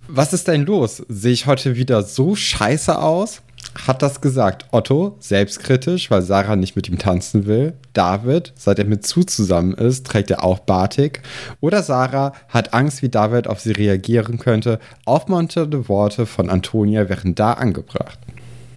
Was ist denn los? Sehe ich heute wieder so scheiße aus? Hat das gesagt Otto, selbstkritisch, weil Sarah nicht mit ihm tanzen will? David, seit er mit Zu zusammen ist, trägt er auch Batik? Oder Sarah hat Angst, wie David auf sie reagieren könnte? Aufmunternde Worte von Antonia wären da angebracht.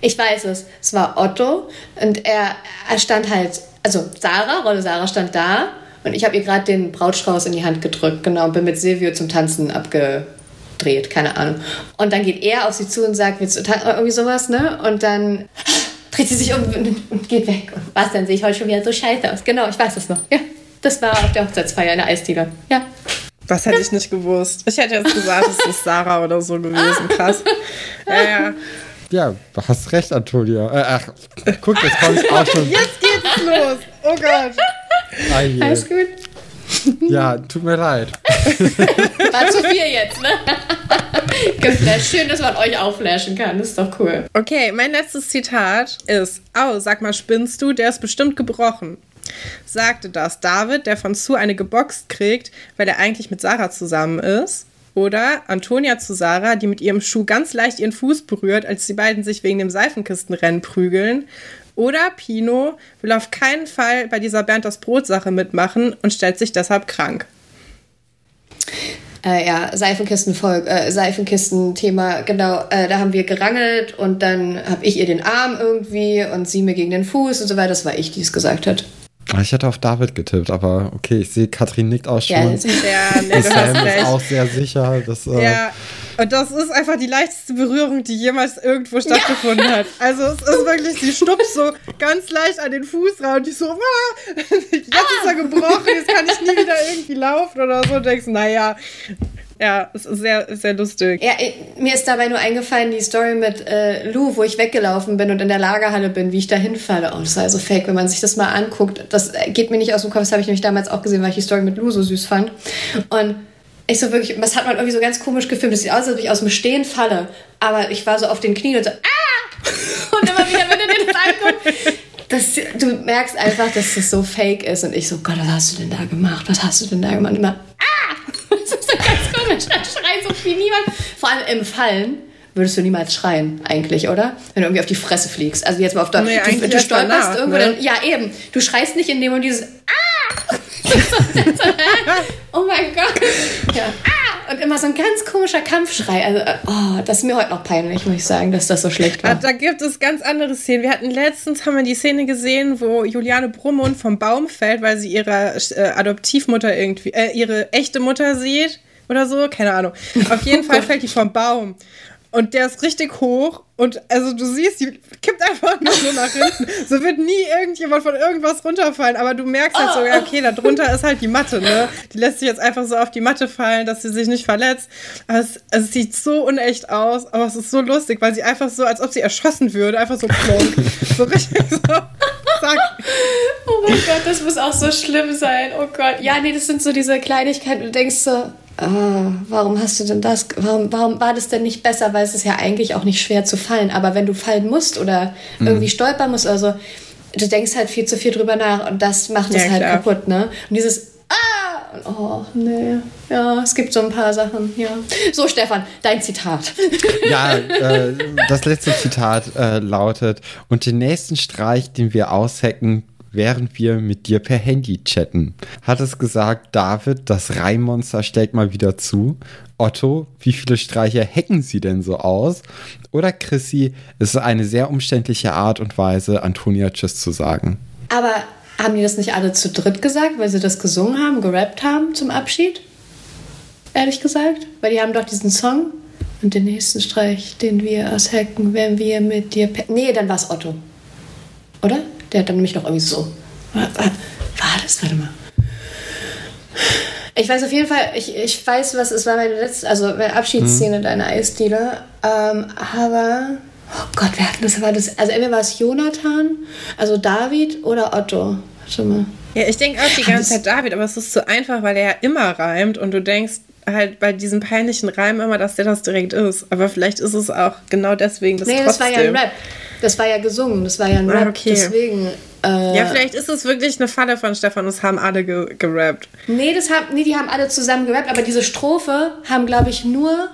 Ich weiß es. Es war Otto und er, er stand halt, also Sarah, Rolle Sarah stand da und ich habe ihr gerade den Brautstrauß in die Hand gedrückt, genau, und bin mit Silvio zum Tanzen abgedreht, keine Ahnung. Und dann geht er auf sie zu und sagt, willst du tanzen, irgendwie sowas, ne? Und dann dreht sie sich um und, geht weg. Und was, dann sehe ich heute schon wieder so scheiße aus. Genau, ich weiß es noch. Ja, das war auf der Hochzeitsfeier in der Eisdiele. Ja. Das hätte ich nicht gewusst. Ich hätte jetzt gesagt, es ist Sarah oder so gewesen. Krass. Ja, ja. Ja, du hast recht, Antonia. Äh, ach, guck, jetzt komme ich auch schon. <laughs> Jetzt geht's los. Oh Gott. Ah, je. Alles gut. Ja, tut mir leid. <laughs> War zu viel jetzt, ne? <laughs> Geflasht. Schön, dass man euch auch flashen kann. Das ist doch cool. Okay, mein letztes Zitat ist: Au, sag mal, spinnst du? Der ist bestimmt gebrochen. Sagte das David, der von Sue eine geboxt kriegt, weil er eigentlich mit Sarah zusammen ist. Oder Antonia zu Sarah, die mit ihrem Schuh ganz leicht ihren Fuß berührt, als die beiden sich wegen dem Seifenkistenrennen prügeln. Oder Pino will auf keinen Fall bei dieser Bernd das Brot-Sache mitmachen und stellt sich deshalb krank. Äh, ja, Seifenkistenfolg, äh, Seifenkistenthema, genau, äh, da haben wir gerangelt und dann habe ich ihr den Arm irgendwie und sie mir gegen den Fuß und so weiter. Das war ich, die es gesagt hat. Ah, Ich hätte auf David getippt, aber okay, ich sehe, Katrin nickt auch Ja, schon. <laughs> Ja, nee, Und du hast Sam ist recht. auch sehr sicher. Dass, äh, Ja, und das ist einfach die leichteste Berührung, die jemals irgendwo stattgefunden hat. <laughs> Also es ist wirklich, sie stupst so ganz leicht an den Fuß ran und die so, ah, <laughs> jetzt ist er gebrochen, jetzt kann ich nie wieder irgendwie laufen oder so. Und denkst, naja, ja, es ist sehr, sehr lustig. Ja, mir ist dabei nur eingefallen, die Story mit äh, Lou, wo ich weggelaufen bin und in der Lagerhalle bin, wie ich da hinfalle. Oh, das war also fake, wenn man sich das mal anguckt. Das äh, geht mir nicht aus dem Kopf, das habe ich nämlich damals auch gesehen, weil ich die Story mit Lou so süß fand. Und ich so wirklich, das hat man irgendwie so ganz komisch gefilmt. Das sieht aus, als ob ich aus dem Stehen falle. Aber ich war so auf den Knien und so, ah! <laughs> Und immer wieder, wenn du das anguckst, das, du merkst einfach, dass das so fake ist. Und ich so, Gott, was hast du denn da gemacht? Was hast du denn da gemacht? Und immer, ah! <laughs> Ist so viel niemand. Vor allem im Fallen würdest du niemals schreien, eigentlich, oder? Wenn du irgendwie auf die Fresse fliegst. Also jetzt mal auf Deutsch. Nee, du, du erst stolperst danach, irgendwo, ne? dann, ja eben. Du schreist nicht in dem und dieses Ah! <laughs> oh mein Gott. Ja. Ah! Und immer so ein ganz komischer Kampfschrei. Also, äh, oh, das ist mir heute noch peinlich, muss ich sagen, dass das so schlecht Ah, war. Da gibt es ganz andere Szenen. Wir hatten letztens haben wir die Szene gesehen, wo Juliane Brummund vom Baum fällt, weil sie ihre äh, Adoptivmutter irgendwie, äh, ihre echte Mutter sieht oder so, keine Ahnung. Auf jeden Fall <laughs> fällt die vom Baum. Und der ist richtig hoch und also du siehst, die kippt einfach nur so nach hinten. So wird nie irgendjemand von irgendwas runterfallen, aber du merkst halt so, ja, okay, da drunter ist halt die Matte, ne? Die lässt sich jetzt einfach so auf die Matte fallen, dass sie sich nicht verletzt. Aber es, es sieht so unecht aus, aber es ist so lustig, weil sie einfach so, als ob sie erschossen würde, einfach so plonk. so richtig so, zack. Oh mein Gott, das muss auch so schlimm sein. Oh Gott. Ja, nee, das sind so diese Kleinigkeiten. Du denkst so, ah, warum hast du denn das? Warum, warum war das denn nicht besser? Weil es ist ja eigentlich auch nicht schwer zu fallen. Aber wenn du fallen musst oder irgendwie stolpern musst oder so, du denkst halt viel zu viel drüber nach und das macht es Ja, halt klar. kaputt, ne? Und dieses Ah! Oh, nee. Ja, es gibt so ein paar Sachen, ja. So, Stefan, dein Zitat. <laughs> Ja, äh, das letzte Zitat äh, lautet: Und den nächsten Streich, den wir aushacken, während wir mit dir per Handy chatten. Hat es gesagt, David, das Reimmonster stellt mal wieder zu. Otto, wie viele Streiche hacken Sie denn so aus? Oder Chrissy, es ist eine sehr umständliche Art und Weise, Antonia Tschüss zu sagen. Aber haben die das nicht alle zu dritt gesagt, weil sie das gesungen haben, gerappt haben zum Abschied? Ehrlich gesagt? Weil die haben doch diesen Song und den nächsten Streich, den wir aushacken, wenn wir mit dir. Nee, dann war es Otto. Oder? Der hat dann nämlich noch irgendwie so. War, war, war das? Warte mal. Ich weiß auf jeden Fall, ich, ich weiß, was es war meine letzte, also meine Abschiedsszene mhm. deiner Eisdiele. Ähm, aber, oh Gott, wer hat das? War das? Also entweder war es Jonathan, also David oder Otto. Warte mal. Ja, ich denke auch die ganze Zeit David, aber es ist zu einfach, weil er ja immer reimt und du denkst halt bei diesem peinlichen Reim immer, dass der das direkt ist. Aber vielleicht ist es auch genau deswegen das Nee, trotzdem. das war ja ein Rap. Das war ja gesungen, das war ja ein ah, Rap. Okay. Deswegen. Äh, ja, vielleicht ist es wirklich eine Falle von Stefan, das haben alle ge gerappt. Nee, das haben, nee, die haben alle zusammen gerappt, aber diese Strophe haben, glaube ich, nur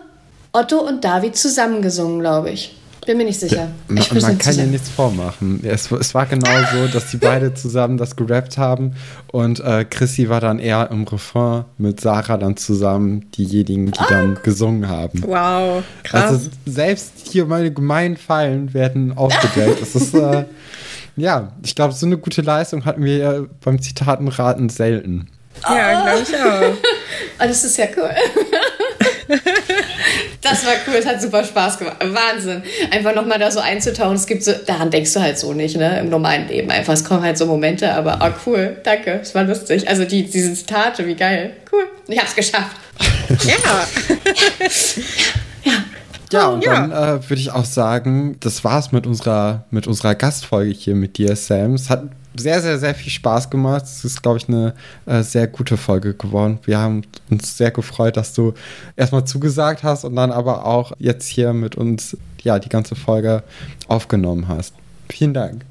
Otto und David zusammen gesungen, glaube ich. Bin mir nicht sicher. Ja, man, man kann ja nichts vormachen. Es, es war genau so, dass die beide zusammen das gerappt haben und äh, Chrissy war dann eher im Refrain mit Sarah dann zusammen diejenigen, die oh. dann gesungen haben. Wow, krass. Also selbst hier meine gemeinen Fallen werden aufgedeckt. das ist, äh, ja, ich glaube, so eine gute Leistung hatten wir ja beim Zitatenraten selten. Ja, glaube ich auch. oh, <laughs> das ist ja cool. <laughs> Das war cool, es hat super Spaß gemacht. Wahnsinn. Einfach nochmal da so einzutauchen. Es gibt so, daran denkst du halt so nicht, ne? Im normalen Leben. Einfach, es kommen halt so Momente, aber oh, cool, danke, es war lustig. Also die, diese Zitate, wie geil. Cool. Ich hab's geschafft. <laughs> ja. ja. Ja, und ja. dann äh, würde ich auch sagen, das war's mit unserer, mit unserer Gastfolge hier mit dir, Sam. Es hat sehr, sehr, sehr viel Spaß gemacht. Es ist, glaube ich, eine äh, sehr gute Folge geworden. Wir haben uns sehr gefreut, dass du erstmal zugesagt hast und dann aber auch jetzt hier mit uns ja die ganze Folge aufgenommen hast. Vielen Dank.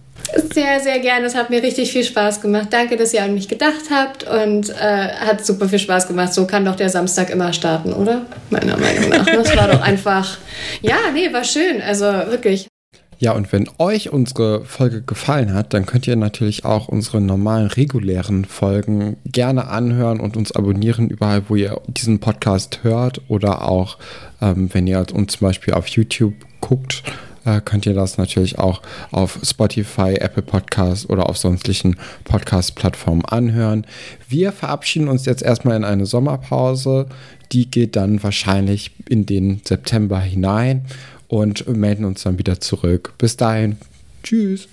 Sehr, sehr gerne. Es hat mir richtig viel Spaß gemacht. Danke, dass ihr an mich gedacht habt und äh, hat super viel Spaß gemacht. So kann doch der Samstag immer starten, oder? Meiner Meinung nach. Das war doch einfach. Ja, nee, war schön. Also wirklich. Ja, und wenn euch unsere Folge gefallen hat, dann könnt ihr natürlich auch unsere normalen, regulären Folgen gerne anhören und uns abonnieren, überall, wo ihr diesen Podcast hört oder auch, ähm, wenn ihr uns zum Beispiel auf YouTube guckt, äh, könnt ihr das natürlich auch auf Spotify, Apple Podcasts oder auf sonstigen Podcast-Plattformen anhören. Wir verabschieden uns jetzt erstmal in eine Sommerpause. Die geht dann wahrscheinlich in den September hinein und melden uns dann wieder zurück. Bis dahin, tschüss.